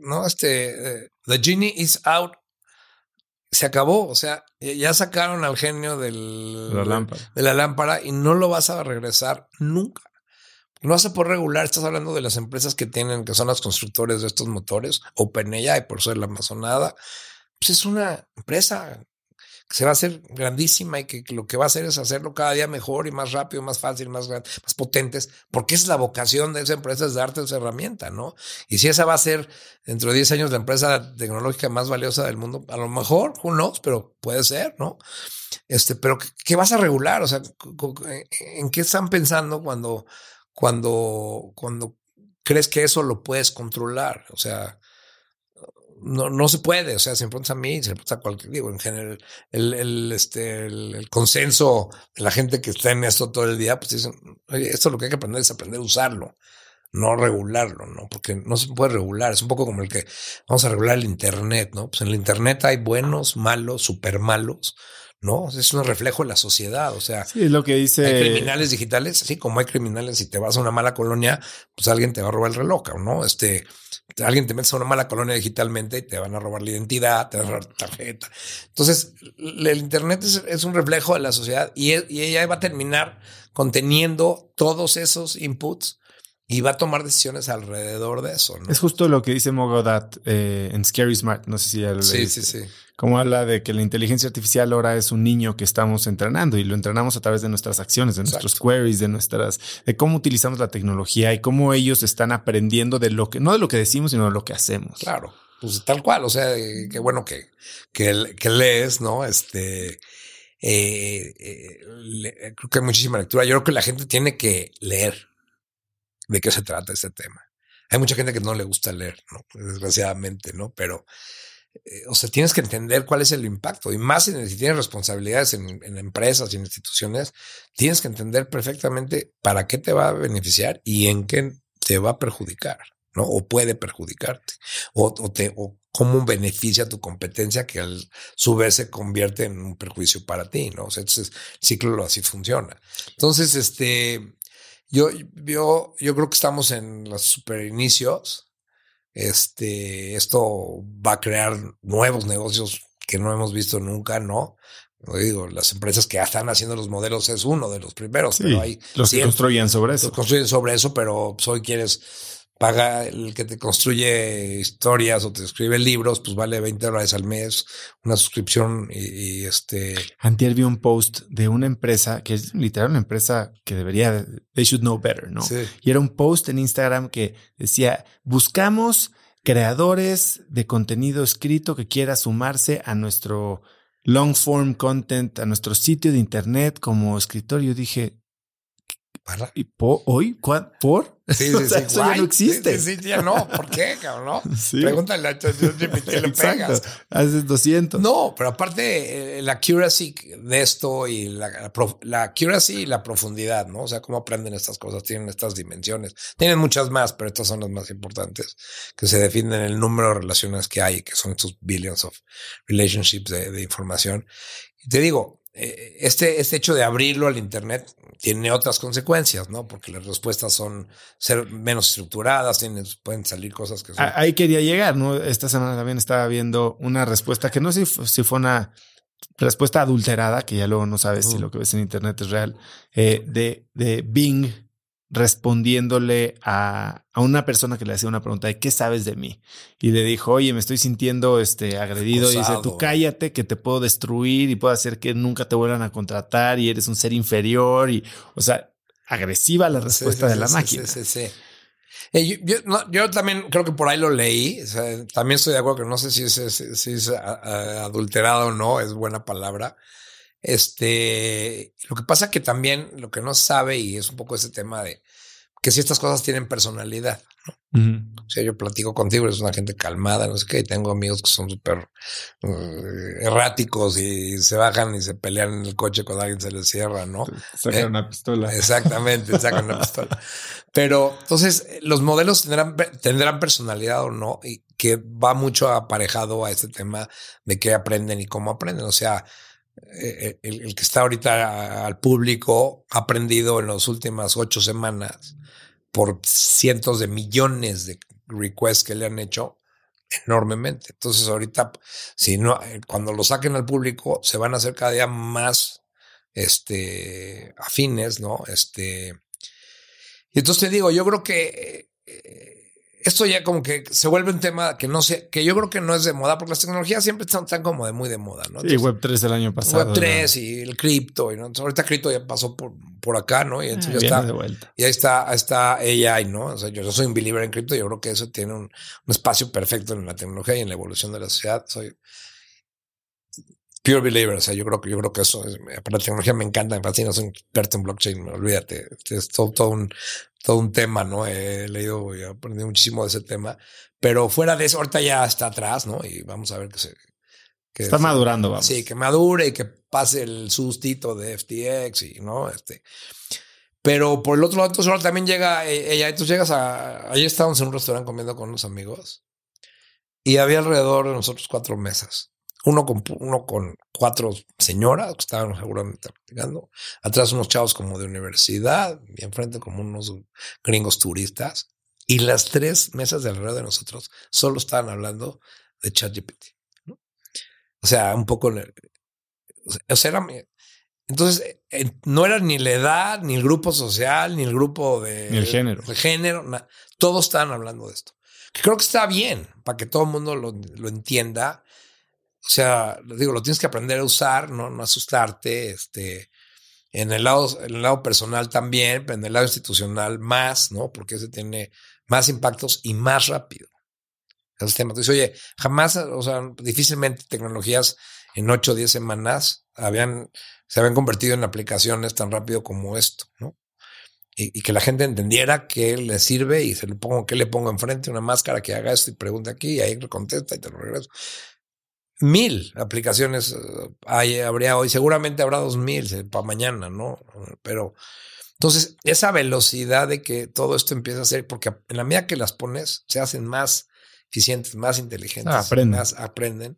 no, este, the genie is out se acabó. O sea, ya sacaron al genio del, de la lámpara y no lo vas a regresar nunca. No vas a poder regular. Estás hablando de las empresas que tienen, que son los constructores de estos motores, OpenAI, por ser la Amazonada. Pues es una empresa se va a hacer grandísima y que, lo que va a hacer es hacerlo cada día mejor y más rápido, más fácil, más, más potentes, porque es la vocación de esa empresa es darte esa herramienta, ¿no? Y si esa va a ser dentro de 10 años la empresa tecnológica más valiosa del mundo, a lo mejor, who knows, pero puede ser, ¿no? Este, pero ¿qué, vas a regular? O sea, ¿en qué están pensando cuando, cuando, cuando crees que eso lo puedes controlar? O sea, no, no se puede, o sea, se preguntas a mí, se pregunta a cualquier, digo, en general, el, el, este, el, consenso de la gente que está en esto todo el día, pues dicen, oye, esto lo que hay que aprender es aprender a usarlo, no regularlo, ¿no? Porque no se puede regular, es un poco como el que vamos a regular el Internet, ¿no? Pues en el Internet hay buenos, malos, súper malos, ¿no? Es un reflejo de la sociedad, o sea. Sí, es lo que dice. Hay criminales digitales, así como hay criminales, si te vas a una mala colonia, pues alguien te va a robar el reloj, ¿no? Este, alguien te metes a una mala colonia digitalmente y te van a robar la identidad, te van a robar la tarjeta. Entonces, el Internet es, un reflejo de la sociedad y ella va a terminar conteniendo todos esos inputs y va a tomar decisiones alrededor de eso. Es justo lo que dice Mogodat eh, en Scary Smart. No sé si ya lo Sí, sí, sí. Como habla de que la inteligencia artificial ahora es un niño que estamos entrenando y lo entrenamos a través de nuestras acciones, de nuestros queries, de nuestras, de cómo utilizamos la tecnología y cómo ellos están aprendiendo de lo que, no de lo que decimos, sino de lo que hacemos. Claro. Pues tal cual. O sea, qué bueno que, que, que lees, ¿no? Este, eh, eh, creo que hay muchísima lectura. Yo creo que la gente tiene que leer de qué se trata este tema. Hay mucha gente que no le gusta leer, ¿no? desgraciadamente, ¿no? Pero, eh, o sea, tienes que entender cuál es el impacto y más si, tienes responsabilidades en, empresas y en instituciones, tienes que entender perfectamente para qué te va a beneficiar y en qué te va a perjudicar, ¿no? O puede perjudicarte, o, te, o cómo beneficia tu competencia que al su vez se convierte en un perjuicio para ti, ¿no? O sea, entonces el ciclo así funciona. Entonces, este, yo, yo, yo creo que estamos en los super inicios. Este, esto va a crear nuevos negocios que no hemos visto nunca, ¿no? digo, las empresas que ya están haciendo los modelos es uno de los primeros, pero hay los que construyen sobre eso. construyen sobre eso, pero hoy quieres paga el que te construye historias o te escribe libros, pues vale 20 dólares al mes, una suscripción y, este. Antier vi un post de una empresa que es literal una empresa que debería, they should know better, ¿no? Sí. Y era un post en Instagram que decía, buscamos creadores de contenido escrito que quiera sumarse a nuestro long form content, a nuestro sitio de internet como escritor. Yo dije, ¿Y por, hoy? ¿Por? Sí, sí, sí. Eso ya no existe. Sí, sí, ya no. ¿Por qué, cabrón? No. Pregúntale a ChatGPT le pegas. Haces 200. No, pero aparte, eh, la accuracy de esto y la, la accuracy y la profundidad, ¿no? O sea, cómo aprenden estas cosas, tienen estas dimensiones. Tienen muchas más, pero estas son las más importantes, que se definen el número de relaciones que hay, que son estos billions of relationships de, de información. Y te digo, eh, este, este hecho de abrirlo al Internet tiene otras consecuencias, ¿no? Porque las respuestas son ser menos estructuradas, tienen, pueden salir cosas que son... Ahí quería llegar, ¿no? Esta semana también estaba viendo una respuesta que no sé si fue una respuesta adulterada, que ya luego no sabes si lo que ves en Internet es real, eh, de, de Bing respondiéndole a, a, una persona que le hacía una pregunta de qué sabes de mí. Y le dijo, oye, me estoy sintiendo este, agredido. Y dice, tú cállate, que te puedo destruir y puedo hacer que nunca te vuelvan a contratar y eres un ser inferior. Y, o sea, agresiva la respuesta de la máquina. Sí, sí, eh, yo, yo, también creo que por ahí lo leí. también estoy de acuerdo que no sé si es, si es adulterado o no, es buena palabra. Este, lo que pasa que también lo que no sabe y es un poco ese tema de que si estas cosas tienen personalidad, O sea, yo platico contigo, eres una gente calmada, no sé qué, y tengo amigos que son súper uh, erráticos y se bajan y se pelean en el coche cuando alguien se les cierra, ¿no? Sacan eh, una pistola. Exactamente, sacan una pistola. Pero entonces los modelos tendrán, tendrán personalidad o no, y que va mucho aparejado a este tema de qué aprenden y cómo aprenden. O sea, eh, el, que está ahorita al público ha aprendido en las últimas ocho semanas por cientos de millones de requests que le han hecho enormemente. Entonces ahorita, si no, eh, cuando lo saquen al público, se van a hacer cada día más este, afines, ¿no? Este, y entonces te digo, yo creo que eh, esto ya como que se vuelve un tema que no sé, que yo creo que no es de moda, porque las tecnologías siempre están, tan como de muy de moda, ¿no? y Web 3 el año pasado. Web 3 y el cripto, y ¿no? ahorita cripto ya pasó por, por acá, ¿no? Y entonces ya está. De vuelta. Y ahí está, está AI, ¿no? O sea, yo, soy un believer en cripto, yo creo que eso tiene un, un, espacio perfecto en la tecnología y en la evolución de la sociedad. Soy pure believer, o sea, yo creo que yo creo que eso es, para la tecnología me encanta, me fascina, soy un experto en blockchain, olvídate, es todo, todo un todo un tema, ¿no? He leído y aprendido muchísimo de ese tema, pero fuera de eso, ahorita ya está atrás, ¿no? Y vamos a ver que se... Que está madurando, vamos. Sí, que madure y que pase el sustito de FTX y, ¿no? Este... Pero por el otro lado, entonces ahora también llega ella, entonces llegas a... Ahí estábamos en un restaurante comiendo con unos amigos y había alrededor de nosotros cuatro mesas uno con, uno con cuatro señoras que estaban seguramente practicando, atrás unos chavos como de universidad y enfrente como unos gringos turistas. Y las tres mesas de alrededor de nosotros solo estaban hablando de ChatGPT. ¿no? O sea, un poco. O sea, era, entonces, no era ni la edad, ni el grupo social, ni el grupo de. Ni el género. Género, todos estaban hablando de esto. Creo que está bien para que todo el mundo lo, lo entienda o sea, digo, lo tienes que aprender a usar, no, no asustarte. Este, en el lado, en el lado personal también, pero en el lado institucional más, ¿no? Porque ese tiene más impactos y más rápido. Ese tema. Entonces, oye, jamás, o sea, difícilmente tecnologías en 8 o 10 semanas habían, se habían convertido en aplicaciones tan rápido como esto, ¿no? Y, que la gente entendiera que le sirve y se le pongo, que le pongo enfrente una máscara que haga esto y pregunte aquí y ahí le contesta y te lo regreso mil aplicaciones eh, hay, habría hoy, seguramente habrá dos mil para mañana, ¿no? Pero entonces, esa velocidad de que todo esto empieza a ser, porque en la medida que las pones, se hacen más eficientes, más inteligentes, ah, aprenden. más aprenden.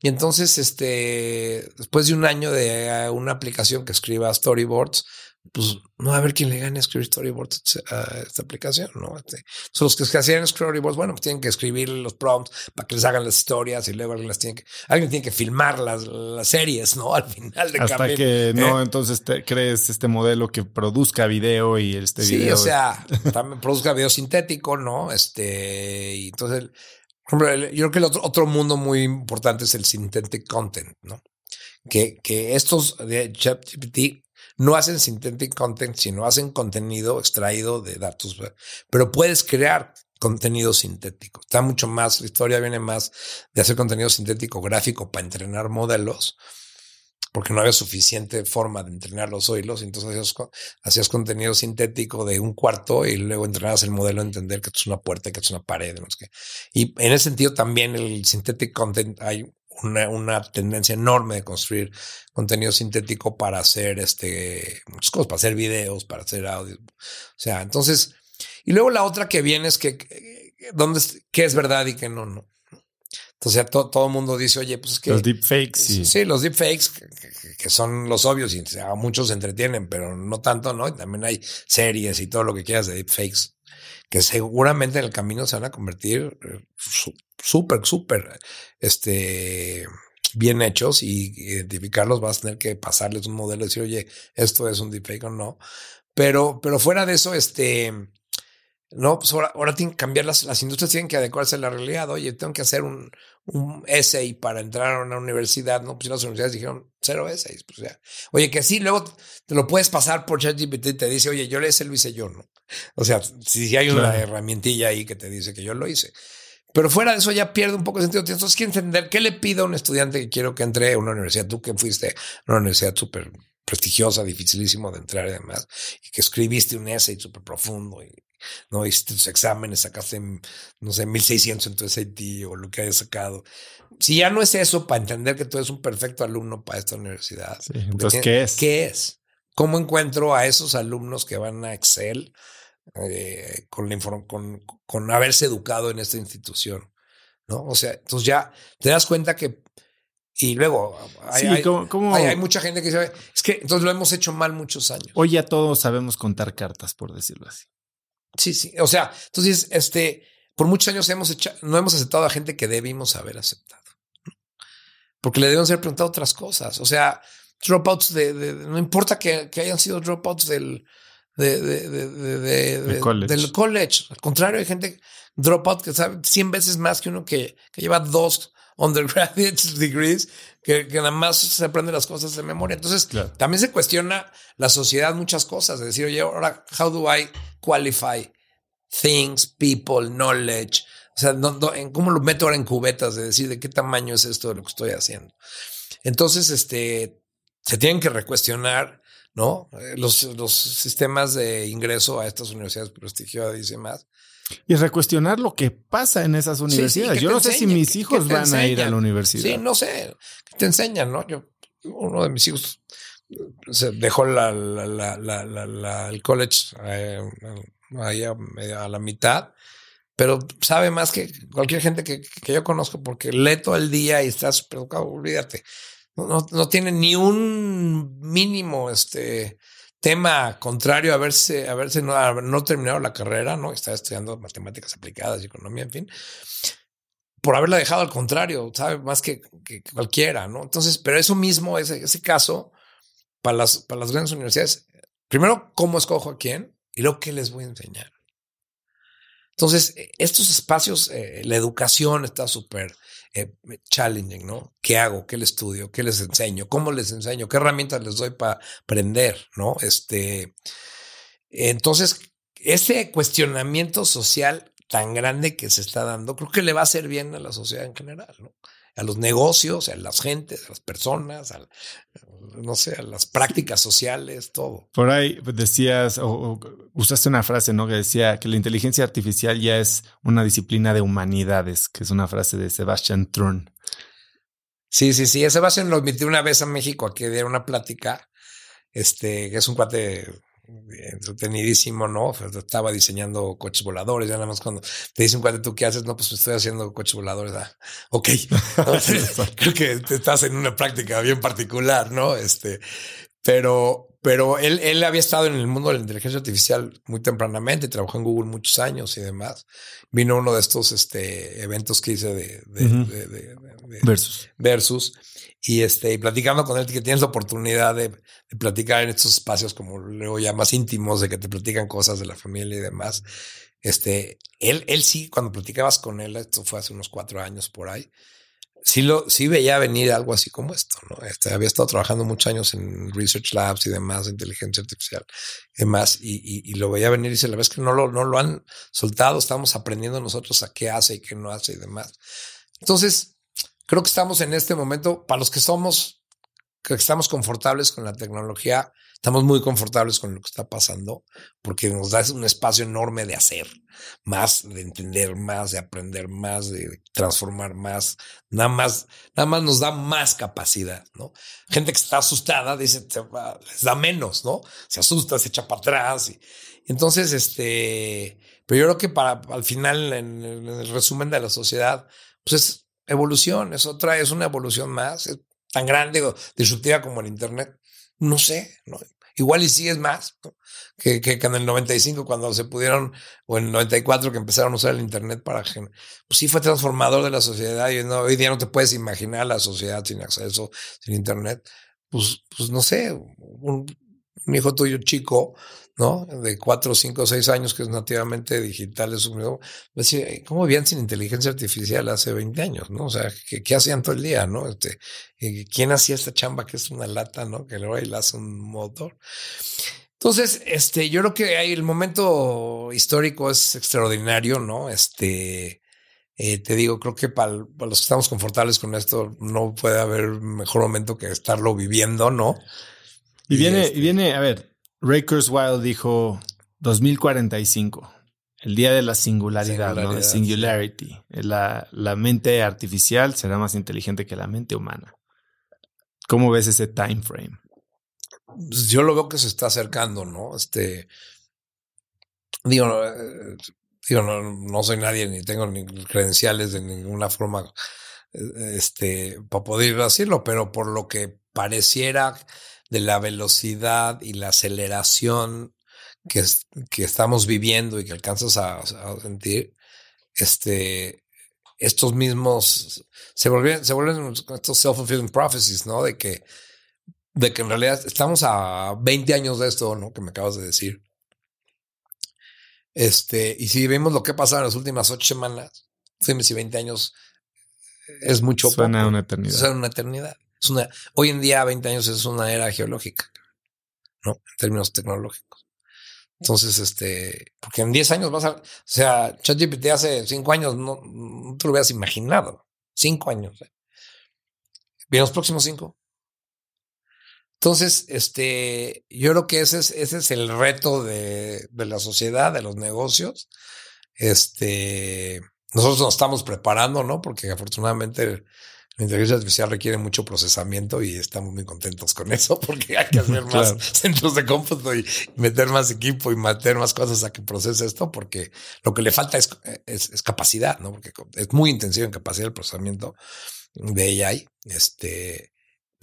Y entonces, este, después de un año de eh, una aplicación que escriba storyboards, pues no va a haber quien le gane a escribir storyboards a esta aplicación, ¿no? Este, son los que hacían storyboards, bueno, pues tienen que escribir los prompts para que les hagan las historias y luego alguien las tiene que, alguien tiene que filmar las, las series, ¿no? Al final de Hasta que no, ¿eh? entonces te crees este modelo que produzca video y este video. Sí, o sea, también produzca video sintético, ¿no? Este, y entonces, por ejemplo, yo creo que el otro, otro mundo muy importante es el synthetic content, ¿no? Que, que estos de ChatGPT no hacen synthetic content, sino hacen contenido extraído de datos. Pero puedes crear contenido sintético. Está mucho más, la historia viene más de hacer contenido sintético gráfico para entrenar modelos porque no había suficiente forma de entrenar los oídos, entonces hacías, contenido sintético de un cuarto y luego entrenabas el modelo a entender que esto es una puerta, que esto es una pared, no. Y en ese sentido también el synthetic content hay una, una, tendencia enorme de construir contenido sintético para hacer este muchas cosas, para hacer videos, para hacer audio. O sea, entonces, y luego la otra que viene es que, ¿dónde, qué es verdad y qué no, no. Entonces todo el mundo dice, oye, pues es que... Los deepfakes. Sí, sí los deepfakes, que, que, son los obvios y a muchos se entretienen, pero no tanto, ¿no? Y también hay series y todo lo que quieras de deepfakes, que seguramente en el camino se van a convertir eh, súper, súper, este bien hechos y identificarlos vas a tener que pasarles un modelo y decir, oye, esto es un deepfake o no. Pero, pero fuera de eso, este, no, pues ahora, ahora tienen que cambiar las, las industrias, tienen que adecuarse a la realidad. Oye, tengo que hacer un, un essay para entrar a una universidad. No, pues las universidades dijeron cero essays. Pues ya. Oye, que sí, luego te lo puedes pasar por ChatGPT y te dice, oye, yo le hice, lo hice yo, ¿no? O sea, si hay una herramientilla ahí que te dice que yo lo hice. Pero fuera de eso ya pierde un poco de sentido. Entonces, que entender qué le pido a un estudiante que quiero que entre a una universidad. Tú que fuiste a una universidad súper prestigiosa, dificilísimo de entrar y demás, y que escribiste un essay súper profundo y no hiciste tus exámenes, sacaste, no sé, 1600 en tu SAT o lo que hayas sacado. Si ya no es eso para entender que tú eres un perfecto alumno para esta universidad. entonces, ¿qué es? ¿Qué es? ¿Cómo encuentro a esos alumnos que van a Excel eh, con, la con, con haberse educado en esta institución? ¿No? O sea, entonces ya te das cuenta que y luego hay, hay, mucha gente que dice, es que entonces lo hemos hecho mal muchos años. Hoy ya todos sabemos contar cartas, por decirlo así. Sí, sí. O sea, entonces, este, por muchos años hemos hecho, no hemos aceptado a gente que debimos haber aceptado. Porque le debemos haber preguntado otras cosas. O sea, dropouts de, no importa que, que, hayan sido dropouts del, de, de, college. del college. Al contrario, hay gente dropout que sabe 100 veces más que uno que, que lleva dos undergraduate degrees que, que, nada más se aprende las cosas de memoria. Entonces, también se cuestiona la sociedad muchas cosas. De decir, oye, ahora, how do I qualify things, people, knowledge? O sea, en ¿cómo lo meto ahora en cubetas? De decir, ¿de qué tamaño es esto de lo que estoy haciendo? Entonces, este, se tienen que recuestionar, ¿no? Eh, los, los sistemas de ingreso a estas universidades prestigiosas y demás. Y recuestionar lo que pasa en esas universidades. Yo no sé si mis hijos van a ir a la universidad. Sí, no sé. Te enseñan, ¿no? Yo, uno de mis hijos se dejó la, la, la, el college eh, ahí a, la mitad, pero sabe más que cualquier gente que, que, yo conozco porque lee todo el día y está súper educado. Olvídate. No, no, no tiene ni un mínimo este, tema contrario a haberse, haberse no, no terminado la carrera, ¿no? Está estudiando matemáticas aplicadas y economía, en fin, por haberla dejado al contrario, sabe más que, que cualquiera, ¿no? Entonces, pero eso mismo, ese, ese caso, para las, para las grandes universidades, primero, ¿cómo escojo a quién? Y luego, ¿qué les voy a enseñar? Entonces, estos espacios, eh, la educación está súper eh, challenging, ¿no? ¿Qué hago? ¿Qué les estudio? ¿Qué les enseño? ¿Cómo les enseño? ¿Qué herramientas les doy para aprender? ¿No? Este, entonces, ese cuestionamiento social tan grande que se está dando, creo que le va a hacer bien a la sociedad en general, ¿no? A los negocios, a las gentes, a las personas, a, no sé, a las prácticas sociales, todo. Por ahí decías, o, usaste una frase, ¿no? Que decía que la inteligencia artificial ya es una disciplina de humanidades, que es una frase de Sebastian Thrun. Sí, sí, sí. Sebastian lo admitió una vez a México a que diera una plática, este, que es un cuate entretenidísimo, ¿no? Estaba diseñando coches voladores, ya nada más cuando te dicen, ¿cuál tú qué haces? No, pues estoy haciendo coches voladores. Ah, ok. Creo que estás en una práctica bien particular, ¿no? Este, pero, pero él, él había estado en el mundo de la inteligencia artificial muy tempranamente, trabajó en Google muchos años y demás. Vino uno de estos este, eventos que hice de, de, versus. versus y este, y platicando con él, que tienes la oportunidad de, platicar en estos espacios como luego ya más íntimos, de que te platican cosas de la familia y demás. Este, él, él sí, cuando platicabas con él, esto fue hace unos cuatro años por ahí, sí lo, sí veía venir algo así como esto, ¿no? Este, había estado trabajando muchos años en research labs y demás, inteligencia artificial y demás, y, y, lo veía venir y dice, la vez que no lo, no lo han soltado, estamos aprendiendo nosotros a qué hace y qué no hace y demás. Entonces, creo que estamos en este momento, para los que somos que estamos confortables con la tecnología, estamos muy confortables con lo que está pasando, porque nos da un espacio enorme de hacer más, de entender más, de aprender más, de transformar más, nada más, nada más nos da más capacidad, ¿no? Gente que está asustada dice, les da menos, ¿no? Se asusta, se echa para atrás. Y, entonces, este, pero yo creo que para, al final, en, el resumen de la sociedad, pues es evolución, es otra, es una evolución más, tan grande o disruptiva como el Internet. No sé, ¿no? Igual y sí es más que, que, en el 95 cuando se pudieron, o en el 94 que empezaron a usar el Internet para... Pues sí fue transformador de la sociedad y no, hoy día no te puedes imaginar la sociedad sin acceso, sin Internet. Pues, pues no sé, un, un hijo tuyo chico ¿no? De cuatro, cinco, seis años que es nativamente digital, es un decir, ¿cómo vivían sin inteligencia artificial hace 20 años, no? O sea, ¿qué, qué hacían todo el día, no? Este, ¿quién hacía esta chamba que es una lata, no? Que luego ahí la hace un motor. Entonces, este, yo creo que el momento histórico es extraordinario, ¿no? Este, eh, te digo, creo que para, los que estamos confortables con esto, no puede haber mejor momento que estarlo viviendo, ¿no? Y, viene, y este viene, a ver, Ray Kurzweil dijo 2045, el día de la singularidad, ¿no? De singularity. La, la, mente artificial será más inteligente que la mente humana. ¿Cómo ves ese time frame? Pues yo lo veo que se está acercando, ¿no? Este. Digo, eh, digo no, no soy nadie ni tengo ni credenciales de ninguna forma eh, este, para poder decirlo, pero por lo que pareciera de la velocidad y la aceleración que, que estamos viviendo y que alcanzas a, sentir, este, estos mismos se vuelven, se vuelven estos self-fulfilling prophecies, ¿no? De que, de que en realidad estamos a 20 años de esto, ¿no? Que me acabas de decir. Este, y si vemos lo que ha pasado en las últimas ocho semanas, si 20 años es mucho. Suena una eternidad. Suena una eternidad hoy en día, 20 años es una era geológica, ¿no? En términos tecnológicos. Entonces, este, porque en 10 años vas a, o sea, ChatGPT hace 5 años no, no, te lo hubieras imaginado. 5 años. ¿eh? Los próximos 5. Entonces, este, yo creo que ese es, ese es el reto de, de la sociedad, de los negocios. Este, nosotros nos estamos preparando, ¿no? Porque afortunadamente la inteligencia artificial requiere mucho procesamiento y estamos muy contentos con eso porque hay que hacer más centros de cómputo y meter más equipo y meter más cosas a que procese esto porque lo que le falta es, es, capacidad, ¿no? Porque es muy intensivo en capacidad de procesamiento de AI. Este,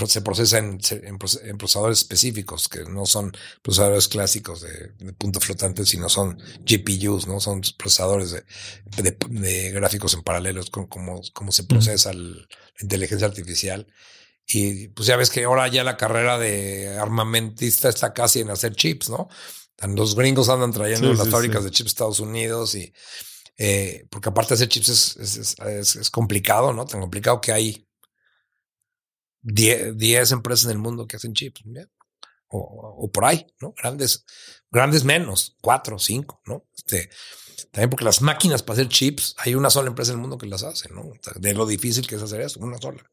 se procesa en, procesadores específicos que no son procesadores clásicos de, punto flotante, sino son GPUs, no son procesadores de, gráficos en paralelos con cómo, se procesa la inteligencia artificial. Y pues ya ves que ahora ya la carrera de armamentista está casi en hacer chips, ¿no? Los gringos andan trayendo las fábricas de chips a Estados Unidos y eh, porque aparte de hacer chips es, es, es complicado, ¿no? Tan complicado que hay 10 empresas en el mundo que hacen chips, o, por ahí, ¿no? Grandes, grandes menos, 4, 5, ¿no? Este, también porque las máquinas para hacer chips, hay una sola empresa en el mundo que las hace, ¿no? De lo difícil que es hacer eso, una sola.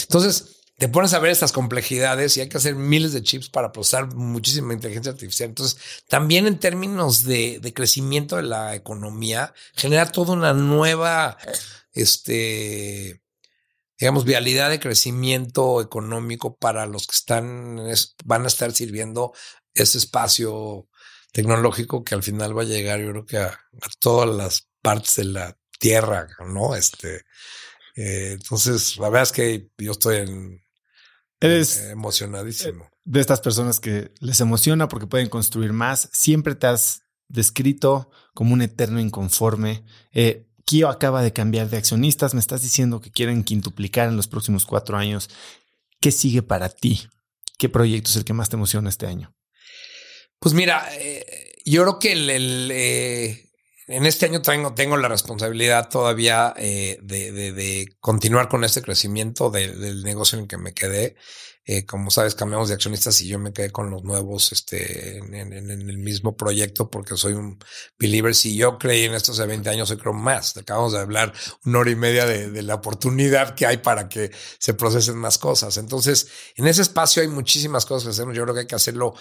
Entonces, te pones a ver estas complejidades y hay que hacer miles de chips para procesar muchísima inteligencia artificial. Entonces, también en términos de, de crecimiento de la economía, genera toda una nueva, este, digamos, vialidad de crecimiento económico para los que están, van a estar sirviendo ese espacio tecnológico que al final va a llegar, yo creo que a, todas las partes de la tierra, ¿no? Este, eh, entonces, la verdad es que yo estoy en, Eres emocionadísimo. De estas personas que les emociona porque pueden construir más. Siempre te has descrito como un eterno inconforme. Eh, Kio acaba de cambiar de accionistas, me estás diciendo que quieren quintuplicar en los próximos cuatro años. ¿Qué sigue para ti? ¿Qué proyecto es el que más te emociona este año? Pues mira, eh, yo creo que el, eh, en este año tengo, tengo la responsabilidad todavía eh, de, continuar con este crecimiento del negocio en el que me quedé. Eh, como sabes, cambiamos de accionistas y yo me quedé con los nuevos este, en, el mismo proyecto porque soy un believer. Si yo creí en estos de 20 años, hoy creo más. Acabamos de hablar una hora y media de, la oportunidad que hay para que se procesen más cosas. Entonces, en ese espacio hay muchísimas cosas que hacemos. Yo creo que hay que hacerlo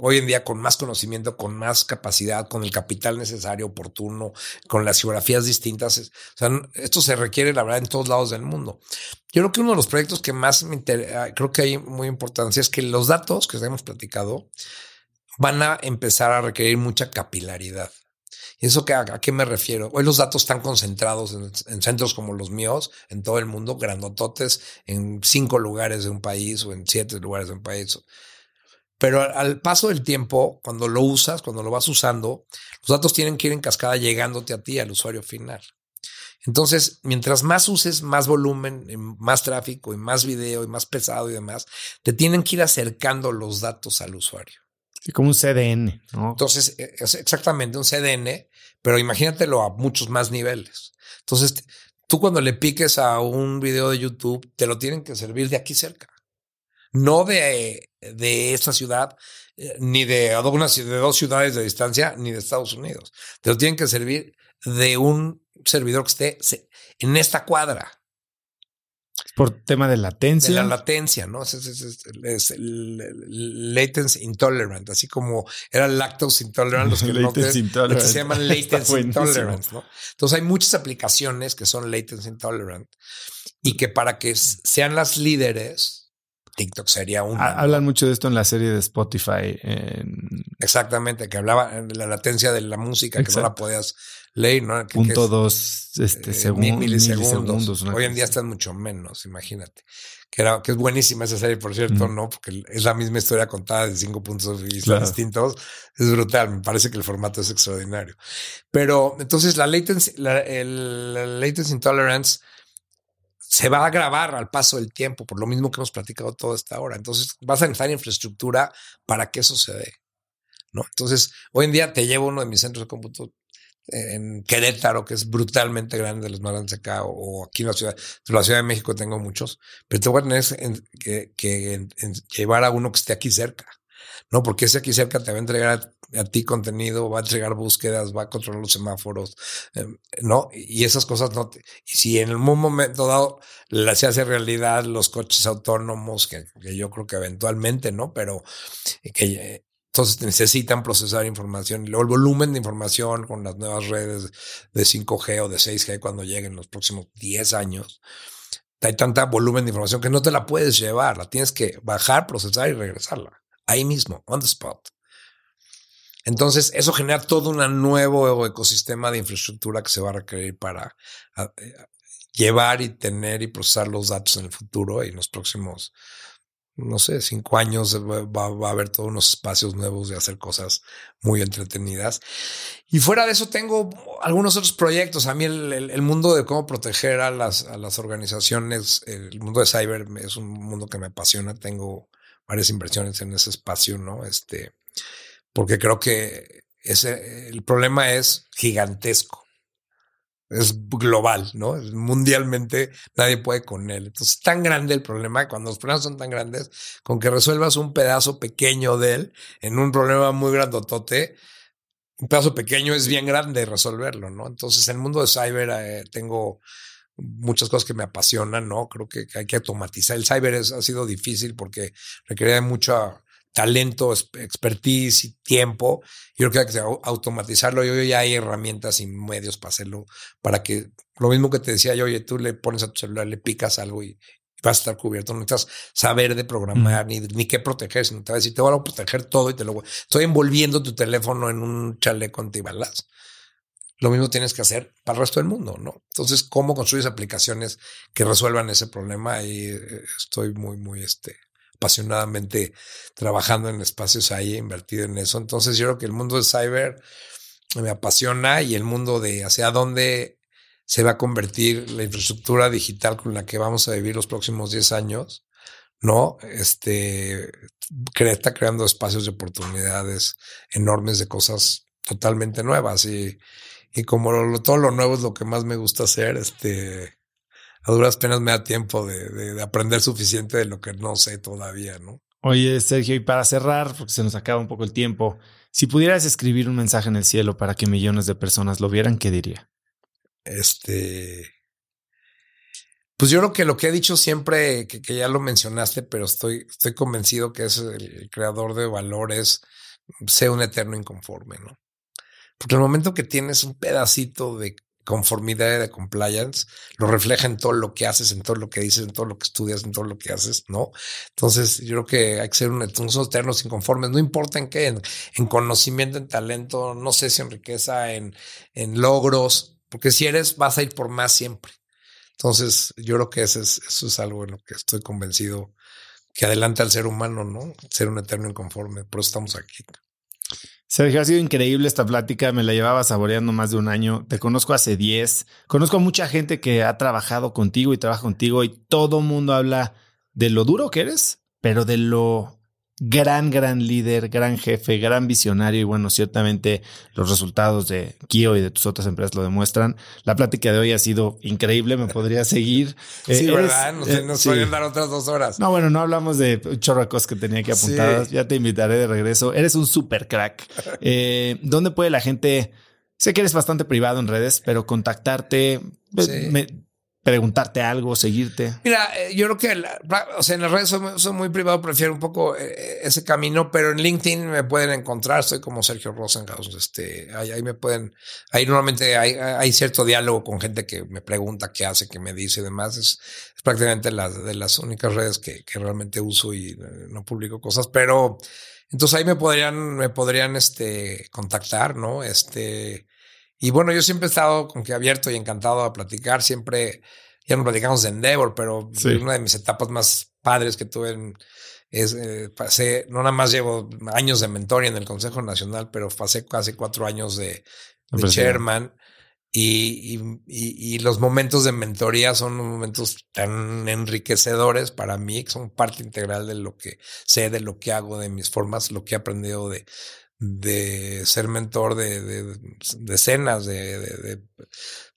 hoy en día con más conocimiento, con más capacidad, con el capital necesario, oportuno, con las geografías distintas. O sea, esto se requiere, la verdad, en todos lados del mundo. Yo creo que uno de los proyectos que más me interesa, ah, creo que hay muy importancia, es que los datos que hemos platicado van a empezar a requerir mucha capilaridad. ¿Y eso que, a, qué me refiero? Hoy los datos están concentrados en, centros como los míos, en todo el mundo, grandototes, en cinco lugares de un país o en siete lugares de un país. Pero al, paso del tiempo, cuando lo usas, cuando lo vas usando, los datos tienen que ir en cascada llegándote a ti, al usuario final. Entonces, mientras más uses más volumen, más tráfico y más video y más pesado y demás, te tienen que ir acercando los datos al usuario. Sí, como un CDN, ¿no? Entonces, e, es exactamente un CDN, pero imagínatelo a muchos más niveles. Entonces, tú cuando le piques a un video de YouTube, te lo tienen que servir de aquí cerca. No de, de esta ciudad, eh, ni de, de dos ciudades de distancia, ni de Estados Unidos. Te lo tienen que servir de un servidor que esté en esta cuadra. Por tema de latencia. De la latencia, ¿no? Es, es, el latency intolerant, así como era lactose intolerant, los que, no se llaman latency intolerant, ¿no? Entonces hay muchas aplicaciones que son latency intolerant y que para que sean las líderes, TikTok sería un. Hablan mucho de esto en la serie de Spotify. Exactamente, que hablaba de la latencia de la música, que no la podías leer, ¿no? Punto dos este, eh, milisegundos. Hoy en día están mucho menos, imagínate. Que, era, que es buenísima esa serie, por cierto, ¿no? Porque es la misma historia contada de cinco puntos de vista distintos. Es brutal, me parece que el formato es extraordinario. Pero entonces la latency, la, el, la latency intolerance se va a agravar al paso del tiempo, por lo mismo que hemos platicado toda esta hora. Entonces, vas a necesitar infraestructura para que eso se dé. ¿no? Entonces, hoy en día te llevo uno de mis centros de cómputo en Querétaro, que es brutalmente grande, de los más grandes acá, o aquí en la ciudad, de la Ciudad de México tengo muchos, pero te voy a tener que, llevar a uno que esté aquí cerca, ¿no? Porque ese aquí cerca te va a entregar a ti contenido, va a entregar búsquedas, va a controlar los semáforos, em, ¿no? Y esas cosas no te, y si en un momento dado se hace realidad los coches autónomos, que, yo creo que eventualmente, ¿no? Pero que entonces necesitan procesar información y luego el volumen de información con las nuevas redes de 5G o de 6G cuando lleguen los próximos 10 años. Hay tanta volumen de información que no te la puedes llevar, la tienes que bajar, procesar y regresarla ahí mismo, on the spot. Entonces, eso genera todo un nuevo ecosistema de infraestructura que se va a requerir para eh, llevar y tener y procesar los datos en el futuro y en los próximos, no sé, cinco años va, a haber todos unos espacios nuevos de hacer cosas muy entretenidas. Y fuera de eso tengo algunos otros proyectos. A mí el, mundo de cómo proteger a las, a las organizaciones, el mundo de cyber es un mundo que me apasiona. Tengo varias inversiones en ese espacio, ¿no? Este, porque creo que ese, el problema es gigantesco. Es global, ¿no? Mundialmente nadie puede con él. Entonces, es tan grande el problema, cuando los problemas son tan grandes, con que resuelvas un pedazo pequeño de él en un problema muy grandotote, un pedazo pequeño es bien grande resolverlo, ¿no? Entonces, en el mundo de cyber eh, tengo muchas cosas que me apasionan, ¿no? Creo que hay que automatizar. El cyber ha sido difícil porque requiere mucha talento, expertise y tiempo. Yo creo que hay que automatizarlo. Yo ya hay herramientas y medios para hacerlo, para que lo mismo que te decía yo, oye, tú le pones a tu celular, le picas algo y vas a estar cubierto. No necesitas saber de programar ni, ni qué proteger, sino te va a decir, te voy a proteger todo y te lo voy. Estoy envolviendo tu teléfono en un chaleco antibalas. Lo mismo tienes que hacer para el resto del mundo, ¿no? Entonces, ¿cómo construyes aplicaciones que resuelvan ese problema? Y eh, estoy muy, muy, este, apasionadamente trabajando en espacios ahí, invertido en eso. Entonces yo creo que el mundo de cyber me apasiona y el mundo de hacia dónde se va a convertir la infraestructura digital con la que vamos a vivir los próximos 10 años, ¿no? Este, está creando espacios de oportunidades enormes de cosas totalmente nuevas y, y como todo lo nuevo es lo que más me gusta hacer, este, a duras penas me da tiempo de, aprender suficiente de lo que no sé todavía, ¿no? Oye, Sergio, y para cerrar, porque se nos acaba un poco el tiempo, si pudieras escribir un mensaje en el cielo para que millones de personas lo vieran, ¿qué diría? Este. Pues yo creo que lo que he dicho siempre, que, ya lo mencionaste, pero estoy, estoy convencido que es el, creador de valores, sea un eterno inconforme, ¿no? Porque el momento que tienes un pedacito de conformidad y de compliance, lo refleja en todo lo que haces, en todo lo que dices, en todo lo que estudias, en todo lo que haces, ¿no? Entonces, yo creo que hay que ser un, unos eternos inconformes, no importa en qué, en, conocimiento, en talento, no sé si en riqueza, en, en logros, porque si eres, vas a ir por más siempre. Entonces, yo creo que eso es, eso es algo en lo que estoy convencido que adelanta al ser humano, ¿no? Ser un eterno inconforme. Por eso estamos aquí. Sergio, ha sido increíble esta plática. Me la llevaba saboreando más de un año. Te conozco hace 10. Conozco a mucha gente que ha trabajado contigo y trabaja contigo y todo mundo habla de lo duro que eres, pero de lo gran, gran líder, gran jefe, gran visionario y bueno, ciertamente los resultados de Kio y de tus otras empresas lo demuestran. La plática de hoy ha sido increíble, me podría seguir. Sí, eh, ¿verdad? Nos, eh, nos dar otras dos horas. No, bueno, no hablamos de chorracos que tenía que apuntadas, ya te invitaré de regreso. Eres un super crack. Eh, ¿Dónde puede la gente... Sé que eres bastante privado en redes, pero contactarte, preguntarte algo, seguirte? Mira, eh, yo creo que, o sea, en las redes soy, muy privado, prefiero un poco eh, ese camino, pero en LinkedIn me pueden encontrar, estoy como Sergio Rosenhaus, este, ahí, me pueden, ahí normalmente hay, hay, cierto diálogo con gente que me pregunta qué hace, qué me dice y demás, es, prácticamente las de las únicas redes que, que realmente uso y eh, no publico cosas, pero entonces ahí me podrían, me podrían, este, contactar, ¿no? Este, y bueno, yo siempre he estado con que abierto y encantado a platicar. Siempre, ya no platicamos de Endeavor, pero una de mis etapas más padres que tuve en, es, eh, pasé, no nada más llevo años de mentoría en el Consejo Nacional, pero pasé casi cuatro años de, chairman. Y, y, y, los momentos de mentoría son momentos tan enriquecedores para mí, que son parte integral de lo que sé, de lo que hago, de mis formas, lo que he aprendido de, de ser mentor de, decenas de,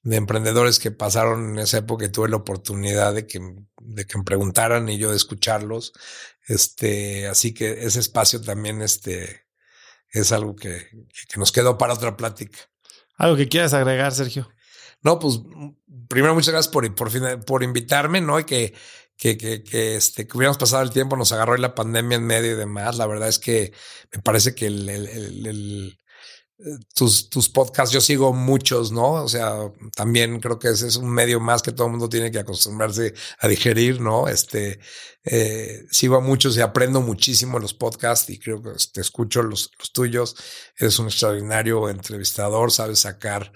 emprendedores que pasaron en esa época y tuve la oportunidad de que, de que me preguntaran y yo de escucharlos. Este, así que ese espacio también este, es algo que, que nos quedó para otra plática. ¿Algo que quieras agregar, Sergio? No, pues primero muchas gracias por, por, por invitarme, ¿no? Y que que, que, que, este, que hubiéramos pasado el tiempo, nos agarró la pandemia en medio y demás. La verdad es que me parece que el, el, eh, tus, tus podcasts, yo sigo muchos, ¿no? O sea, también creo que ese es un medio más que todo el mundo tiene que acostumbrarse a digerir, ¿no? Este, eh, sigo a muchos y aprendo muchísimo los podcasts y creo que te escucho los, los tuyos. Eres un extraordinario entrevistador, sabes sacar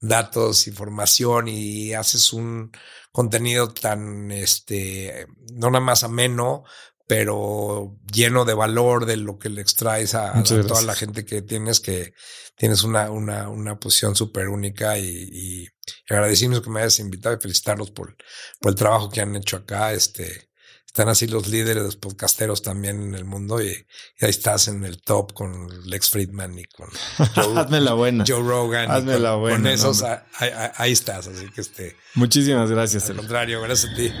datos, información y haces un contenido tan, este, no nada más ameno, pero lleno de valor de lo que le extraes a, toda la gente que tienes, que tienes una, una, una posición súper única y, y, agradecimos que me hayas invitado y felicitarlos por, por el trabajo que han hecho acá. Este, están así los líderes, los podcasteros también en el mundo y, ahí estás en el top con Lex Friedman y con Joe, Hazme la buena. Joe Rogan. Hazme con, la buena. Con esos ahí, estás, así que este. Muchísimas gracias. Al contrario, gracias a ti.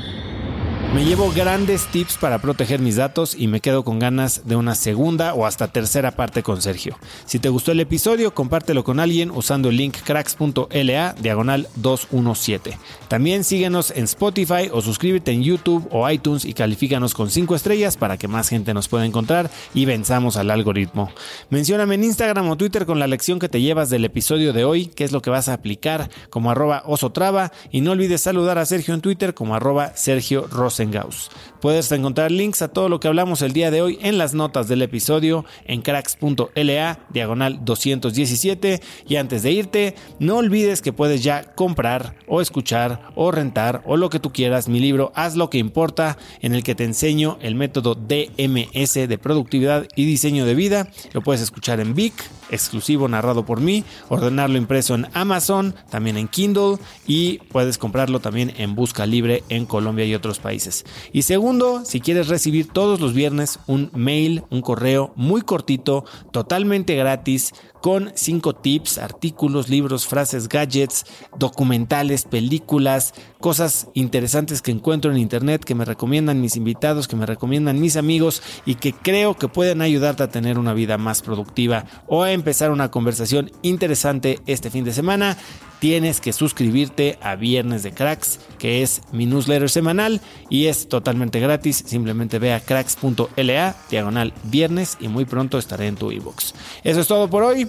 Me llevo grandes tips para proteger mis datos y me quedo con ganas de una segunda o hasta tercera parte con Sergio. Si te gustó el episodio, compártelo con alguien usando el link cracks.la diagonal 217. También síguenos en Spotify o suscríbete en YouTube o iTunes y califícanos con 5 estrellas para que más gente nos pueda encontrar y venzamos al algoritmo. Mencióname en Instagram o Twitter con la lección que te llevas del episodio de hoy, qué es lo que vas a aplicar como arroba osotrava y no olvides saludar a Sergio en Twitter como arroba Sergio Gauss. Puedes encontrar links a todo lo que hablamos el día de hoy en las notas del episodio en cracks.la diagonal 217 y antes de irte no olvides que puedes ya comprar o escuchar o rentar o lo que tú quieras mi libro Haz lo que importa en el que te enseño el método DMS de productividad y diseño de vida. Lo puedes escuchar en Vic, exclusivo narrado por mí, ordenarlo impreso en Amazon, también en Kindle y puedes comprarlo también en Busca Libre en Colombia y otros países. Y segundo, si quieres recibir todos los viernes un mail, un correo muy cortito, totalmente gratis, con cinco tips, artículos, libros, frases, gadgets, documentales, películas, cosas interesantes que encuentro en internet, que me recomiendan mis invitados, que me recomiendan mis amigos y que creo que pueden ayudarte a tener una vida más productiva o a empezar una conversación interesante este fin de semana tienes que suscribirte a Viernes de Cracks, que es mi newsletter semanal y es totalmente gratis. Simplemente ve a cracks.la, diagonal viernes y muy pronto estaré en tu inbox. Eso es todo por hoy.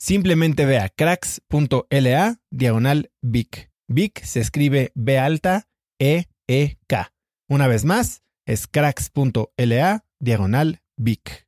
Simplemente ve a cracks.la diagonal Vic. Vic se escribe B alta E E K. Una vez más, es cracks.la diagonal Vic.